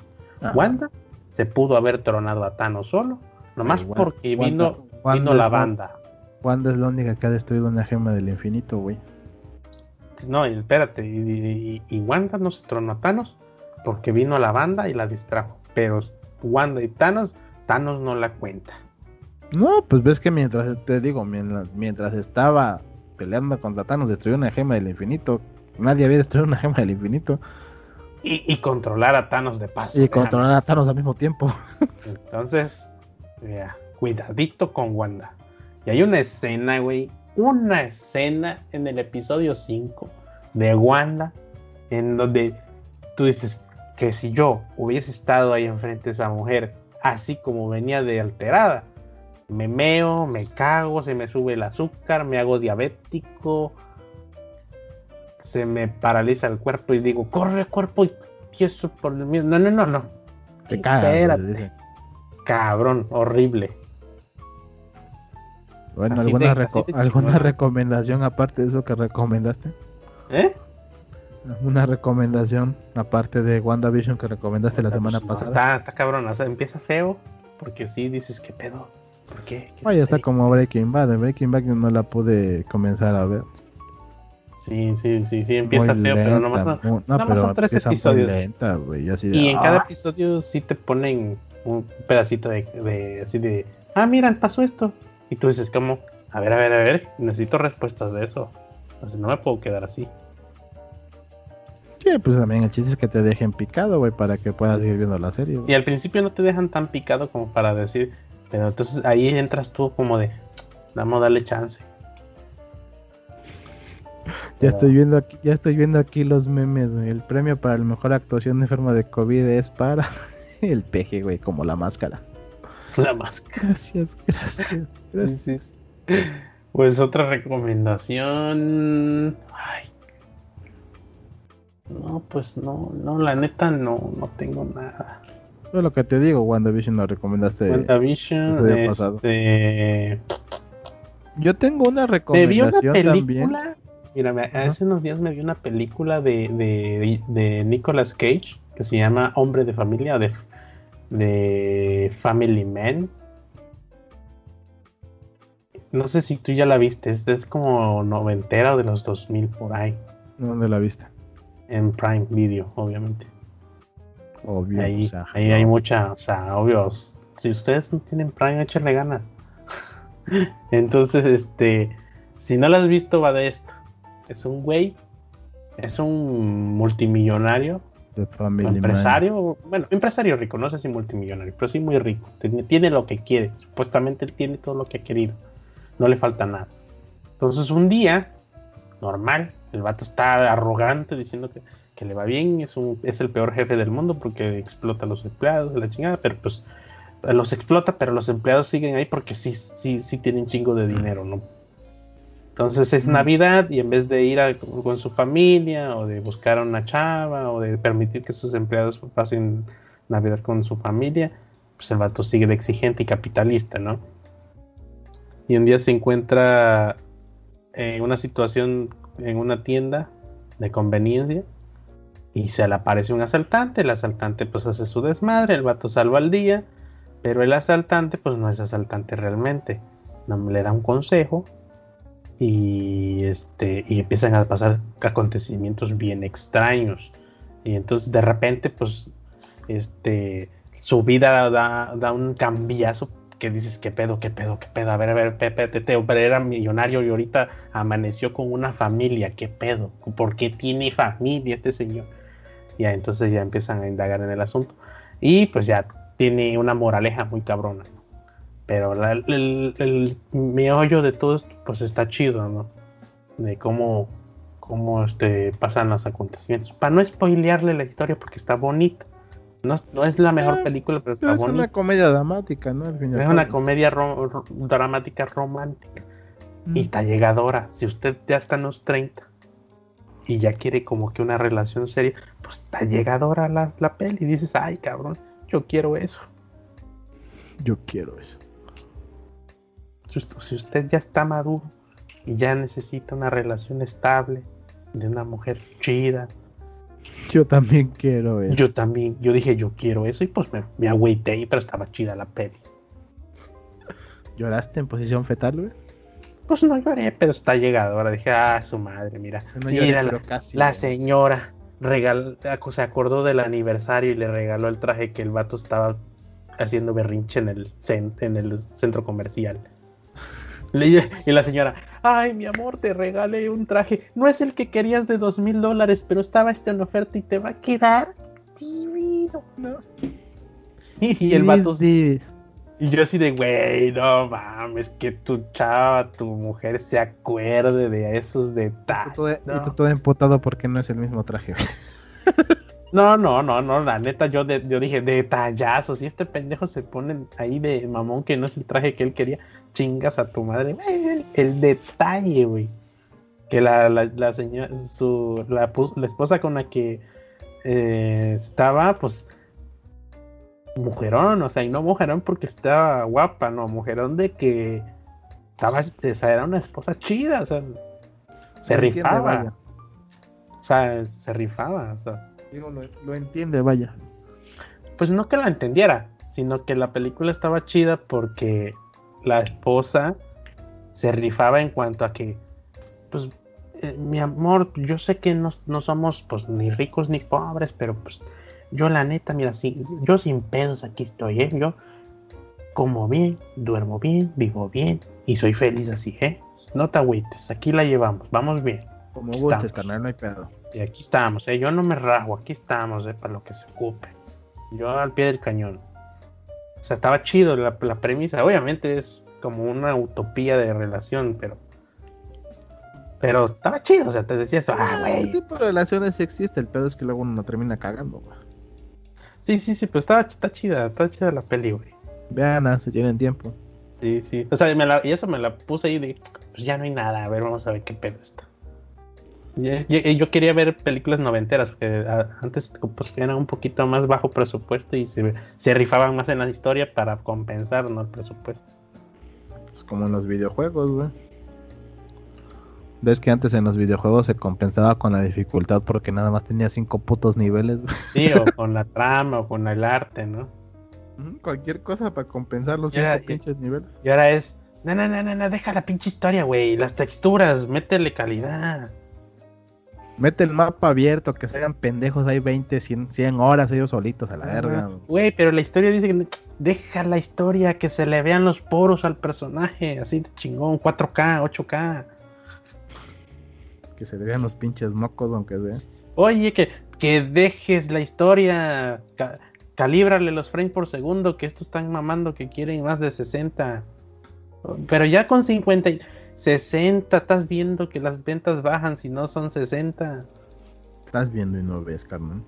Wanda se pudo haber tronado a Thanos solo, nomás porque vino, vino la banda. Wanda es la única que ha destruido una gema del infinito, güey. No, espérate, y, y, Wanda no se tronó a Thanos porque vino la banda y la distrajo. Pero Wanda y Thanos, Thanos no la cuenta. No, pues ves que mientras, te digo, mientras, estaba peleando contra Thanos, destruyó una gema del infinito. Nadie había destruido una gema del infinito. Y, controlar a Thanos de paso. Y controlar a Thanos al mismo tiempo. Entonces, cuidadito con Wanda. Y hay una escena, güey, una escena en el episodio 5 de Wanda en donde tú dices que si yo hubiese estado ahí enfrente de esa mujer, así como venía de alterada, me meo, me cago, se me sube el azúcar, me hago diabético, se me paraliza el cuerpo y digo, corre cuerpo y eso por el mismo. No, no, no, no. Te cagas. Cabrón, horrible. Bueno, ¿alguna, ¿alguna recomendación aparte de eso que recomendaste? ¿Eh? ¿Una recomendación aparte de WandaVision que recomendaste la semana pasada? Está, está cabrón, o sea, empieza feo, porque sí dices, ¿qué pedo? ¿Por qué? ¿Qué está como Breaking Bad, Breaking Bad no la pude comenzar a ver. Sí, sí, sí, sí, empieza feo, pero nomás, no, no, son tres episodios. Lenta, y en cada ¡ah! episodio sí te ponen un pedacito de, de, así de, ah, mira, pasó esto, y tú dices, como, a ver, a ver, a ver, necesito respuestas de eso. Entonces no me puedo quedar así. Sí, pues también el chiste es que te dejen picado, güey, para que puedas seguir viendo la serie. Y al principio no te dejan tan picado como para decir, pero entonces ahí entras tú como de, vamos a darle chance. Ya estoy viendo aquí, ya estoy viendo aquí los memes, güey. El premio para la mejor actuación de enfermo de COVID es para el peje, güey, como la máscara. La máscara. Gracias, gracias. gracias. Pues otra recomendación. Ay. No, pues no, no, la neta no, no tengo nada. Es lo que te digo, WandaVision lo recomendaste. WandaVision, este... Yo tengo una recomendación una película, Mira, hace unos días me vi una película de, de, de Nicolas Cage que se llama Hombre de Familia, de de Family Man. No sé si tú ya la viste, es como noventera o de los 2000 por ahí. ¿Dónde la viste? En Prime Video, obviamente. Obvio. Ahí, ahí hay mucha, o sea, obvio. Si ustedes no tienen Prime, échenle ganas. Entonces, este, si no la has visto, va de esto. Es un güey, es un multimillonario empresario, bueno, empresario rico, no sé si multimillonario, pero sí muy rico. Tiene, lo que quiere, supuestamente él tiene todo lo que ha querido, no le falta nada. Entonces un día, normal, el vato está arrogante diciendo que, le va bien, es, un, es el peor jefe del mundo porque explota a los empleados, la chingada, pero pues los explota, pero los empleados siguen ahí porque sí, sí, sí tienen chingo de dinero, ¿no? Entonces es Navidad y en vez de ir con su familia o de buscar a una chava o de permitir que sus empleados pasen Navidad con su familia, pues el vato sigue de exigente y capitalista, ¿no? Y un día se encuentra en una situación en una tienda de conveniencia y se le aparece un asaltante, el asaltante pues hace su desmadre, el vato salva al día, pero el asaltante pues no es asaltante realmente, le da un consejo y este y empiezan a pasar acontecimientos bien extraños. Y entonces de repente pues este su vida da, da un cambiazo que dices qué pedo qué pedo qué pedo a ver a ver pero era millonario y ahorita amaneció con una familia qué pedo por qué tiene familia este señor ya entonces ya empiezan a indagar en el asunto y pues ya tiene una moraleja muy cabrona pero el, el, meollo de todo esto, pues está chido, ¿no? De cómo, cómo este, pasan los acontecimientos. Para no spoilearle la historia porque está bonita. No, no es la mejor Eh, película, pero está Es bonita. una comedia dramática, ¿no? Al y Es una comedia dramática romántica Mm. y está llegadora. Si usted ya está en los 30 y ya quiere como que una relación seria, pues está llegadora la, la peli. Y dices, ay cabrón, yo quiero eso. Yo quiero eso. Si usted- ya está maduro y ya necesita una relación estable de una mujer chida, Yo también quiero eso. yo también, yo dije, yo quiero eso y pues me, me agüité, pero estaba chida la peli. ¿Lloraste en posición fetal, güey? Pues no lloré, pero está llegadora. Dije, ah, su madre, mira. No lloré, mira la, casi, la señora regal, se acordó del aniversario y le regaló el traje que el vato estaba haciendo berrinche en el, en el centro comercial. Le- Y la señora, ay, mi amor, te regalé un traje. No es el que querías de dos mil dólares, pero estaba este en oferta y te va a quedar divino, ¿no? Y, y el vato, y yo así de, güey, no mames, que tu chava, tu mujer se acuerde de esos detalles. todo- y no. tú todo emputado porque no es el mismo traje. No, no, no, no, la neta, yo, de- yo dije, detallazos, y este pendejo se pone ahí de mamón que no es el traje que él quería, chingas a tu madre, Güey, el, el detalle, güey. Que la, la, la señora, su, la esposa con la que eh, estaba, pues, mujerón, o sea, y no mujerón porque estaba guapa, no, mujerón de que estaba, o sea, era una esposa chida, o sea, se rifaba, vaya. o sea, se rifaba, o sea. Digo, lo, lo entiende, vaya. pues no que la entendiera, sino que la película estaba chida porque la esposa se rifaba en cuanto a que, pues, eh, mi amor, yo sé que no, no somos pues ni ricos ni pobres, pero pues yo la neta, mira, sí, yo sin pedos aquí estoy, ¿eh? Yo como bien, duermo bien, vivo bien y soy feliz así, ¿eh? No te agüites, aquí la llevamos, vamos bien. Como Aquí gustes, carnal, no hay pedo. Y aquí estamos, ¿eh? yo no me rajo, aquí estamos, ¿eh? para lo que se ocupe. Yo al pie del cañón. O sea, estaba chido la, la premisa. Obviamente es como una utopía de relación, pero. Pero estaba chido, o sea, te decía eso. Ah, Ese güey. tipo de relaciones sí existe, el pedo es que luego uno no termina cagando, güey. Sí, sí, sí, pero estaba, está chida, está chida la peli, güey. Vean, ah, si tienen tiempo. Sí, sí. O sea, me la- y eso me la puse ahí de. Pues ya no hay nada, a ver, vamos a ver qué pedo está. Y- y- Yo quería ver películas noventeras, porque a- antes pues, eran un poquito más bajo presupuesto y se, se rifaban más en la historia para compensar ¿no? el presupuesto. Pues como en los videojuegos, güey. Ves que antes en los videojuegos se compensaba con la dificultad porque nada más tenía cinco putos niveles, güey. Sí, o con la trama o con el arte, ¿no? Cualquier cosa para compensar los cinco pinches niveles. Y ahora es, no, no, no, no, deja la pinche historia, güey, las texturas, métele calidad. Mete el mapa abierto, que se hagan pendejos, hay 20, 100, 100 horas ellos solitos a la verga. Güey, pero la historia dice que deja la historia, que se le vean los poros al personaje, así de chingón, 4K, 8K. Que se le vean los pinches mocos, aunque sea. Oye, que, que dejes la historia, ca- calíbrale los frames por segundo, que estos están mamando que quieren más de 60. Pero ya con 50, y 60, estás viendo que las ventas bajan si no son 60. Estás viendo y no ves, carnal.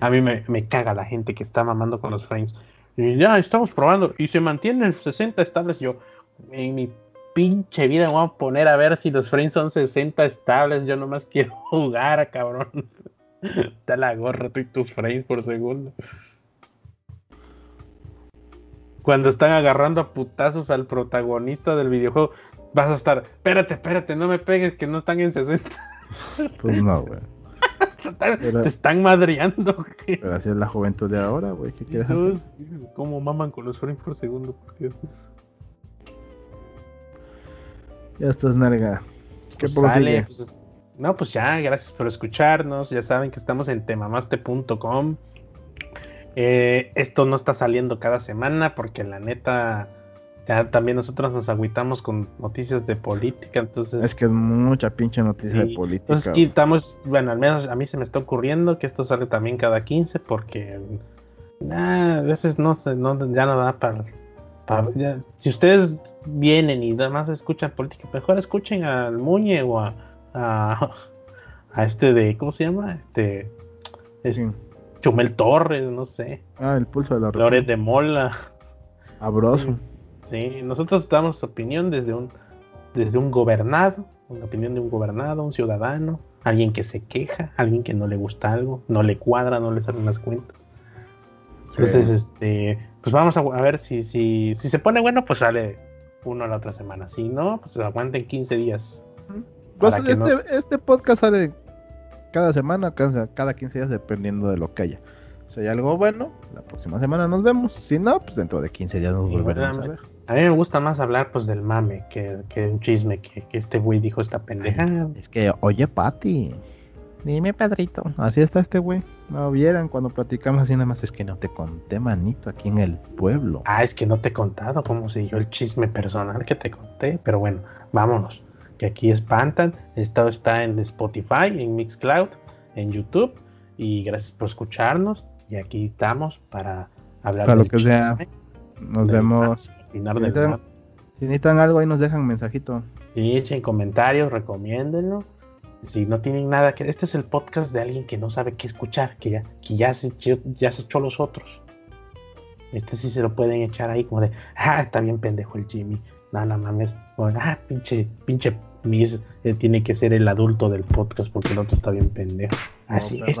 A mí me, me caga la gente que está mamando con los frames. Y ya estamos probando y se mantienen 60 estables. Yo, en mi pinche vida, me voy a poner a ver si los frames son 60 estables. Yo nomás quiero jugar, cabrón. Da la gorra tú y tus frames por segundo. Cuando están agarrando a putazos al protagonista del videojuego, vas a estar, espérate, espérate, no me pegues que no están en 60. Pues no, güey. Pero- Te están madreando. güey. Pero así es la juventud de ahora, güey. ¿Qué quieres hacer? Cómo maman con los frames por segundo. Ya estás, nalga. ¿Qué Pues sale, pues, es- no, pues ya, gracias por escucharnos. Ya saben que estamos en temamaste.com. Eh, esto no está saliendo cada semana porque la neta, ya también nosotros nos agüitamos con noticias de política. Entonces, Es que es mucha pinche noticia Sí, de política. entonces quitamos, bueno, al menos a mí se me está ocurriendo que esto sale también cada 15 porque nah, a veces no se, no, ya no da para... ya- si ustedes vienen y nada más escuchan política, mejor escuchen al Muñe o a, a, a este de, ¿cómo se llama? Este, Sí. Chumel Torres, no sé, Ah, el pulso de la Flores de Mola. Abroso. Sí, nosotros damos opinión desde un, desde un gobernado, una opinión de un gobernado, un ciudadano, alguien que se queja, alguien que no le gusta algo, no le cuadra, no le salen las cuentas. Entonces, este, pues vamos a, a ver si, si, si se pone bueno, pues sale uno la otra semana. Si no, pues aguanten 15 días. Pues este, no- este podcast sale cada semana, cada, cada 15 días, dependiendo de lo que haya. Si hay algo bueno, la próxima semana nos vemos. Si no, pues dentro de 15 días nos volveremos a ver. A mí me gusta más hablar pues del mame que, que un chisme que, que este güey dijo esta pendeja. Es que, oye, Pati. Dime, Pedrito. Así está este güey. No vieran cuando platicamos así nada más. Es que no te conté, manito, aquí en el pueblo. Ah, es que no te he contado cómo se yo el chisme personal que te conté, pero bueno, vámonos. Que aquí espantan. Esto está en Spotify, en Mixcloud, en YouTube. Y gracias por escucharnos. Y aquí estamos para hablar Para lo que sea. chisme, Nos del vemos. opinar Si necesitan, si necesitan algo, ahí nos dejan un mensajito. Sí, echen comentarios, recomiéndenlo. Si no tienen nada que... Este es el podcast de alguien que no sabe qué escuchar, que ya, que ya, se, echó, ya se echó los otros. Este sí se lo pueden echar ahí como de, ah, está bien pendejo el Jimmy. No, no mames. Ah, pinche, pinche Miss eh, tiene que ser el adulto del podcast porque el otro está bien pendejo. Así es.